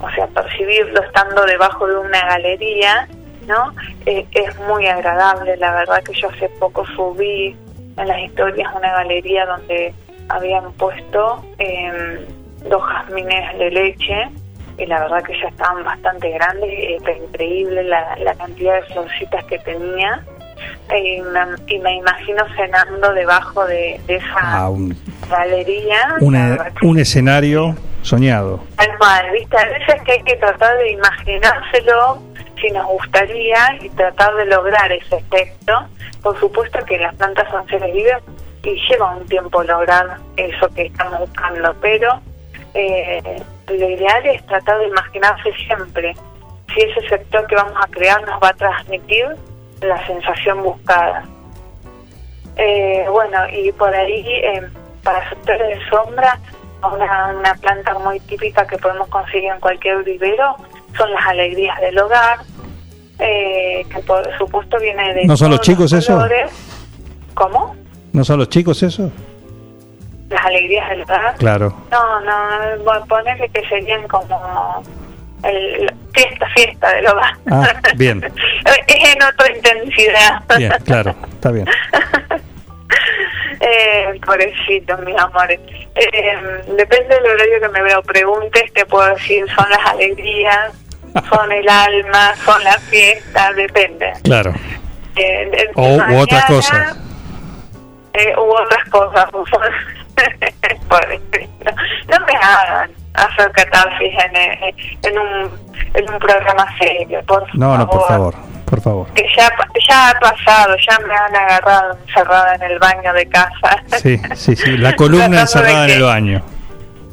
[SPEAKER 33] o sea, percibirlo estando debajo de una galería, ¿no? Eh, es muy agradable, la verdad que yo hace poco subí en las historias una galería donde habían puesto eh, dos jazmines de leche y la verdad que ya estaban bastante grandes, eh, era increíble la, la cantidad de florcitas que tenía y me, y me imagino cenando debajo de, de esa
[SPEAKER 3] Ah, un,
[SPEAKER 33] galería.
[SPEAKER 3] una- un escenario soñado.
[SPEAKER 33] Tal cual, ¿viste? A veces que hay que tratar de imaginárselo si nos gustaría y tratar de lograr ese efecto. Por supuesto que las plantas son seres vivos y lleva un tiempo lograr eso que estamos buscando, pero eh, lo ideal es tratar de imaginarse siempre si ese sector que vamos a crear nos va a transmitir la sensación buscada. Eh, bueno, y por ahí, eh, para sectores de sombra, una, una planta muy típica que podemos conseguir en cualquier vivero son las alegrías del hogar, eh, que por supuesto viene de
[SPEAKER 3] ¿No son los chicos eso?
[SPEAKER 33] ¿Cómo?
[SPEAKER 3] ¿No son los chicos eso?
[SPEAKER 33] Las alegrías del hogar.
[SPEAKER 3] Claro.
[SPEAKER 33] No, no, ponerle que serían como el, la fiesta, fiesta del hogar.
[SPEAKER 3] Ah, bien,
[SPEAKER 33] es en otra intensidad.
[SPEAKER 3] bien, claro, está bien.
[SPEAKER 33] Eh, pobrecito, mis amores. Eh, depende del horario que me lo preguntes, te puedo decir, son las alegrías, son el alma, son la fiesta, depende.
[SPEAKER 3] Claro.
[SPEAKER 33] Eh,
[SPEAKER 3] O u
[SPEAKER 33] mañana,
[SPEAKER 3] otras cosas.
[SPEAKER 33] eh, u otras cosas. No me hagan hacer catarsis en, eh, en, un, en un programa serio, por favor.
[SPEAKER 3] No, no, por favor, por favor.
[SPEAKER 33] Que ya, ya ha pasado, ya me han agarrado encerrada en el baño de casa.
[SPEAKER 3] Sí, sí, sí, la columna encerrada en el baño.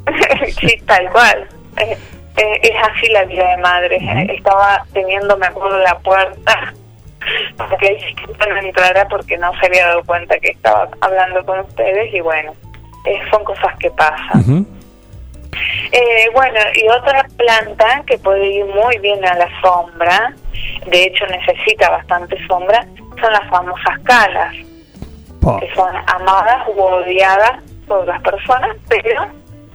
[SPEAKER 33] sí, tal cual. Eh, eh, es así la vida de madre. Estaba teniendo, me acuerdo, la puerta porque dije que no entrara porque no se había dado cuenta que estaba hablando con ustedes y bueno, eh, son cosas que pasan.
[SPEAKER 3] Ujú.
[SPEAKER 33] Eh, bueno, y otra planta que puede ir muy bien a la sombra, de hecho necesita bastante sombra, son las famosas calas, que son amadas u odiadas por las personas, pero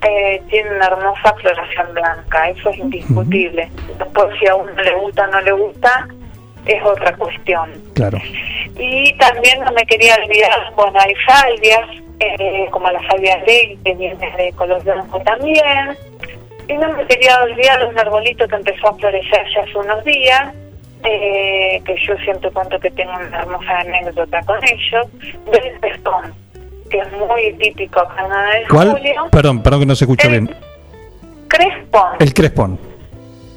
[SPEAKER 33] eh, tienen una hermosa floración blanca, eso es indiscutible. Después si a uno le gusta o no le gusta, es otra cuestión.
[SPEAKER 3] Claro.
[SPEAKER 33] Y también no me quería olvidar, bueno, hay salvias, eh, como la salvia ley, que viene de color blanco también. Y no me quería olvidar un arbolito que empezó a florecer ya hace unos días, eh, que yo siempre cuento que tengo una hermosa anécdota con ellos, del crespón, que es muy típico acá en 9 de
[SPEAKER 3] ¿Cuál?
[SPEAKER 33] julio.
[SPEAKER 3] Perdón, perdón que no se escucha bien.
[SPEAKER 33] Crespón,
[SPEAKER 3] El crespón.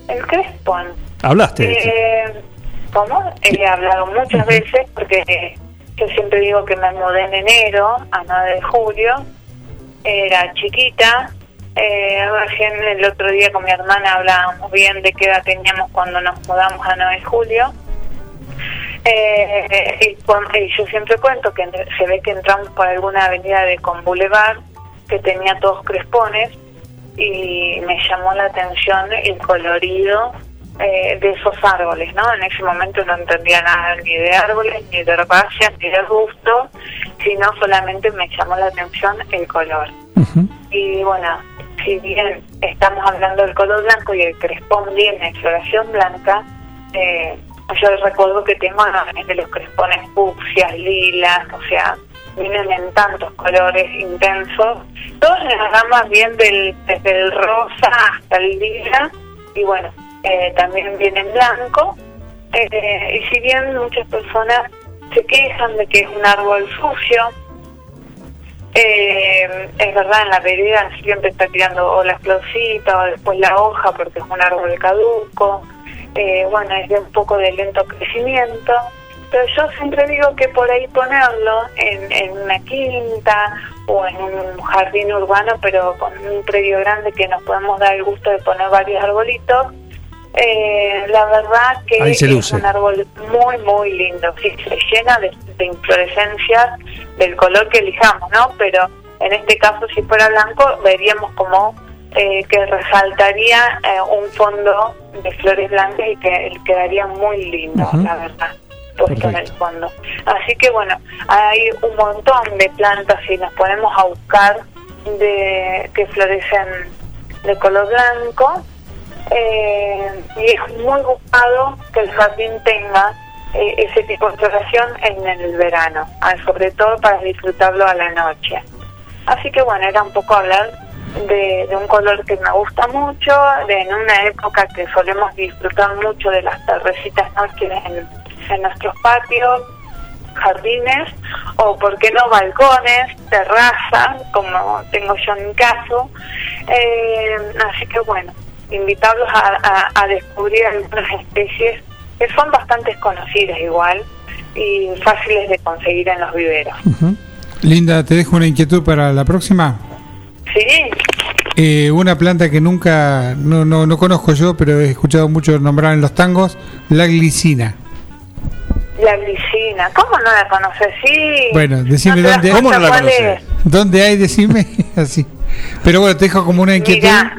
[SPEAKER 33] el crespón.
[SPEAKER 3] Hablaste. de.
[SPEAKER 33] Eh, ¿Cómo? He hablado muchas veces porque yo siempre digo que me mudé en enero a 9 de julio. Era chiquita. Eh, recién el otro día con mi hermana hablábamos bien de qué edad teníamos cuando nos mudamos a 9 de julio. Eh, y, y yo siempre cuento que se ve que entramos por alguna avenida de Con Boulevard que tenía todos crespones y me llamó la atención el colorido eh, de esos árboles, ¿no? En ese momento no entendía nada ni de árboles, ni de herbáceas, ni de arbusto, sino solamente me llamó la atención el color. Y bueno, si bien estamos hablando del color blanco y el crespón viene en floración blanca, eh, yo recuerdo que tengo de los crespones fucsias, lilas, o sea, vienen en tantos colores intensos, todos en las gamas bien del, desde el rosa hasta el lila, y bueno, eh, también viene en blanco, eh, y si bien muchas personas se quejan de que es un árbol sucio, eh, es verdad, en la vereda siempre está tirando o la florcita o después la hoja porque es un árbol caduco. Eh, bueno, es de un poco de lento crecimiento. Pero yo siempre digo que por ahí ponerlo en, en una quinta o en un jardín urbano, pero con un predio grande que nos podemos dar el gusto de poner varios arbolitos, eh, la verdad que
[SPEAKER 3] se
[SPEAKER 33] es un árbol muy, muy lindo. Sí, se llena de, de inflorescencias del color que elijamos, ¿no? Pero en este caso, si fuera blanco, veríamos como eh, que resaltaría eh, un fondo de flores blancas y que quedaría muy lindo, la verdad, puesto en el fondo. Así que bueno, hay un montón de plantas y nos ponemos a buscar de que florecen de color blanco eh, y es muy buscado que el jardín tenga eh, ese tipo de floración en el verano, ah, sobre todo para disfrutarlo a la noche. Así que bueno, era un poco hablar de, un color que me gusta mucho, de en una época que solemos disfrutar mucho de las tardecitas noches en, en nuestros patios, jardines, o por qué no balcones, terrazas, como tengo yo en mi caso. Eh, así que bueno, invitarlos a, a- a descubrir algunas especies que son bastante conocidas igual y fáciles de conseguir en los viveros.
[SPEAKER 4] Linda, te dejo una inquietud para la próxima.
[SPEAKER 33] Sí,
[SPEAKER 4] Eh, una planta que nunca, no, no, no conozco yo, pero he escuchado mucho nombrar en los tangos, la glicina.
[SPEAKER 33] la glicina, ¿cómo no la conoces? Sí.
[SPEAKER 4] Bueno, decime
[SPEAKER 33] ¿No te das
[SPEAKER 4] dónde,
[SPEAKER 33] cuenta cuál es?
[SPEAKER 4] ¿Dónde hay? Decime así. Pero bueno, te dejo como una inquietud.
[SPEAKER 33] Mira,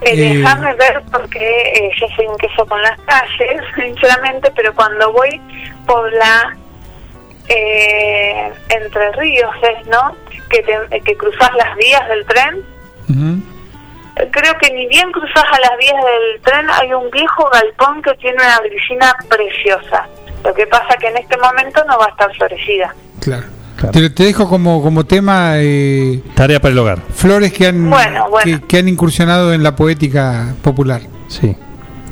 [SPEAKER 33] eh,
[SPEAKER 4] Eh,
[SPEAKER 33] déjame ver porque eh, yo soy un queso con las calles, sinceramente, pero cuando voy por la eh, Entre Ríos, es, ¿no? Que, te- que cruzas las vías del tren. Eh, Creo que ni bien cruzas a las vías del tren hay un viejo galpón que tiene una glicina preciosa. Lo que pasa que en este momento no va a estar florecida.
[SPEAKER 4] Claro. Te, te dejo como, como tema eh,
[SPEAKER 3] Tarea para el hogar.
[SPEAKER 4] flores que han,
[SPEAKER 33] Bueno, bueno.
[SPEAKER 4] Que, que han incursionado en la poética popular.
[SPEAKER 3] Sí.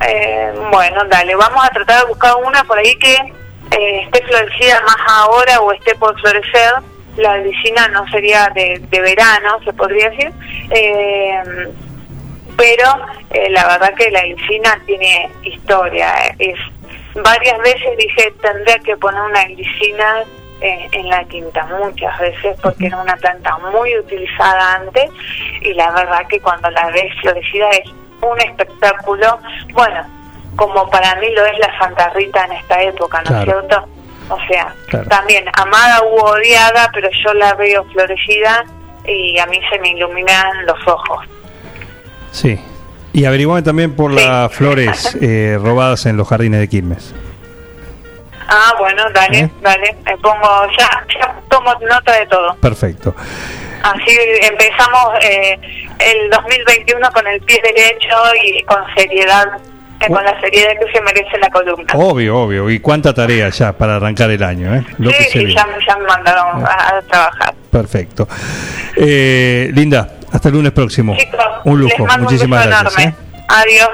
[SPEAKER 33] Eh, bueno, dale, vamos a tratar de buscar una por ahí que eh, esté florecida más ahora o esté por florecer. La glicina no sería de, de verano, se podría decir. Eh, pero eh, la verdad que la glicina tiene historia. Es Varias veces dije, tendría que poner una glicina eh, en la quinta, muchas veces, porque era una planta muy utilizada antes y la verdad que cuando la ves florecida es un espectáculo. Bueno, como para mí lo es la Santa Rita en esta época, ¿no es
[SPEAKER 3] Claro.
[SPEAKER 33] cierto? O sea,
[SPEAKER 3] Claro.
[SPEAKER 33] también amada u odiada, pero yo la veo florecida y a mí se me iluminan los ojos.
[SPEAKER 3] Sí. Y averiguame también por las flores eh, robadas en los jardines de Quilmes.
[SPEAKER 33] Ah, bueno, dale, dale, me pongo, ya, ya tomo nota de todo.
[SPEAKER 3] Perfecto.
[SPEAKER 33] Así empezamos eh, el 2021 con el pie derecho y con seriedad eh, con la seriedad que se merece la columna.
[SPEAKER 3] Obvio, obvio. Y cuánta tarea ya para arrancar el año, ¿eh? Lo que
[SPEAKER 33] sí,
[SPEAKER 3] se
[SPEAKER 33] sí, ya, ya me mandaron a, a trabajar.
[SPEAKER 3] Perfecto. Eh, Linda, hasta el lunes próximo.
[SPEAKER 33] Chicos,
[SPEAKER 3] Un lujo. Muchísimas
[SPEAKER 33] un
[SPEAKER 3] gracias.
[SPEAKER 33] enorme.
[SPEAKER 3] ¿eh?
[SPEAKER 33] Adiós.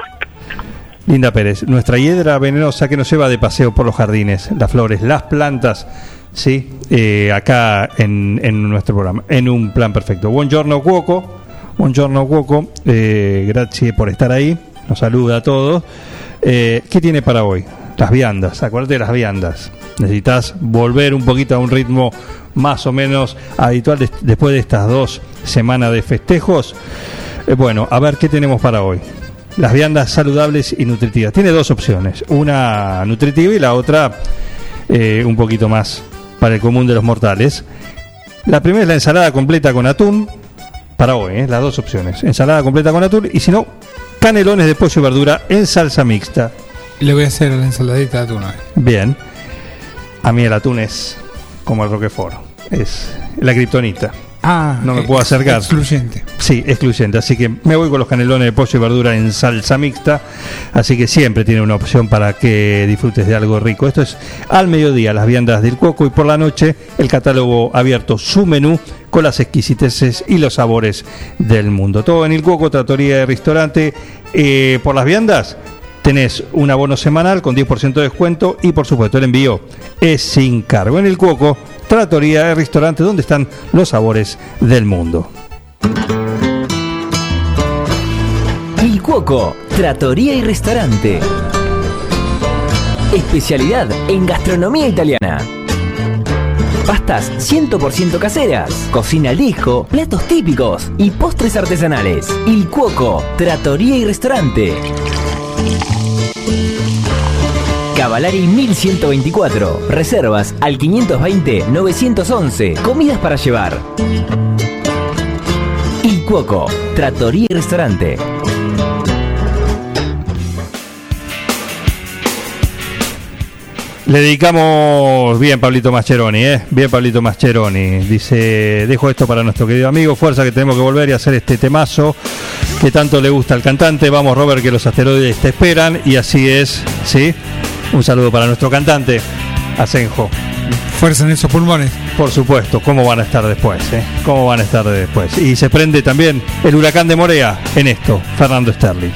[SPEAKER 3] Linda Pérez, nuestra hiedra venenosa que nos lleva de paseo por los jardines, las flores, las plantas, sí, Eh, acá en, en nuestro programa, en un plan perfecto. Buongiorno Cuoco, buongiorno Cuoco, eh, gracias por estar ahí, nos saluda a todos. Eh, ¿Qué tiene para hoy? Las viandas, acuérdate de las viandas. Necesitas volver un poquito a un ritmo más o menos habitual des- después de estas dos semanas de festejos. Eh, bueno, a ver qué tenemos para hoy. Las viandas saludables y nutritivas. Tiene dos opciones. Una nutritiva y la otra eh, un poquito más para el común de los mortales. La primera es la ensalada completa con atún. Para hoy, ¿eh? las dos opciones. Ensalada completa con atún y si no, canelones de pollo y verdura en salsa mixta.
[SPEAKER 4] Le voy a hacer la ensaladita de atún hoy.
[SPEAKER 3] Bien. A mí el atún es como el Roquefort. Es la kriptonita.
[SPEAKER 4] Ah,
[SPEAKER 3] no me puedo acercar.
[SPEAKER 4] excluyente.
[SPEAKER 3] Sí, excluyente. Así que me voy con los canelones de pollo y verdura en salsa mixta. Así que siempre tiene una opción para que disfrutes de algo rico. Esto es al mediodía, las viandas del cuoco y por la noche el catálogo abierto, su menú con las exquisiteces y los sabores del mundo. Todo en el cuoco, tratoría y restaurante. Eh, por las viandas tenés un abono semanal con 10% de descuento y por supuesto el envío es sin cargo. En el cuoco, tratoría y restaurante donde están los sabores del mundo.
[SPEAKER 23] Il Cuoco, Trattoria y Restaurante. Especialidad en gastronomía italiana. Pastas 100% caseras, cocina al platos típicos y postres artesanales. Il Cuoco, Trattoria y Restaurante. Cavalari 1124. Reservas al 520-911. Comidas para llevar. Il Cuoco, Trattoria y Restaurante.
[SPEAKER 3] Le dedicamos bien Pablito Mascheroni, ¿eh? Bien Pablito Mascheroni. Dice, dejo esto para nuestro querido amigo, fuerza que tenemos que volver y hacer este temazo que tanto le gusta al cantante. Vamos Robert, que los asteroides te esperan y así es, ¿sí? Un saludo para nuestro cantante, Asenjo.
[SPEAKER 4] Fuerza en esos pulmones.
[SPEAKER 3] Por supuesto, ¿cómo van a estar después? eh? ¿Cómo van a estar después? Y se prende también el huracán de Morea en esto, Fernando Sterling.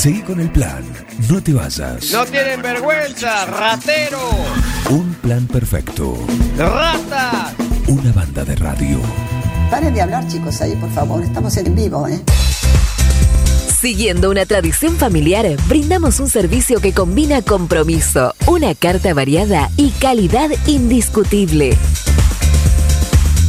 [SPEAKER 1] Seguí con el plan. No te vayas.
[SPEAKER 34] No tienen vergüenza, ratero.
[SPEAKER 1] Un plan perfecto.
[SPEAKER 34] Ratas.
[SPEAKER 1] Una banda de radio.
[SPEAKER 35] Paren de hablar, chicos, ahí, por favor. Estamos en vivo, ¿eh?
[SPEAKER 24] Siguiendo una tradición familiar, brindamos un servicio que combina compromiso, una carta variada y calidad indiscutible.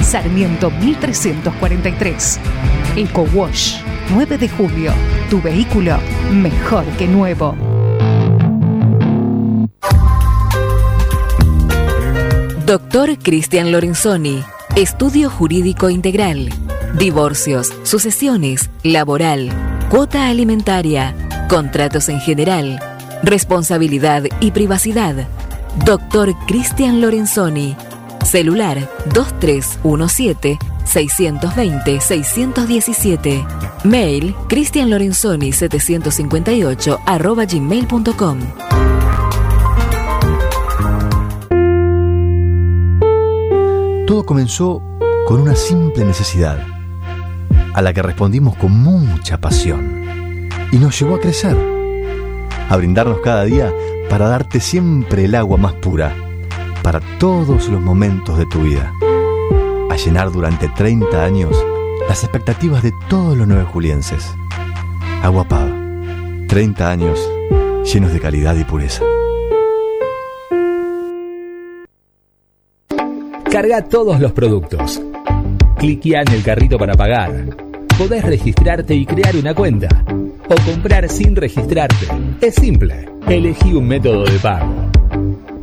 [SPEAKER 18] Sarmiento 1343. Eco Wash 9 de julio. Tu vehículo mejor que nuevo.
[SPEAKER 24] Doctor Cristian Lorenzoni, Estudio Jurídico Integral, Divorcios, Sucesiones, Laboral, Cuota Alimentaria, Contratos en General, Responsabilidad y Privacidad. Doctor Cristian Lorenzoni, Celular 2317-620-617. Mail cristianlorenzoni758 arroba gmail.com.
[SPEAKER 36] Todo comenzó con una simple necesidad, a la que respondimos con mucha pasión, y nos llevó a crecer, a brindarnos cada día para darte siempre el agua más pura, para todos los momentos de tu vida, a llenar durante 30 años las expectativas de todos los nueve julienses. Agua Pava, 30 años llenos de calidad y pureza.
[SPEAKER 23] Carga todos los productos. Cliquea en el carrito para pagar. Podés registrarte y crear una cuenta. O comprar sin registrarte. Es simple. Elegí un método de pago.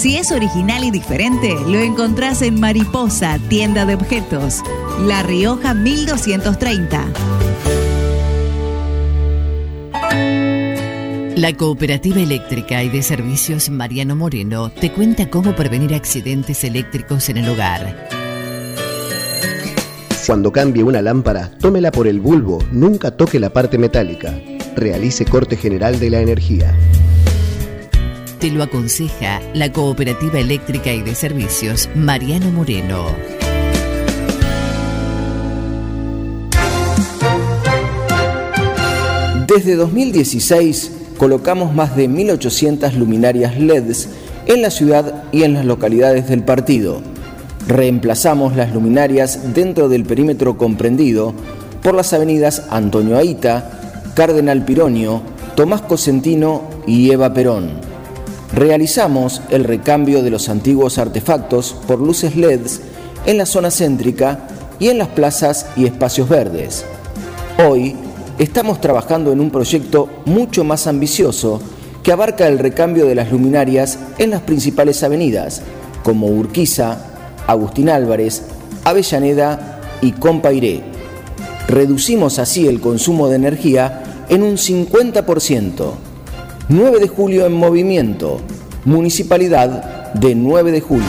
[SPEAKER 37] Si es original y diferente, lo encontrás en Mariposa, tienda de objetos. La Rioja 1230.
[SPEAKER 27] La Cooperativa Eléctrica y de Servicios Mariano Moreno te cuenta cómo prevenir accidentes eléctricos en el hogar.
[SPEAKER 22] Cuando cambie una lámpara, tómela por el bulbo, nunca toque la parte metálica. Realice corte general de la energía.
[SPEAKER 27] Te lo aconseja la Cooperativa Eléctrica y de Servicios Mariano Moreno.
[SPEAKER 26] Desde 2016 colocamos más de 1.800 luminarias LEDs en la ciudad y en las localidades del partido. Reemplazamos las luminarias dentro del perímetro comprendido por las avenidas Antonio Aita, Cardenal Pironio, Tomás Cosentino y Eva Perón. Realizamos el recambio de los antiguos artefactos por luces LEDs en la zona céntrica y en las plazas y espacios verdes. Hoy estamos trabajando en un proyecto mucho más ambicioso que abarca el recambio de las luminarias en las principales avenidas, como Urquiza, Agustín Álvarez, Avellaneda y Compairé. Reducimos así el consumo de energía en un 50%. 9 de julio en movimiento. Municipalidad de 9 de julio.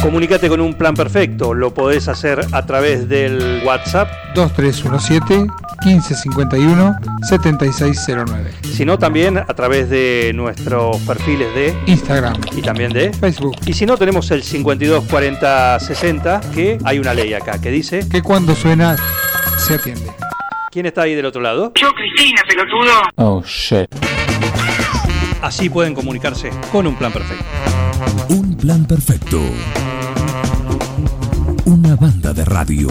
[SPEAKER 3] Comunicate con un plan perfecto. Lo podés hacer a través del WhatsApp
[SPEAKER 4] 2317 1551 7609.
[SPEAKER 3] sino también a través de nuestros perfiles de
[SPEAKER 4] Instagram
[SPEAKER 3] y también de
[SPEAKER 4] Facebook.
[SPEAKER 3] Y si no, tenemos el 524060, que hay una ley acá que dice...
[SPEAKER 4] Que cuando suena, se atiende.
[SPEAKER 3] ¿Quién está ahí del otro lado?
[SPEAKER 38] Yo, Cristina, pelotudo.
[SPEAKER 3] Oh, shit. Así pueden comunicarse con un plan perfecto.
[SPEAKER 1] Un plan perfecto. Una banda de radio.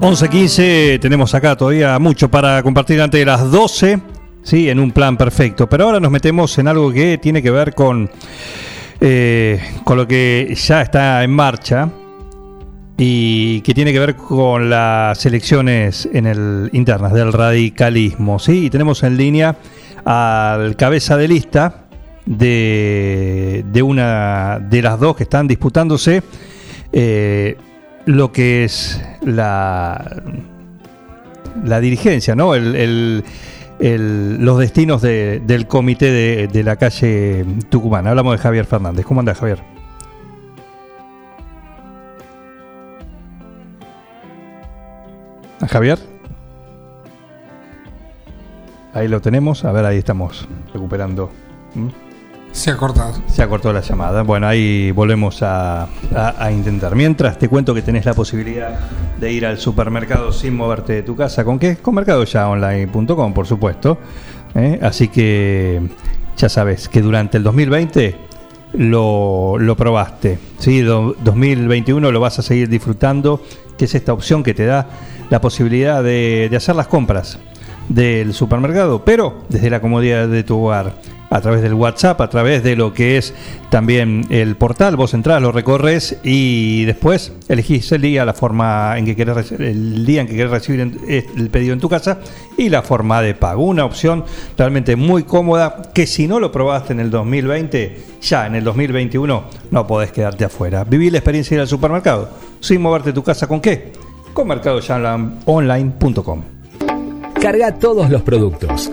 [SPEAKER 3] Once quince, tenemos acá todavía mucho para compartir antes de las 12, sí, en un plan perfecto. Pero ahora nos metemos en algo que tiene que ver con, eh, con lo que ya está en marcha y que tiene que ver con las elecciones en el, internas del radicalismo. ¿sí? Y tenemos en línea al cabeza de lista de, de una de las dos que están disputándose eh, lo que es la, la dirigencia, ¿no? El, el- el- los destinos de- del comité de, de la calle Tucumán. Hablamos de Javier Fernández. ¿Cómo anda Javier? ¿A Javier? Ahí lo tenemos. A ver, ahí estamos recuperando. ¿Mm?
[SPEAKER 4] Se ha cortado.
[SPEAKER 3] Se ha cortado la llamada. Bueno, ahí volvemos a, intentar. Mientras te cuento que tenés la posibilidad de ir al supermercado sin moverte de tu casa. ¿Con qué? Con mercadoyaonline.com, por supuesto. ¿eh? Así que ya sabes que durante el 2020 lo, lo probaste. ¿sí? Do- 2021 lo vas a seguir disfrutando, que es esta opción que te da la posibilidad de hacer las compras del supermercado, pero desde la comodidad de tu hogar, a través del WhatsApp, a través de lo que es también el portal, vos entrás, lo recorres y después elegís el día, la forma en que querés el día en que querés recibir eh, el pedido en tu casa y la forma de pago. Una opción realmente muy cómoda que si no lo probaste en el 2020, ya en el 2021 no podés quedarte afuera. Viví la experiencia de ir al supermercado sin moverte tu casa con qué? Con mercadoyaonline.com.
[SPEAKER 23] Carga todos los productos.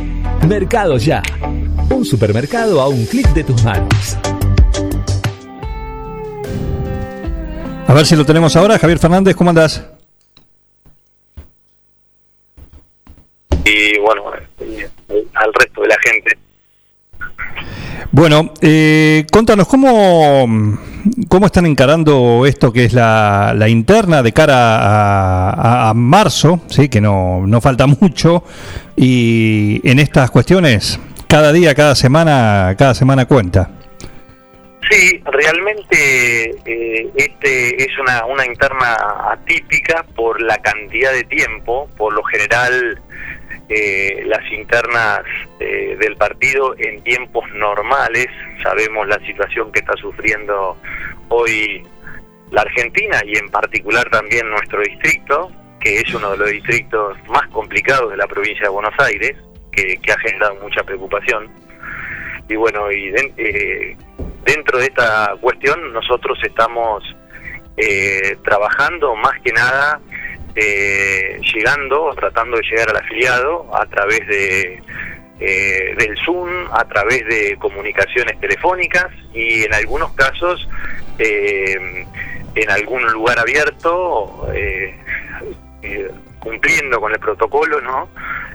[SPEAKER 23] Mercado Ya. Un supermercado a un clic de tus manos.
[SPEAKER 3] A ver si lo tenemos ahora. Javier Fernández, ¿cómo andás?
[SPEAKER 39] y bueno, y al resto de la gente.
[SPEAKER 3] Bueno, eh, contanos, ¿cómo, ¿cómo están encarando esto que es la, interna de cara a marzo? ¿sí? Que no, no falta mucho. Y en estas cuestiones, cada día, cada semana, cada semana cuenta.
[SPEAKER 39] Sí, realmente eh, este es una, una interna atípica por la cantidad de tiempo. Por lo general, eh, las internas eh, del partido en tiempos normales, sabemos la situación que está sufriendo hoy la Argentina y en particular también nuestro distrito, que es uno de los distritos más complicados de la provincia de Buenos Aires, que, ha generado mucha preocupación. Y bueno, y den- eh, dentro de esta cuestión nosotros estamos eh, trabajando más que nada, eh, llegando, tratando de llegar al afiliado a través de eh, del Zoom, a través de comunicaciones telefónicas y en algunos casos eh, en algún lugar abierto, eh, eh, cumpliendo con el protocolo, ¿no?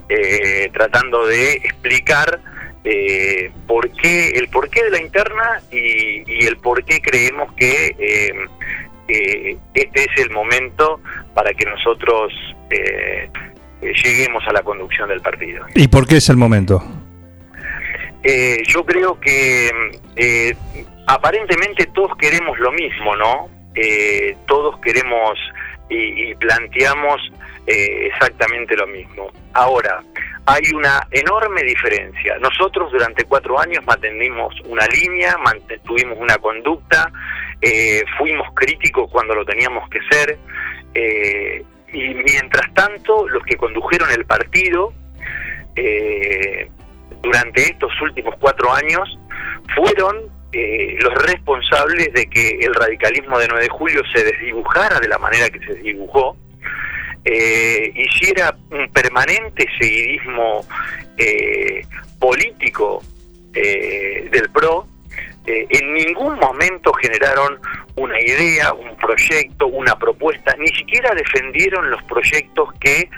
[SPEAKER 39] Eh, tratando de explicar eh, por qué, el porqué de la interna y, y el por qué creemos que eh, eh, este es el momento para que nosotros eh, lleguemos a la conducción del partido.
[SPEAKER 3] ¿Y por qué es el momento?
[SPEAKER 39] Eh, yo creo que eh, aparentemente todos queremos lo mismo, ¿no? Eh, todos queremos y, y planteamos eh, exactamente lo mismo. Ahora, hay una enorme diferencia. Nosotros durante cuatro años mantuvimos una línea, mantuvimos una conducta, eh, fuimos críticos cuando lo teníamos que ser, eh, y mientras tanto los que condujeron el partido eh, durante estos últimos cuatro años fueron eh, los responsables de que el radicalismo de 9 de julio se desdibujara de la manera que se desdibujó, eh, hiciera un permanente seguidismo eh, político eh, del PRO, eh, en ningún momento generaron una idea, un proyecto, una propuesta, ni siquiera defendieron los proyectos que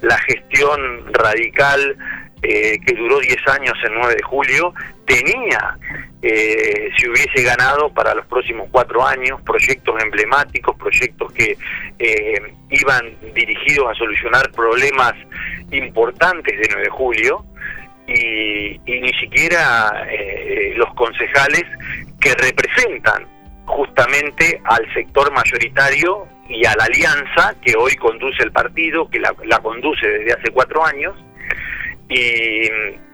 [SPEAKER 39] la gestión radical eh, que duró 10 años en 9 de julio tenía eh, si hubiese ganado para los próximos cuatro años proyectos emblemáticos, proyectos que eh, iban dirigidos a solucionar problemas importantes de 9 de julio y, y ni siquiera eh, los concejales que representan justamente al sector mayoritario y a la alianza que hoy conduce el partido, que la, la conduce desde hace cuatro años y,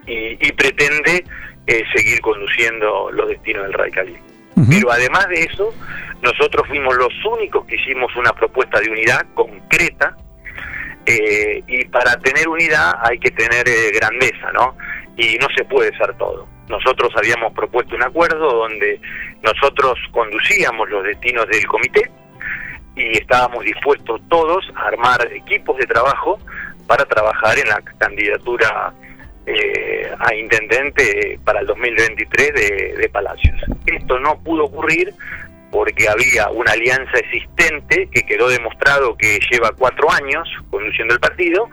[SPEAKER 39] y- y pretende eh, seguir conduciendo los destinos del radicalismo. Pero además de eso, nosotros fuimos los únicos que hicimos una propuesta de unidad concreta eh, y para tener unidad hay que tener eh, grandeza, ¿no? Y no se puede ser todo. Nosotros habíamos propuesto un acuerdo donde nosotros conducíamos los destinos del comité y estábamos dispuestos todos a armar equipos de trabajo para trabajar en la candidatura eh, a intendente para el 2023 de, de Palacios. Esto no pudo ocurrir porque había una alianza existente que quedó demostrado que lleva cuatro años conduciendo el partido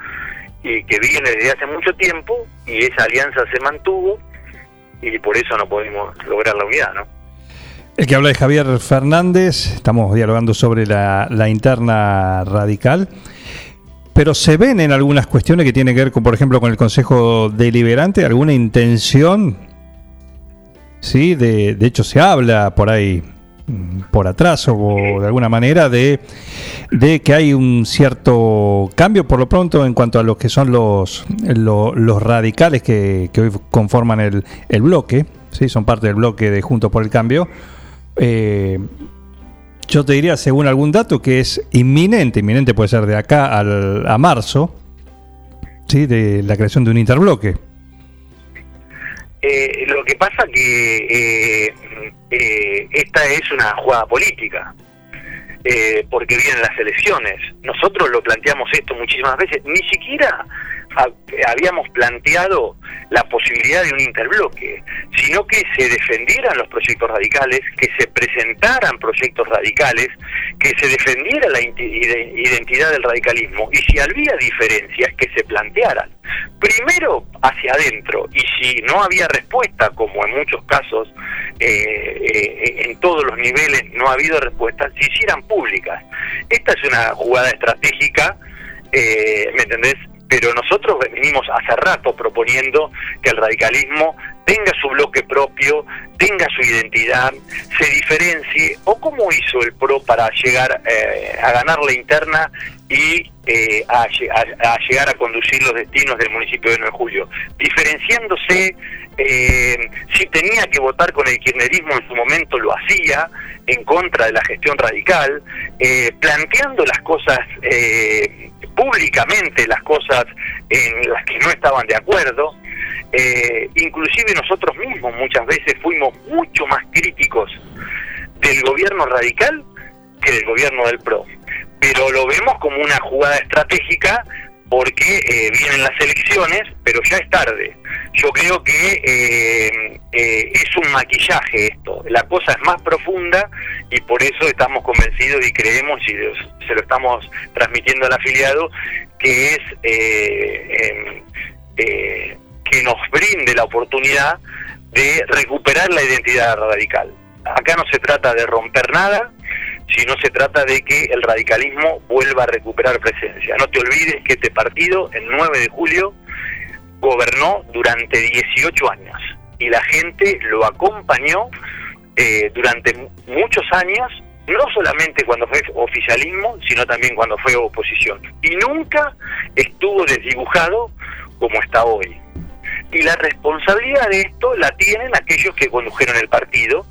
[SPEAKER 39] y que viene desde hace mucho tiempo y esa alianza se mantuvo y por eso no pudimos lograr la unidad, ¿no?
[SPEAKER 3] El que habla es Javier Fernández, estamos dialogando sobre la, la interna radical, pero se ven en algunas cuestiones que tienen que ver con, por ejemplo, con el Consejo Deliberante, alguna intención, sí, de, de hecho se habla por ahí, mm, por atrás o de alguna manera, de, de que hay un cierto cambio por lo pronto en cuanto a lo que son los, lo- los radicales que, que hoy conforman el, el bloque, sí, son parte del bloque de Juntos por el Cambio. Eh, yo te diría, según algún dato, que es inminente, inminente puede ser de acá al, a marzo, ¿sí? de la creación de un interbloque.
[SPEAKER 39] Eh, lo que pasa que eh, eh, esta es una jugada política, eh, porque vienen las elecciones. Nosotros lo planteamos esto muchísimas veces, ni siquiera habíamos planteado la posibilidad de un interbloque, sino que se defendieran los proyectos radicales, que se presentaran proyectos radicales, que se defendiera la identidad del radicalismo y si había diferencias que se plantearan. Primero hacia adentro y si no había respuesta, como en muchos casos eh, eh, en todos los niveles no ha habido respuesta, se hicieran públicas. Esta es una jugada estratégica, eh, ¿me entendés? Pero nosotros venimos hace rato proponiendo que el radicalismo tenga su bloque propio, tenga su identidad, se diferencie, o como hizo el PRO para llegar eh, a ganar la interna y eh, a, lle- a- a llegar a conducir los destinos del municipio de 9 de Julio, diferenciándose, eh, si tenía que votar con el kirchnerismo en su momento lo hacía, en contra de la gestión radical, eh, planteando las cosas eh, públicamente, las cosas en las que no estaban de acuerdo, eh, inclusive nosotros mismos muchas veces fuimos mucho más críticos del gobierno radical que del gobierno del PRO. Pero lo vemos como una jugada estratégica porque eh, vienen las elecciones, pero ya es tarde. Yo creo que eh, eh, es un maquillaje esto. La cosa es más profunda y por eso estamos convencidos y creemos y se lo estamos transmitiendo al afiliado que es eh, em, eh, que nos brinde la oportunidad de recuperar la identidad radical. Acá no se trata de romper nada, sino se trata de que el radicalismo vuelva a recuperar presencia. No te olvides que este partido, el 9 de julio, gobernó durante 18 años y la gente lo acompañó eh, durante mu- muchos años, no solamente cuando fue oficialismo, sino también cuando fue oposición. Y nunca estuvo desdibujado como está hoy. Y la responsabilidad de esto la tienen aquellos que condujeron el partido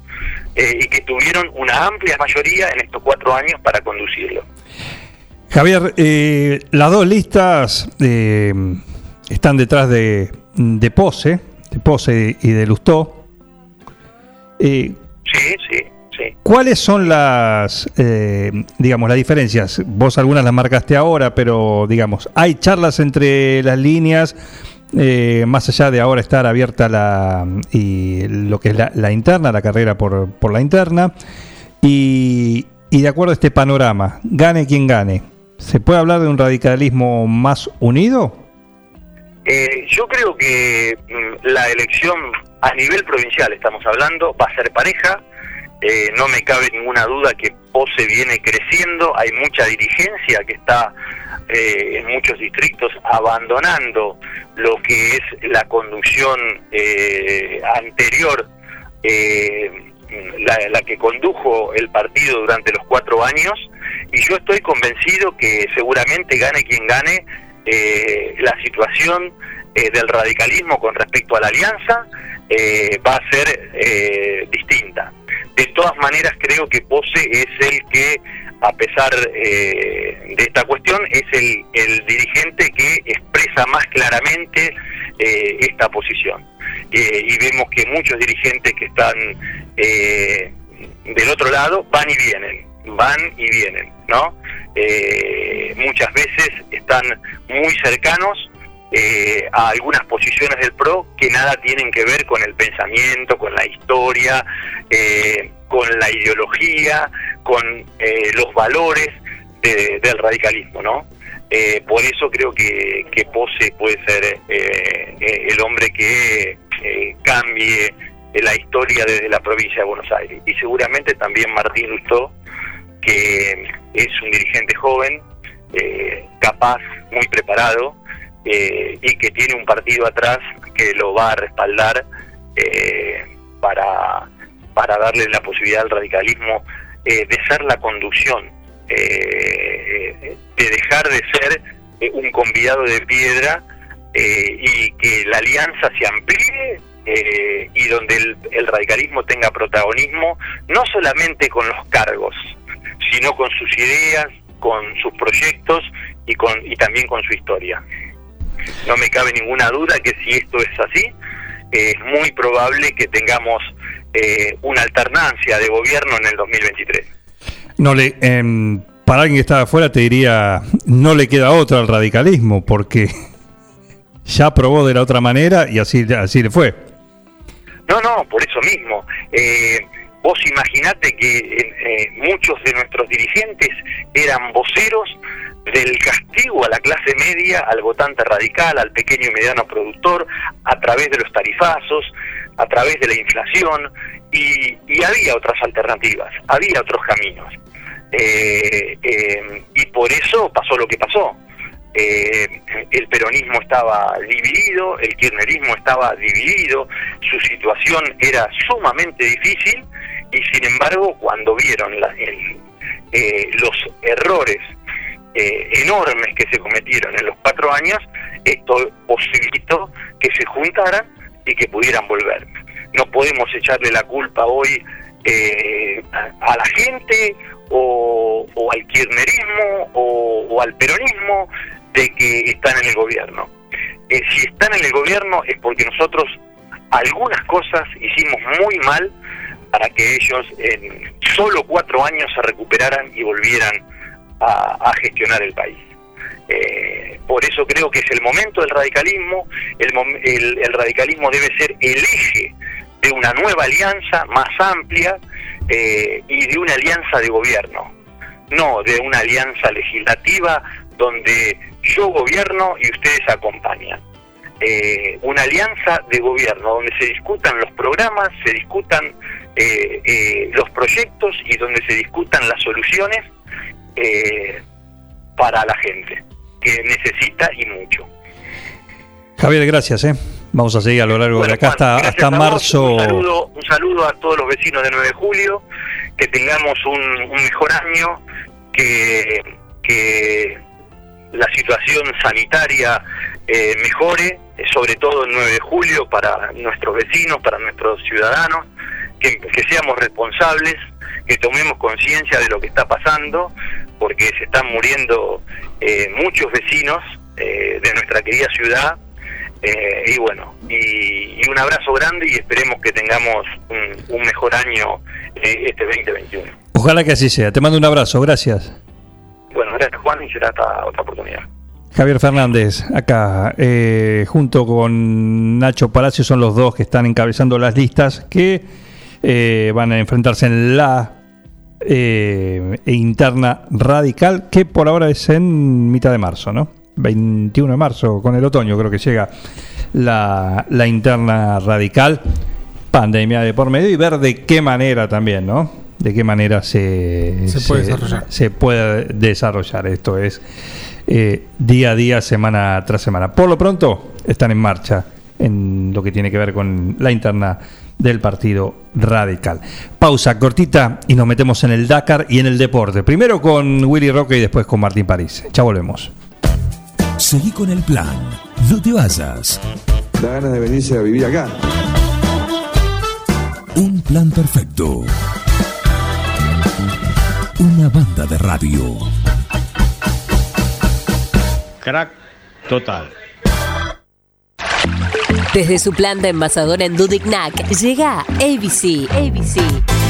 [SPEAKER 39] eh, y que tuvieron una amplia mayoría en estos cuatro años para conducirlo.
[SPEAKER 3] Javier, eh, las dos listas eh, están detrás de, de Pose, de Pose y de Lustó. Eh,
[SPEAKER 39] Sí, sí, sí.
[SPEAKER 3] ¿Cuáles son las, eh, digamos, las diferencias? Vos algunas las marcaste ahora, pero digamos, hay charlas entre las líneas, eh, más allá de ahora estar abierta la y lo que es la, la interna, la carrera por, por la interna, y, y de acuerdo a este panorama, gane quien gane, ¿se puede hablar de un radicalismo más unido?
[SPEAKER 39] Eh, yo creo que mm, la elección a nivel provincial, estamos hablando, va a ser pareja. Eh, no me cabe ninguna duda que POSE viene creciendo, hay mucha dirigencia que está eh, en muchos distritos abandonando lo que es la conducción eh, anterior, la, que condujo el partido durante los cuatro años, y yo estoy convencido que seguramente gane quien gane, la situación del radicalismo con respecto a la alianza va a ser maneras, creo que Pose es el que, a pesar eh, de esta cuestión, es el, el dirigente que expresa más claramente eh, esta posición. Eh, y vemos que muchos dirigentes que están eh, del otro lado van y vienen, van y vienen, ¿no? Eh, muchas veces están muy cercanos eh, a algunas posiciones del PRO que nada tienen que ver con el pensamiento, con la historia, eh, con la ideología, con eh, los valores de- del radicalismo, ¿no? Eh, por eso creo que, que Pose puede ser eh, el hombre que cambie la historia desde la provincia de Buenos Aires. Y seguramente también Martín Lustó, que es un dirigente joven, capaz, muy preparado, eh, y que tiene un partido atrás que lo va a respaldar eh, para, para darle la posibilidad al radicalismo eh, de ser la conducción, eh, de dejar de ser un convidado de piedra y que la alianza se amplíe y donde el, el radicalismo tenga protagonismo, no solamente con los cargos, sino con sus ideas, con sus proyectos y, con, y también con su historia. No me cabe ninguna duda que si esto es así, eh, es muy probable que tengamos eh, una alternancia de gobierno en el 2023.
[SPEAKER 3] No le, em, para alguien que está afuera te diría, no le queda otra al radicalismo, porque ya probó de la otra manera y así, así le fue.
[SPEAKER 39] No, no, por eso mismo. Eh, vos imaginate que eh, muchos de nuestros dirigentes eran voceros del castigo a la clase media, al votante radical, al pequeño y mediano productor, a través de los tarifazos, a través de la inflación, y, y había otras alternativas, había otros caminos. Eh, eh, y por eso pasó lo que pasó. Eh, el peronismo estaba dividido, el kirchnerismo estaba dividido, su situación era sumamente difícil y sin embargo cuando vieron eh, los errores eh, enormes que se cometieron en los cuatro años, esto posibilitó que se juntaran y que pudieran volver. No podemos echarle la culpa hoy eh, a, la gente o, al kirchnerismo o, o al peronismo de que están en el gobierno. Eh, si están en el gobierno es porque nosotros algunas cosas hicimos muy mal para que ellos en solo cuatro años se recuperaran y volvieran a, gestionar el país. Eh, por eso creo que es el momento del radicalismo, el, radicalismo debe ser el eje de una nueva alianza más amplia eh, y de una alianza de gobierno, no de una alianza legislativa donde yo gobierno y ustedes acompañan. Eh, una alianza de gobierno donde se discutan los programas, se discutan eh, los proyectos y donde se discutan las soluciones eh, para la gente que necesita y mucho.
[SPEAKER 3] Javier, gracias. ¿eh? Vamos a seguir a lo largo de acá hasta, hasta marzo.
[SPEAKER 39] Un saludo, un saludo a todos los vecinos de 9 de julio, que tengamos un, un mejor año, que, que la situación sanitaria eh, mejore, sobre todo el 9 de julio, para nuestros vecinos, para nuestros ciudadanos, que, que seamos responsables, que tomemos conciencia de lo que está pasando, porque se están muriendo eh, muchos vecinos eh, de nuestra querida ciudad. eh, y bueno, y, y un abrazo grande y esperemos que tengamos un, un mejor año este 2021.
[SPEAKER 3] Ojalá que así sea. Te mando un abrazo, gracias.
[SPEAKER 39] Bueno, gracias Juan y será hasta otra oportunidad.
[SPEAKER 3] Javier Fernández, acá, junto con Nacho Palacio, son los dos que están encabezando las listas que van a enfrentarse en la eh, interna radical, que por ahora es en mitad de marzo, ¿no? 21 de marzo, con el otoño creo que llega la, la interna radical, pandemia de por medio y ver de qué manera también, ¿no? De qué manera se,
[SPEAKER 4] Se puede desarrollar.
[SPEAKER 3] se puede desarrollar. Esto es eh, día a día, semana tras semana. Por lo pronto, están en marcha en lo que tiene que ver con la interna del Partido Radical. Pausa cortita y nos metemos en el Dakar y en el deporte. Primero con Willy Roque y después con Martín París. Ya volvemos.
[SPEAKER 1] Seguí con el plan. No te vayas.
[SPEAKER 40] Da ganas de venirse a vivir acá.
[SPEAKER 1] Un plan perfecto. Una banda de radio.
[SPEAKER 34] Crack total.
[SPEAKER 24] Desde su planta envasadora en Dudignac llega ABC. ABC.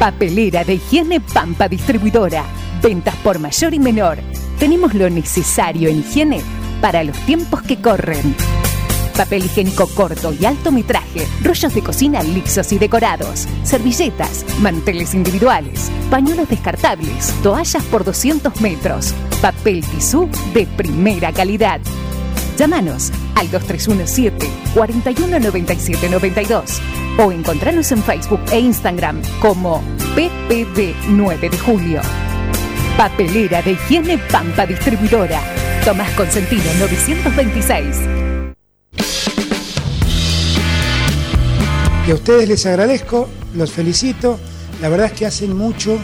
[SPEAKER 18] Papelera de higiene Pampa Distribuidora. Ventas por mayor y menor. Tenemos lo necesario en higiene para los tiempos que corren. Papel higiénico corto y alto metraje, rollos de cocina lisos y decorados, servilletas, manteles individuales, pañuelos descartables, toallas por 200 metros, papel tisú de primera calidad. Llámanos al 2317 419792 o encontranos en Facebook e Instagram como PPD 9 de Julio. Papelera de higiene Pampa Distribuidora. Tomás Consentino 926.
[SPEAKER 41] Y a ustedes les agradezco, los felicito. La verdad es que hacen mucho,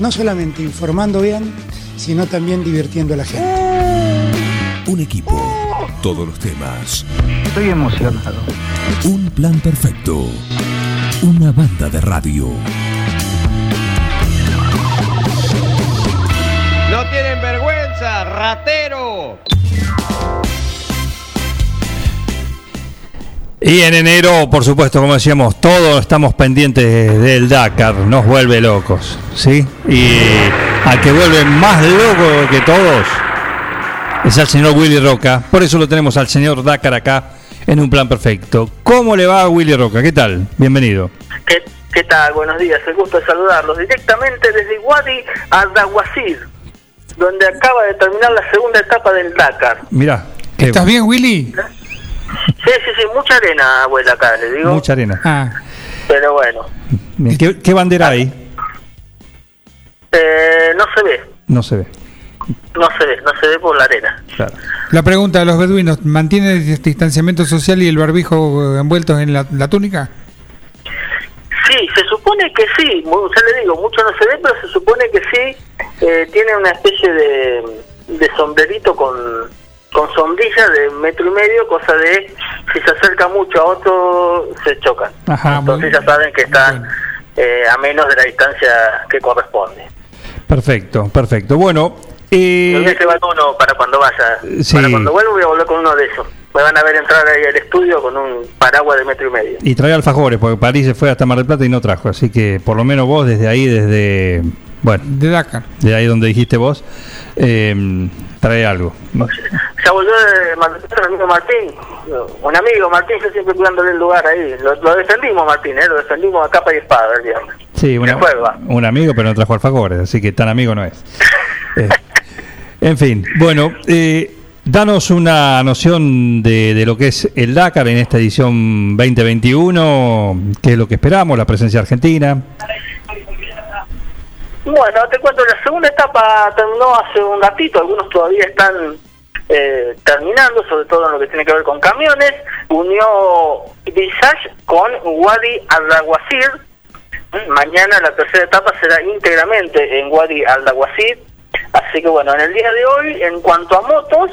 [SPEAKER 41] no solamente informando bien, sino también divirtiendo a la gente.
[SPEAKER 1] Un equipo. Todos los temas.
[SPEAKER 41] Estoy emocionado.
[SPEAKER 1] Un plan perfecto. Una banda de radio.
[SPEAKER 34] No tienen vergüenza, ratero.
[SPEAKER 3] Y en enero, por supuesto, como decíamos, todos estamos pendientes del Dakar, nos vuelve locos, ¿sí? Y al que vuelve más loco que todos es al señor Willy Roca, por eso lo tenemos al señor Dakar acá en un plan perfecto. ¿Cómo le va a Willy Roca? ¿Qué tal? Bienvenido.
[SPEAKER 42] ¿Qué, qué tal? Buenos días, el gusto de saludarlos directamente desde Wadi Ardawasir, donde acaba de terminar la segunda etapa del Dakar.
[SPEAKER 3] Mira,
[SPEAKER 4] ¿Estás bien, Willy?
[SPEAKER 42] Sí, sí, sí, mucha arena, abuela, acá, le digo.
[SPEAKER 3] mucha arena.
[SPEAKER 4] Ah,
[SPEAKER 42] Pero bueno,
[SPEAKER 3] Bien, ¿Qué, qué bandera hay?
[SPEAKER 42] eh, no se ve,
[SPEAKER 3] No se ve.
[SPEAKER 42] No se ve, no se ve por la arena.
[SPEAKER 3] Claro.
[SPEAKER 4] la pregunta de los beduinos, ¿mantiene el distanciamiento social y el barbijo eh, envueltos en la, la túnica?
[SPEAKER 42] Sí, se supone que sí, ya le digo, mucho no se ve, pero se supone que sí, eh, tiene una especie de, de sombrerito con, con sombrilla de metro y medio, cosa de si se acerca mucho a otro, se chocan.
[SPEAKER 4] Ajá,
[SPEAKER 42] Entonces ya saben que están eh, a menos de la distancia que corresponde.
[SPEAKER 3] Perfecto, perfecto. Bueno,
[SPEAKER 42] Me voy a
[SPEAKER 3] eh,
[SPEAKER 42] llevar uno para cuando vaya.
[SPEAKER 3] Sí.
[SPEAKER 42] Para cuando vuelva voy a volver con uno de esos. Me van a ver entrar ahí al estudio con un paraguas de metro y medio.
[SPEAKER 3] y trae alfajores, porque París se fue hasta Mar del Plata y no trajo. Así que por lo menos vos desde ahí, desde. Bueno,
[SPEAKER 4] de Dakar.
[SPEAKER 3] De ahí donde dijiste vos, eh, trae algo.
[SPEAKER 42] Ya volvió de Mar del Plata el amigo Martín, un amigo Martín, yo siempre cuidándole el lugar ahí. Lo, lo defendimos Martín, ¿eh? lo defendimos a capa y espada el viernes.
[SPEAKER 3] Sí, una- un amigo, pero no trajo alfajores, así que tan amigo no es. Eh, en fin, bueno, eh, danos una noción de, de lo que es el Dakar en esta edición 2021, qué es lo que esperamos, la presencia argentina.
[SPEAKER 42] Bueno, te cuento, la segunda etapa terminó hace un ratito, algunos todavía están eh, terminando, sobre todo en lo que tiene que ver con camiones. Unió Visage con Wadi Al-Dawasir. Mañana la tercera etapa será íntegramente en Wadi Al-Dawasir. Así que bueno, en el día de hoy, en cuanto a motos,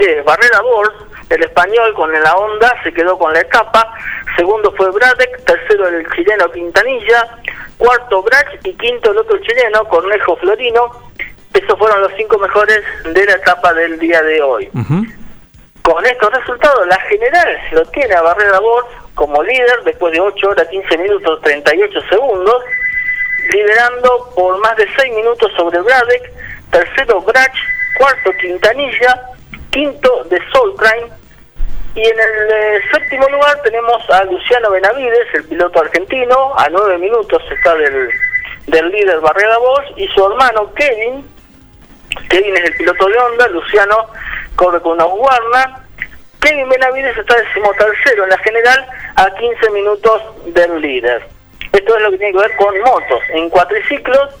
[SPEAKER 42] eh, Barrera Bors, el español con la Honda, se quedó con la etapa. Segundo fue Bradek, tercero el chileno Quintanilla, cuarto Brach y quinto el otro chileno, Cornejo Florino. Esos fueron los cinco mejores de la etapa del día de hoy. Con estos resultados, la general lo tiene a Barrera Bors como líder después de 8 horas 15 minutos 38 segundos, liderando por más de 6 minutos sobre Bradek, tercero Brach, cuarto Quintanilla, quinto de Soulcrime, y en el eh, séptimo lugar tenemos a Luciano Benavides, el piloto argentino, a 9 minutos está del, del líder Barrera Bosch, y su hermano Kevin, Kevin es el piloto de Honda, Luciano corre con una Warner. Kevin Benavides está decimotercero en la general a 15 minutos del líder. Esto es lo que tiene que ver con motos. En cuatriciclos,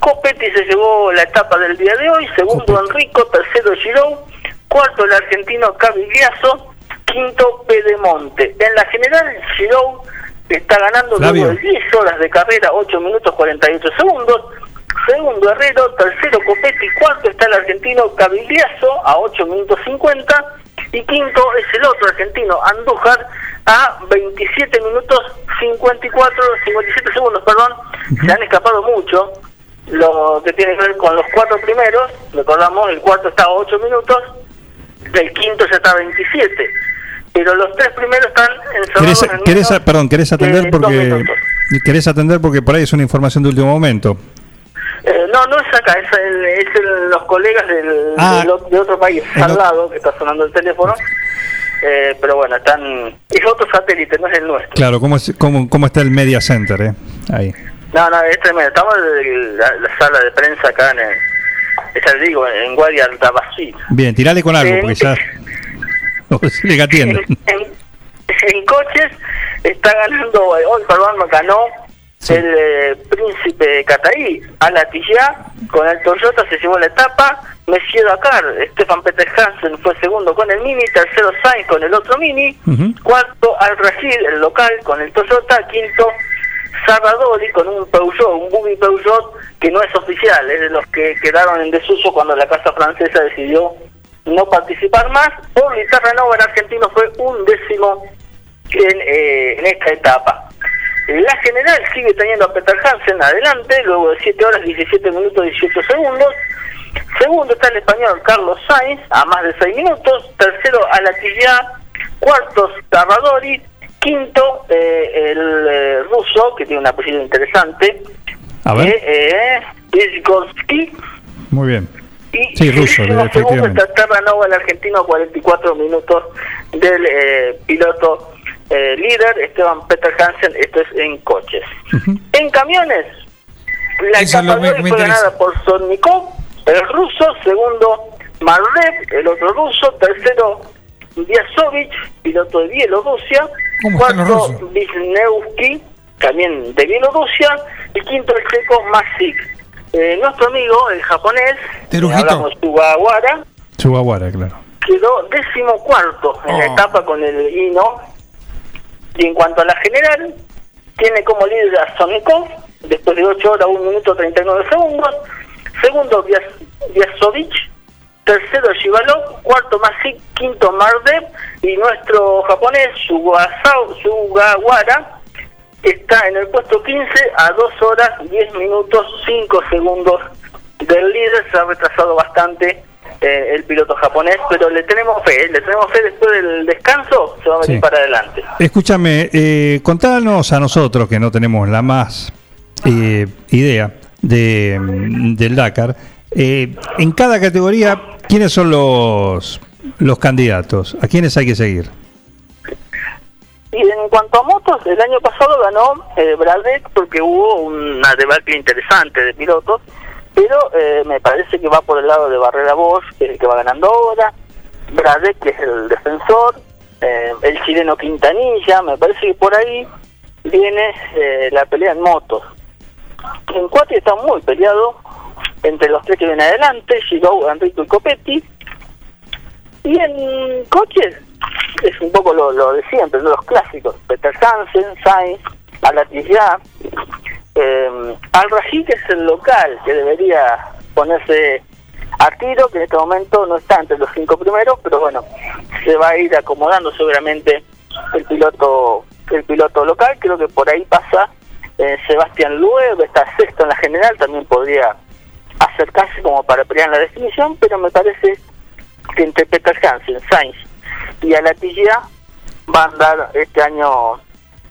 [SPEAKER 42] Copetti se llevó la etapa del día de hoy, segundo Enrico, tercero Girou, cuarto el argentino Cavigliazo, quinto Pedemonte. En la general, Girou está ganando luego de 10 horas de carrera, 8 minutos 48 segundos. Segundo Herrero, tercero Copetti, cuarto está el argentino Cavigliazo a 8 minutos 50 y quinto es el otro argentino Andújar a 27 minutos 54, 57 segundos, perdón. Se han escapado mucho. Lo que tiene que ver con los cuatro primeros, recordamos, el cuarto está a 8 minutos, el quinto ya está a 27. Pero los tres primeros están
[SPEAKER 3] ¿Querés,
[SPEAKER 42] en
[SPEAKER 3] querés-
[SPEAKER 42] menos
[SPEAKER 3] perdón, querés atender porque querés atender porque por ahí es una información de último momento.
[SPEAKER 42] Eh, no, no es acá, es, el- es el- los colegas del,
[SPEAKER 3] Ah.
[SPEAKER 42] del de otro país, al lado, que está sonando el teléfono. Eh, pero bueno, están es otro satélite, no es el nuestro.
[SPEAKER 3] Claro, ¿cómo, es- cómo, cómo está el Media Center? Eh? Ahí.
[SPEAKER 42] No, no, es tremendo. Estamos en la, la sala de prensa acá en, el, ya le digo, en Guardia.
[SPEAKER 3] Bien, tirale con algo
[SPEAKER 42] Eh,
[SPEAKER 3] porque ya. No le.
[SPEAKER 42] En, en coches está ganando, eh, hoy perdón, ganó el eh, príncipe Cataí, Alatilla, con el Toyota se llevó la etapa, Messier Dakar, Stefan Peter Hansen fue segundo con el Mini, tercero Sainz con el otro Mini, cuarto Al Rashid, el local, con el Toyota, quinto Sarradori con un Peugeot, un Buggy Peugeot que no es oficial, es de los que quedaron en desuso cuando la Casa Francesa decidió no participar más. Por Terranova, el argentino fue un décimo en, eh, en esta etapa. La general sigue teniendo a Peter Hansen adelante, luego de 7 horas 17 minutos 18 segundos. Segundo está el español Carlos Sainz, a más de 6 minutos. Tercero, Alatilla. Cuarto, Tarradori. Quinto, eh, el eh, ruso, que tiene un apellido interesante.
[SPEAKER 3] A ver.
[SPEAKER 42] Eh, eh, Izgorski.
[SPEAKER 3] Muy bien.
[SPEAKER 42] Y
[SPEAKER 3] Sí, ruso,
[SPEAKER 42] segundo
[SPEAKER 3] efectivamente.
[SPEAKER 42] está Terranova, el argentino, a 44 minutos del eh, piloto eh, líder, Esteban Peter Hansen, esto es en coches. En camiones, la
[SPEAKER 4] Eso
[SPEAKER 42] etapa de hoy fue ganada por Sonnikov, el ruso, segundo Marlev, el otro ruso, tercero Diazovich, piloto de Bielorrusia,
[SPEAKER 4] ¿Cómo están los
[SPEAKER 42] cuarto? Wisniewski, también de Bielorrusia, y quinto el checo Masik. Eh, nuestro amigo, el japonés, hablamos Sugawara,
[SPEAKER 3] Chihuahua, claro.
[SPEAKER 42] quedó décimo cuarto en la
[SPEAKER 3] Oh.
[SPEAKER 42] etapa con el Hino. Y en cuanto a la general, tiene como líder a Sonikov, después de 8 horas, 1 minuto 39 segundos. Segundo, Vyas- Vyazovich. Tercero, Shivalov. Cuarto, Masik. Quinto, Mardev. Y nuestro japonés, Sugawara, está en el puesto 15 a 2 horas 10 minutos 5 segundos del líder. Se ha retrasado bastante eh, el piloto japonés, pero le tenemos fe, ¿eh? le tenemos fe después del descanso, se va a venir
[SPEAKER 3] Sí.
[SPEAKER 42] para adelante.
[SPEAKER 3] Escúchame, eh, contanos a nosotros que no tenemos la más eh, idea de, del Dakar, eh, en cada categoría, ¿quiénes son los, los candidatos? ¿A quiénes hay que seguir?
[SPEAKER 42] Y en cuanto a motos, el año pasado ganó eh, porque hubo una debacle interesante de pilotos, pero eh, me parece que va por el lado de Barrera Bosch, que es el que va ganando ahora, Bradek, que es el defensor, eh, el chileno Quintanilla, me parece que por ahí viene eh, la pelea en motos. En cuatro está muy peleado entre los tres que vienen adelante, Giro, Enrico y Copetti, y en coches es un poco lo, lo de siempre, los clásicos. Peter Hansen, Sainz, Alatilla, eh, Al Rají, que es el local que debería ponerse a tiro, que en este momento no está entre los cinco primeros, pero bueno, se va a ir acomodando seguramente el piloto el piloto local. Creo que por ahí pasa eh, Sebastián Lueb, está sexto en la general, también podría acercarse como para pelear en la definición, pero me parece que entre Peter Hansen, Sainz y Alatilla va a andar este año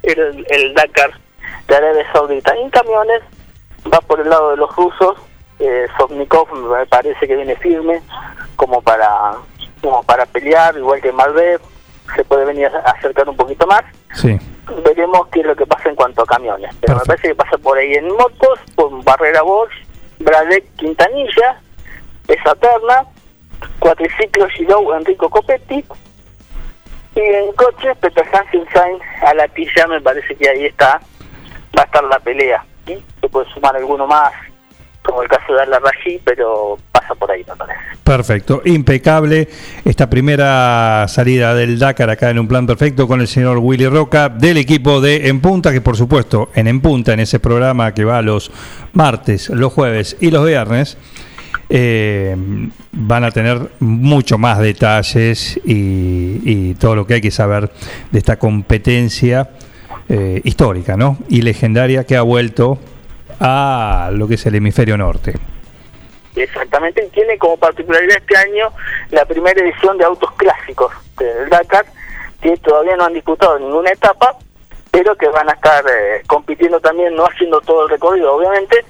[SPEAKER 42] el, el Dakar de Arabia Saudita. En camiones va por el lado de los rusos, eh, Sovnikov me parece que viene firme como para como para pelear, igual que Malvev, se puede venir a acercar un poquito más.
[SPEAKER 3] Sí.
[SPEAKER 42] Veremos qué es lo que pasa en cuanto a camiones. Pero me parece que pasa por ahí en motos, por Barrera Bosch, Bradek Quintanilla, esa terna, cuatriciclo Giro Enrico Copetti, y en coches Peter Hansen Sainz a la tilla me parece que ahí está, va a estar la pelea. ¿sí? Se puede sumar alguno más, como el caso de Raji, pero pasa por ahí me parece.
[SPEAKER 3] Perfecto, impecable esta primera salida del Dakar acá en un plan perfecto con el señor Willy Roca del equipo de En Punta, que por supuesto en En Punta, en ese programa que va los martes, los jueves y los viernes, eh, van a tener mucho más detalles y, y todo lo que hay que saber de esta competencia eh, histórica ¿no? y legendaria que ha vuelto a lo que es el hemisferio norte.
[SPEAKER 42] Exactamente, y tiene como particularidad este año la primera edición de autos clásicos del Dakar, que todavía no han disputado ninguna etapa, pero que van a estar eh, compitiendo también, no haciendo todo el recorrido, obviamente,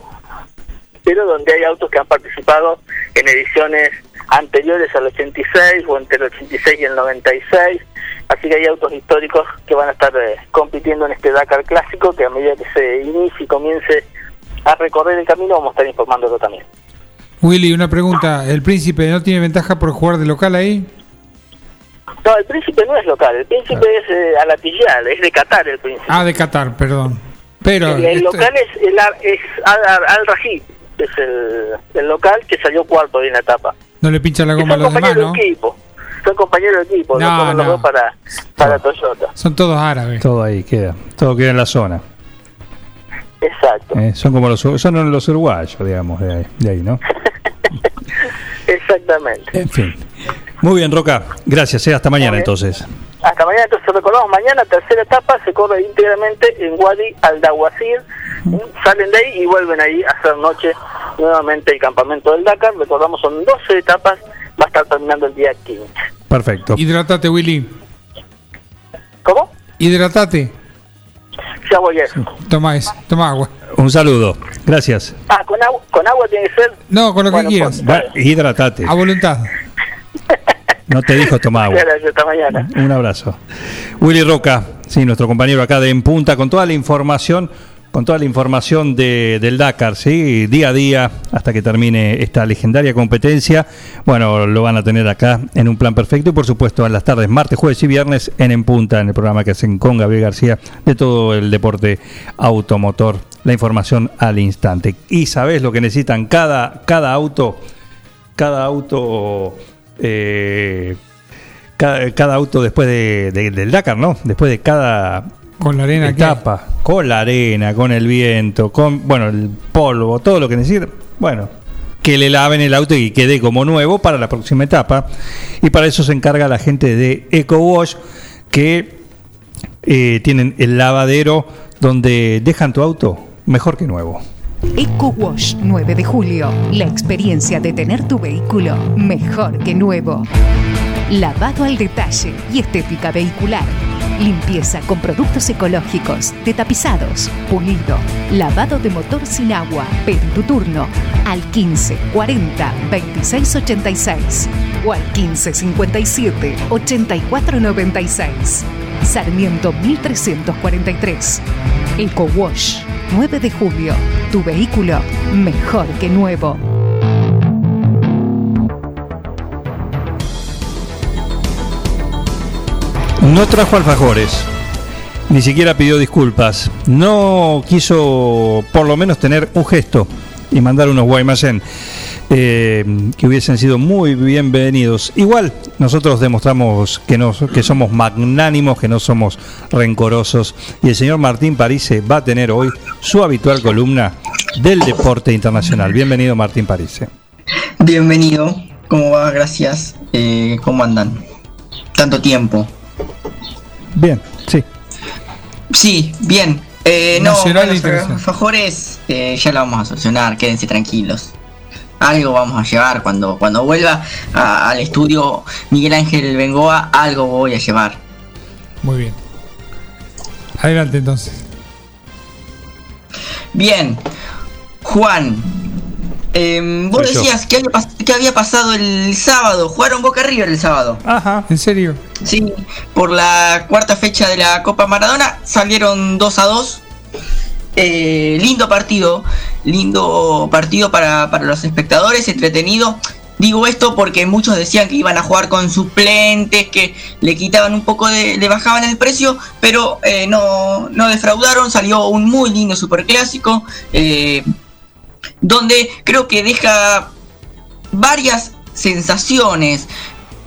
[SPEAKER 42] pero donde hay autos que han participado en ediciones anteriores al 86 o entre el 86 y el 96, así que hay autos históricos que van a estar eh, compitiendo en este Dakar clásico, que a medida que se inicie y comience a recorrer el camino vamos a estar informándolo también.
[SPEAKER 4] Willy, una pregunta. ¿El príncipe no tiene ventaja por jugar de local ahí?
[SPEAKER 42] No, el príncipe no es local, el príncipe es eh, alatillal, es de Qatar el príncipe.
[SPEAKER 4] Ah, de Qatar, perdón. Pero
[SPEAKER 42] el, local es, el, Ar- es Al, Al- Al Rajid, es el, el local que salió cuarto ahí en la etapa.
[SPEAKER 4] no le pincha la goma a los demás,
[SPEAKER 42] compañeros
[SPEAKER 4] ¿no?
[SPEAKER 42] de equipo, son compañeros de equipo,
[SPEAKER 4] No,
[SPEAKER 42] no,
[SPEAKER 4] no.
[SPEAKER 42] dos para, para Toyota.
[SPEAKER 4] Son todos árabes.
[SPEAKER 3] Todo ahí queda, todo queda en la zona.
[SPEAKER 42] Exacto,
[SPEAKER 3] Eh, son como los, son los uruguayos, digamos, de ahí, de ahí, ¿no?
[SPEAKER 42] exactamente.
[SPEAKER 3] En fin. Muy bien, Roca. Gracias, eh, hasta mañana entonces.
[SPEAKER 42] Hasta mañana, entonces recordamos, mañana tercera etapa se corre íntegramente en Wadi al-Dawasir. Salen de ahí y vuelven ahí a hacer noche nuevamente el campamento del Dakar. Recordamos, son 12 etapas, va a estar terminando el día 15.
[SPEAKER 3] Perfecto.
[SPEAKER 4] Hidratate, Willy.
[SPEAKER 42] ¿Cómo?
[SPEAKER 4] Hidratate.
[SPEAKER 42] Ya voy a eso.
[SPEAKER 4] Toma eso, toma agua.
[SPEAKER 3] Un saludo. Gracias.
[SPEAKER 42] Ah, con agua, con agua tiene que ser.
[SPEAKER 4] No, con lo
[SPEAKER 42] Bueno,
[SPEAKER 4] que quieras.
[SPEAKER 3] Hidratate.
[SPEAKER 4] A voluntad.
[SPEAKER 3] No te dijo toma agua.
[SPEAKER 42] Hasta mañana.
[SPEAKER 3] Un abrazo. Willy Roca, sí, nuestro compañero acá de En Punta, con toda la información, con toda la información de, del Dakar, sí, día a día, hasta que termine esta legendaria competencia. Bueno, lo van a tener acá en un plan perfecto y por supuesto en las tardes, martes, jueves y viernes en En Punta, en el programa que hacen con Gabriel García de todo el deporte automotor. La información al instante. Y sabes lo que necesitan cada, cada auto, cada auto eh, cada, auto después de, de- del Dakar, ¿no? Después de cada
[SPEAKER 4] Con la arena
[SPEAKER 3] con la arena, con el viento, con bueno, el polvo, todo lo que necesita. Bueno, que le laven el auto y quede como nuevo para la próxima etapa. Y para eso se encarga la gente de EcoWash que eh, tienen el lavadero donde dejan tu auto mejor que nuevo.
[SPEAKER 18] Eco Wash 9 de julio. La experiencia de tener tu vehículo mejor que nuevo. Lavado al detalle y estética vehicular. Limpieza con productos ecológicos, detapizados, pulido, lavado de motor sin agua. Pedí tu turno al 15 40 26 86 o al 15 57 84 96. Sarmiento 1343. Eco Wash 9 de julio. Tu vehículo mejor que nuevo.
[SPEAKER 3] No trajo alfajores, ni siquiera pidió disculpas, no quiso por lo menos tener un gesto y mandar unos Guaymallén eh, que hubiesen sido muy bienvenidos. Igual nosotros demostramos que, no, que somos magnánimos, que no somos rencorosos y el señor Martín Parise va a tener hoy su habitual columna del deporte internacional. Bienvenido Martín Parise.
[SPEAKER 10] Bienvenido, ¿cómo va? Gracias. Eh, ¿Cómo andan? Tanto tiempo.
[SPEAKER 3] Bien, sí.
[SPEAKER 10] Sí, bien. Eh, no,
[SPEAKER 4] interesante.
[SPEAKER 10] alfajores eh, ya lo vamos a solucionar, quédense tranquilos. Algo vamos a llevar cuando, cuando vuelva a- al estudio Miguel Ángel Bengoa, algo voy a llevar.
[SPEAKER 4] Muy bien. Adelante entonces.
[SPEAKER 10] Bien, Juan, em, vos
[SPEAKER 4] Soy
[SPEAKER 10] decías que había, pas- que había pasado el sábado, jugaron Boca River el sábado.
[SPEAKER 3] Ajá.
[SPEAKER 4] ¿En serio?
[SPEAKER 10] Sí, por la cuarta fecha de la Copa Maradona salieron 2 a 2. Eh, lindo partido, lindo partido para, para los espectadores, entretenido. Digo esto porque muchos decían que iban a jugar con suplentes, que le quitaban un poco de, le bajaban el precio, pero eh, no, no defraudaron, salió un muy lindo superclásico, eh, donde creo que deja varias sensaciones.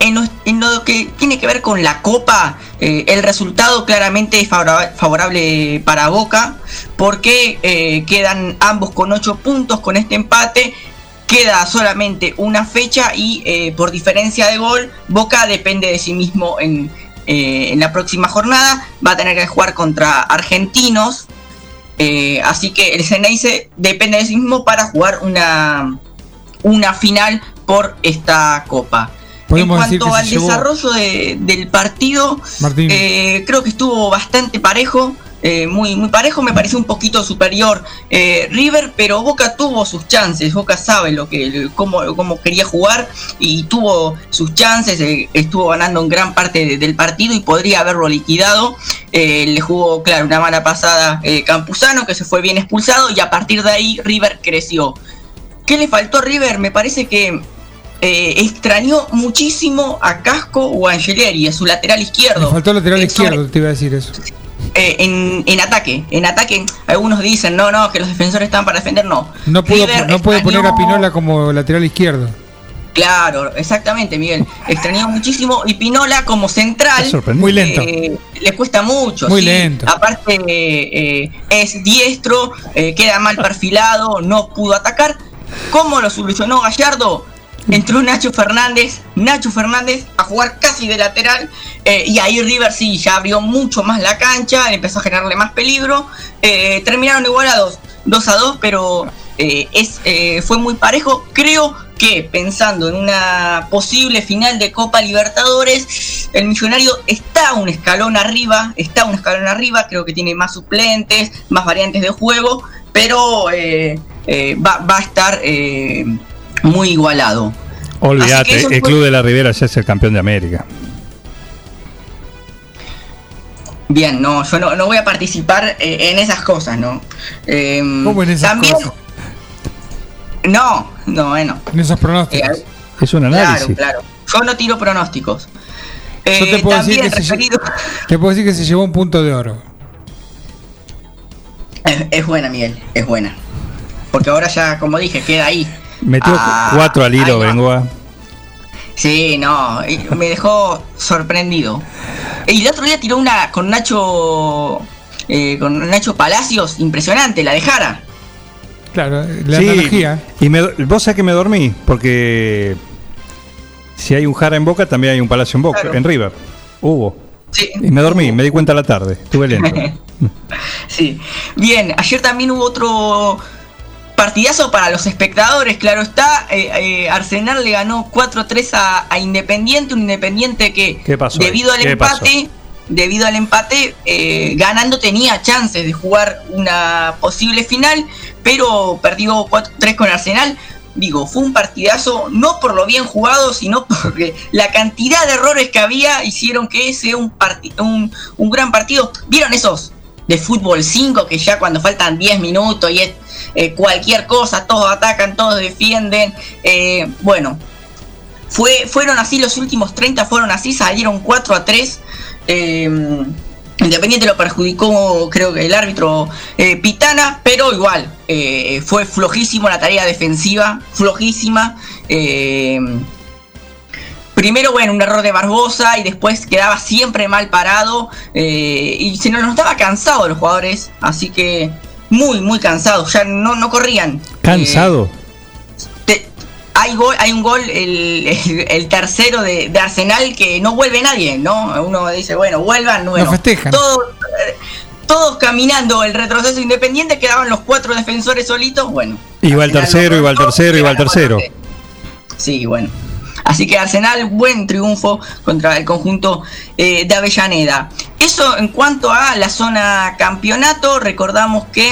[SPEAKER 10] En lo, que tiene que ver con la copa, eh, el resultado claramente es favora- favorable para Boca, porque eh, quedan ambos con 8 puntos con este empate. Queda solamente una fecha y eh, por diferencia de gol, Boca depende de sí mismo en la próxima jornada. Va a tener que jugar contra argentinos. Eh, así que el Ceneice depende de sí mismo para jugar una, una final por esta copa. En cuanto al
[SPEAKER 4] llevó-
[SPEAKER 10] desarrollo de- del partido, eh, creo que estuvo bastante parejo, eh, muy, muy parejo, me pareció un poquito superior eh, River, pero Boca tuvo sus chances, Boca sabe lo que, cómo, cómo quería jugar y tuvo sus chances, eh, estuvo ganando en gran parte de- del partido y podría haberlo liquidado. Eh, le jugó, claro, una mala pasada Campuzano, que se fue bien expulsado y a partir de ahí River creció. ¿Qué le faltó a River? Me parece que eh, extrañó muchísimo a Casco o a Angeleri, a su lateral izquierdo.
[SPEAKER 4] Faltó el lateral
[SPEAKER 10] Eh, sobre-
[SPEAKER 4] izquierdo, te iba a decir eso.
[SPEAKER 10] Eh, en, en ataque, en ataque, algunos dicen, no, no, que los defensores están para defender, no.
[SPEAKER 4] No pudo,
[SPEAKER 10] River
[SPEAKER 4] no puede poner a Pinola como lateral izquierdo.
[SPEAKER 10] Claro, exactamente, Miguel. Extrañó muchísimo y Pinola como central.
[SPEAKER 4] Muy lento.
[SPEAKER 10] eh, le cuesta mucho.
[SPEAKER 4] Muy
[SPEAKER 10] sí.
[SPEAKER 4] lento.
[SPEAKER 10] Aparte, eh, es diestro, eh, queda mal perfilado, no pudo atacar. ¿Cómo lo solucionó Gallardo? Entró Nacho Fernández, Nacho Fernández a jugar casi de lateral eh, y ahí River sí ya abrió mucho más la cancha, empezó a generarle más peligro. Eh, terminaron igualados 2 a 2, pero eh, es, fue muy parejo. Creo que pensando en una posible final de Copa Libertadores, el Millonario está un escalón arriba, está un escalón arriba, creo que tiene más suplentes, más variantes de juego, pero va, va a estar muy igualado.
[SPEAKER 3] Olvídate, el
[SPEAKER 10] fue-
[SPEAKER 3] Club de la Ribera ya es el campeón de América.
[SPEAKER 10] Bien, no, yo no, no voy a participar eh, en esas cosas, ¿no? Eh,
[SPEAKER 4] ¿Cómo en esas
[SPEAKER 10] también,
[SPEAKER 4] cosas?
[SPEAKER 10] No, no, bueno.
[SPEAKER 4] En esos pronósticos.
[SPEAKER 10] Eh,
[SPEAKER 3] Es un análisis.
[SPEAKER 10] Claro, claro. Yo no tiro pronósticos.
[SPEAKER 4] Yo te
[SPEAKER 10] Eh,
[SPEAKER 4] puedo, decir
[SPEAKER 10] también
[SPEAKER 4] que se, te puedo decir que se llevó un punto de oro.
[SPEAKER 10] es, es buena, Miguel, es buena. Porque ahora ya, como dije, queda ahí.
[SPEAKER 3] Metió
[SPEAKER 10] Ah,
[SPEAKER 3] cuatro al hilo. Bengoa.
[SPEAKER 10] Sí, no, me dejó sorprendido. Y el otro día tiró una con Nacho. eh, con Nacho Palacios, impresionante, la de Jara.
[SPEAKER 4] Claro, la
[SPEAKER 3] Sí,
[SPEAKER 4] analogía.
[SPEAKER 3] Y me, vos sabés que me dormí, porque si hay un Jara en Boca, también hay un Palacio en Boca,
[SPEAKER 10] Claro.
[SPEAKER 3] en River. Hubo. Y me dormí, me di cuenta a la tarde, estuve lento.
[SPEAKER 10] Sí. Bien, ayer también hubo otro partidazo para los espectadores, claro está. eh, eh, Arsenal le ganó 4-3 a, a Independiente, un Independiente que debido al
[SPEAKER 3] ¿Qué
[SPEAKER 10] empate, debido al empate, eh, ganando tenía chances de jugar una posible final, pero perdió 4-3 con Arsenal. Digo, fue un partidazo, no por lo bien jugado, sino porque la cantidad de errores que había hicieron que sea un, un, un gran partido. ¿Vieron esos de fútbol 5 que ya cuando faltan 10 minutos y es eh, cualquier cosa, todos atacan, todos defienden? Eh, bueno, fue, fueron así los últimos 30, fueron así, salieron 4 a 3. eh, Independiente lo perjudicó, creo que el árbitro Pitana, pero igual, fue flojísimo la tarea defensiva, flojísima. primero, bueno, un error de Barbosa y después quedaba siempre mal parado y se nos notaba cansado los jugadores, así que muy, muy cansados, ya no, no corrían.
[SPEAKER 3] ¿Cansado?
[SPEAKER 10] Te- hay, gol, hay un gol, el, el- el tercero de, de Arsenal, que no vuelve nadie, ¿no? Uno dice, bueno, vuelvan, bueno.
[SPEAKER 4] festejan.
[SPEAKER 10] Todos, eh, todos caminando el retroceso independiente, quedaban los cuatro defensores solitos, bueno.
[SPEAKER 3] Iba el
[SPEAKER 10] Arsenal
[SPEAKER 3] tercero, iba el
[SPEAKER 10] cortó,
[SPEAKER 3] tercero, iba el
[SPEAKER 10] ganó
[SPEAKER 3] tercero.
[SPEAKER 10] Sí, bueno. Así que Arsenal, buen triunfo contra el conjunto eh, de Avellaneda. Eso en cuanto a la zona campeonato, recordamos que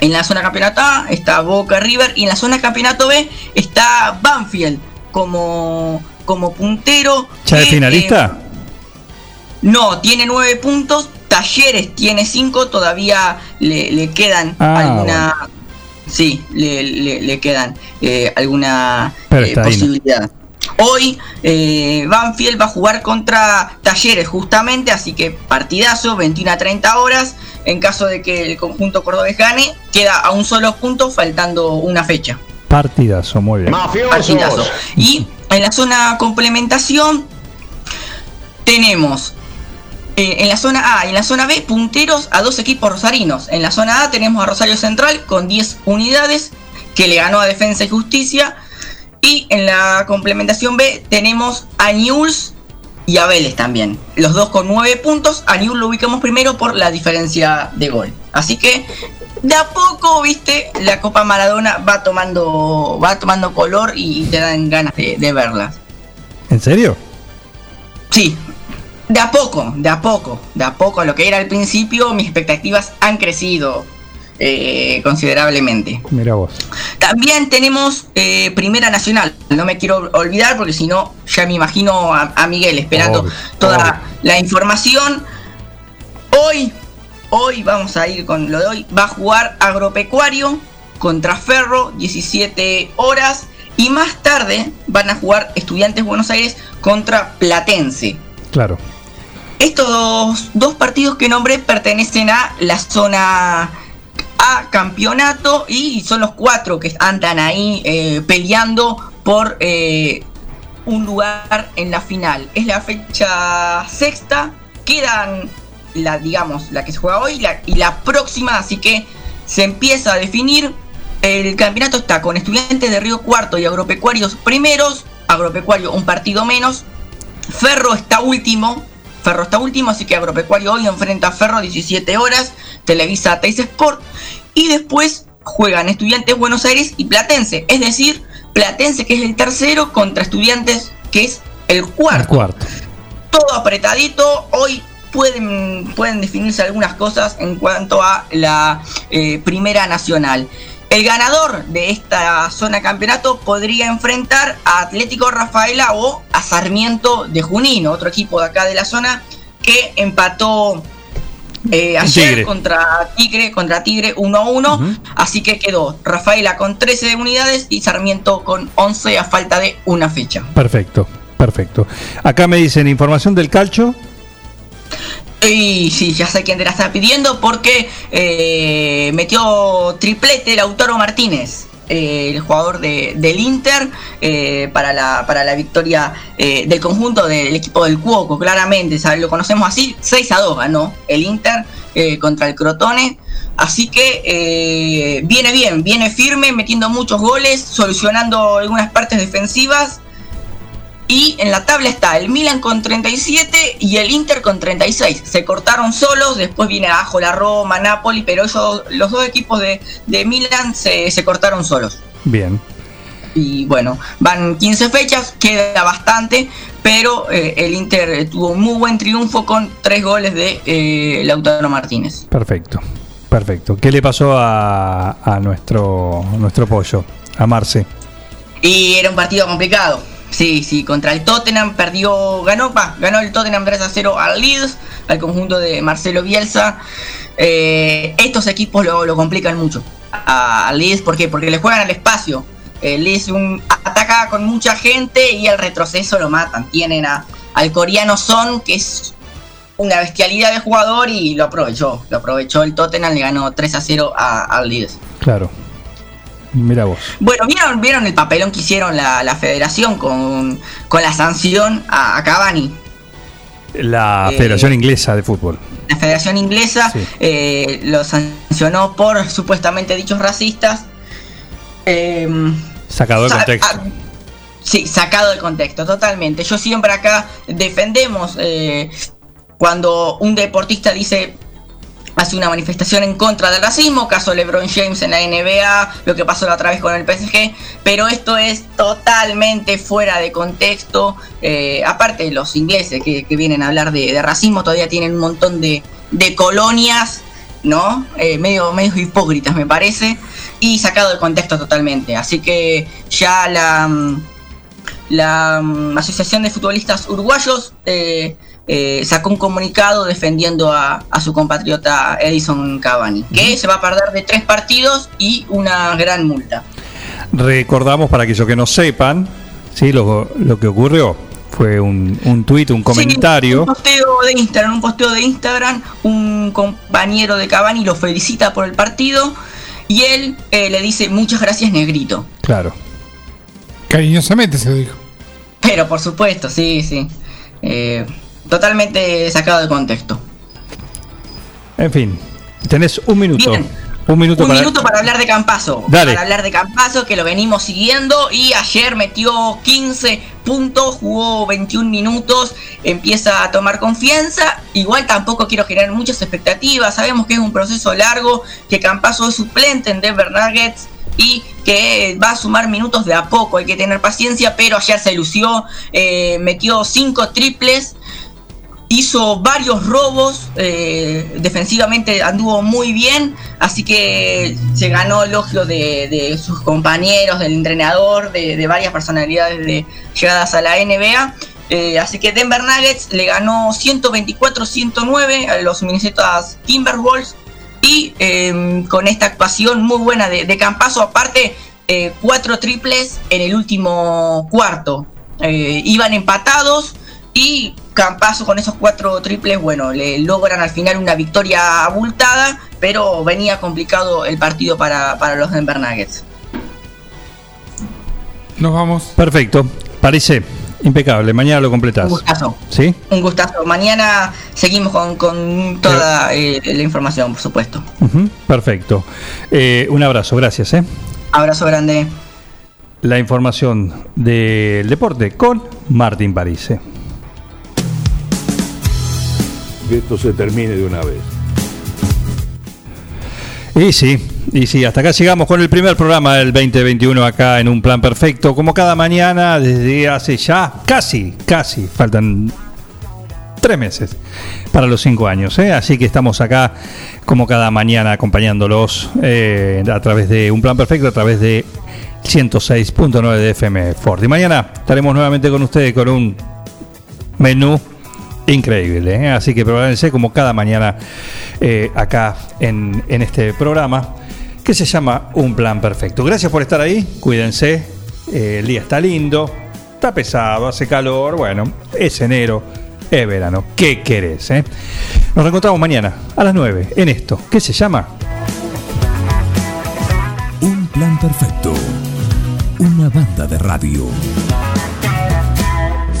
[SPEAKER 10] en la zona campeonato A está Boca River y en la zona campeonato B está Banfield como, como puntero.
[SPEAKER 3] ¿Ya de
[SPEAKER 10] que,
[SPEAKER 3] finalista?
[SPEAKER 10] eh, no, tiene nueve puntos. Talleres tiene cinco. Todavía le, le quedan
[SPEAKER 3] Ah,
[SPEAKER 10] alguna. Sí, le, le- le quedan eh, alguna eh,
[SPEAKER 3] ahí, ¿no?
[SPEAKER 10] Hoy eh, Banfield va a jugar contra Talleres justamente, así que partidazo, 21 a 30 horas. En caso de que el conjunto cordobés gane, queda a un solo punto, faltando una fecha.
[SPEAKER 3] Partidazo, muy bien.
[SPEAKER 10] Partidazo. Y en la zona complementación tenemos eh, en la zona A y en la zona B punteros a dos equipos rosarinos. En la zona A tenemos a Rosario Central con 10 unidades que le ganó a Defensa y Justicia. Y en la complementación B tenemos a Newell's y a Vélez también. Los dos con 9 puntos. A Newell's lo ubicamos primero por la diferencia de gol. Así que de a poco, viste, la Copa Maradona va tomando, va tomando color y te dan ganas de, de verla.
[SPEAKER 3] ¿En serio?
[SPEAKER 10] Sí, de a poco, de a poco, de a poco. Lo que era al principio, mis expectativas han crecido eh, considerablemente.
[SPEAKER 3] Mira vos.
[SPEAKER 10] También tenemos eh, Primera Nacional. No me quiero olvidar porque si no, ya me imagino a, a Miguel esperando
[SPEAKER 3] Obvio,
[SPEAKER 10] toda la información. Hoy, hoy vamos a ir con lo de hoy. Va a jugar Agropecuario contra Ferro, 17 horas. Y más tarde van a jugar Estudiantes Buenos Aires contra Platense.
[SPEAKER 3] Claro.
[SPEAKER 10] Estos dos, dos partidos que nombré pertenecen a la zona Campeonato y son los cuatro que andan ahí eh, peleando por eh, un lugar en la final. Es la fecha sexta, quedan la, digamos, la que se juega hoy y la próxima, así que se empieza a definir. El campeonato está con estudiantes de Río Cuarto y agropecuarios primeros, agropecuario un partido menos, Ferro está último. Ferro está último, así que Agropecuario hoy enfrenta a Ferro 17 horas. Televisa Teis Sport. Y después juegan Estudiantes Buenos Aires y Platense. Es decir, Platense que es el tercero contra Estudiantes que es el cuarto.
[SPEAKER 3] Cuarto.
[SPEAKER 10] Todo apretadito. Hoy pueden, pueden definirse algunas cosas en cuanto a la eh, Primera Nacional. El ganador de esta zona campeonato podría enfrentar a Atlético Rafaela o a Sarmiento de Junín, otro equipo de acá de la zona que empató eh, ayer
[SPEAKER 3] Tigre.
[SPEAKER 10] contra Tigre, contra Tigre 1 a 1. Así que quedó Rafaela con 13 unidades y Sarmiento con 11 a falta de una fecha.
[SPEAKER 3] Perfecto, perfecto. Acá me dicen información del calcho.
[SPEAKER 10] Y sí, ya sé quién te la está pidiendo porque eh, metió triplete Lautaro Martínez, eh, el jugador de- del Inter, eh, para, la, para la victoria eh, del conjunto del equipo del Cuoco, claramente, ¿sabes? lo conocemos así, 6 a 2 ganó el Inter contra el Crotone. Así que viene bien, viene firme, metiendo muchos goles, solucionando algunas partes defensivas. Y en la tabla está el Milan con 37 y el Inter con 36. Se cortaron solos, después viene abajo la Roma, Napoli, pero ellos, los dos equipos de, de Milan se, se cortaron solos.
[SPEAKER 3] Bien.
[SPEAKER 10] Y bueno, van 15 fechas, queda bastante, pero eh, el Inter eh, tuvo un muy buen triunfo con tres goles de eh, Lautaro Martínez.
[SPEAKER 3] Perfecto. Perfecto. ¿Qué le pasó a, a nuestro, nuestro pollo? A Marce.
[SPEAKER 10] Y era un partido complicado. Sí, sí, contra el Tottenham perdió, ganó, va, ganó el Tottenham 3 a 0 al Leeds, al conjunto de Marcelo Bielsa. Eh, estos equipos lo, lo complican mucho al Leeds, ¿por qué? Porque le juegan al espacio. El Leeds un, ataca con mucha gente y al retroceso lo matan. Tienen a, al coreano Son, que es una bestialidad de jugador y lo aprovechó. Lo aprovechó el Tottenham, le ganó 3 a 0 a- al Leeds.
[SPEAKER 3] Claro. Mira vos.
[SPEAKER 10] Bueno, ¿vieron, vieron el papelón que hicieron la, la federación con, con la sanción a, a Cavani?
[SPEAKER 3] La
[SPEAKER 10] Eh,
[SPEAKER 3] Federación Inglesa de Fútbol.
[SPEAKER 10] La federación inglesa eh, lo sancionó por supuestamente dichos racistas. Em,
[SPEAKER 3] Sacado de
[SPEAKER 10] sa-
[SPEAKER 3] contexto.
[SPEAKER 10] ah, sí, sacado de contexto, totalmente. Yo siempre acá defendemos eh, cuando un deportista dice hace una manifestación en contra del racismo, caso LeBron James en la NBA, lo que pasó la otra vez con el PSG, pero esto es totalmente fuera de contexto. eh, aparte, los ingleses que, vienen a hablar de, racismo todavía tienen un montón de, colonias, ¿no? Eh, medio, medio hipócritas, me parece, y sacado de contexto totalmente. Así que ya la. mm, la mm, Asociación de Futbolistas Uruguayos eh, eh, sacó un comunicado defendiendo a, a su compatriota Edison Cavani, que se va a perder de tres partidos y una gran multa.
[SPEAKER 3] Recordamos para aquellos que no sepan, ¿sí? lo, lo que ocurrió fue un, un tuit, un comentario.
[SPEAKER 10] Un posteo de Instagram, un posteo de Instagram, un compañero de Cavani lo felicita por el partido y él eh, le dice muchas gracias negrito.
[SPEAKER 3] Claro.
[SPEAKER 4] Cariñosamente se lo dijo.
[SPEAKER 10] Pero por supuesto, sí, sí. Eh, totalmente sacado de contexto.
[SPEAKER 3] En fin, tenés un minuto.
[SPEAKER 10] Bien.
[SPEAKER 3] Un minuto
[SPEAKER 10] Un
[SPEAKER 3] para.
[SPEAKER 10] minuto para hablar de Campazo.
[SPEAKER 3] Dale.
[SPEAKER 10] Para hablar de Campazo, que lo venimos siguiendo. Y ayer metió 15 puntos, jugó 21 minutos, empieza a tomar confianza. Igual tampoco quiero generar muchas expectativas. Sabemos que es un proceso largo, que Campazo es suplente en Denver Nuggets y que va a sumar minutos de a poco. Hay que tener paciencia, pero ayer se lució, eh, metió 5 triples hizo varios robos, eh, defensivamente anduvo muy bien, así que se ganó elogio de, de sus compañeros, del entrenador, de, varias personalidades de llegadas a la NBA. Eh, así que Denver Nuggets le ganó 124-109 a los Minnesota Timberwolves y eh, con esta actuación muy buena de, de aparte eh, cuatro triples en el último cuarto. Iban empatados y Campazo con esos cuatro triples, bueno, le logran al final una victoria abultada, pero venía complicado el partido para, para los Denver Nuggets.
[SPEAKER 4] Nos vamos.
[SPEAKER 3] Perfecto. Parece impecable. Mañana lo completás.
[SPEAKER 10] Un gustazo.
[SPEAKER 3] ¿Sí?
[SPEAKER 10] Un gustazo. Mañana seguimos con, con toda eh, la información, por supuesto.
[SPEAKER 3] Perfecto. Eh, un abrazo. Gracias. ¿eh?
[SPEAKER 10] Abrazo grande.
[SPEAKER 3] La información del deporte con Martín Parise.
[SPEAKER 43] Que esto se termine de una vez.
[SPEAKER 3] Y sí, y sí, hasta acá llegamos con el primer programa del 2021 acá en Un Plan Perfecto, como cada mañana desde hace ya casi, casi, faltan tres meses para los cinco años, ¿eh? así que estamos acá como cada mañana acompañándolos eh, a través de Un Plan Perfecto, a través de 106.9 de FM Ford. Y mañana estaremos nuevamente con ustedes con un menú increíble. ¿eh? Así que prepárense como cada mañana eh, acá en, en este programa que se llama Un Plan Perfecto. Gracias por estar ahí, cuídense. eh, el día está lindo, está pesado, hace calor. Bueno, es enero, es verano. ¿Qué querés? Nos reencontramos mañana a las 9 en esto. ¿Qué se llama?
[SPEAKER 1] Un plan perfecto. Una banda de radio.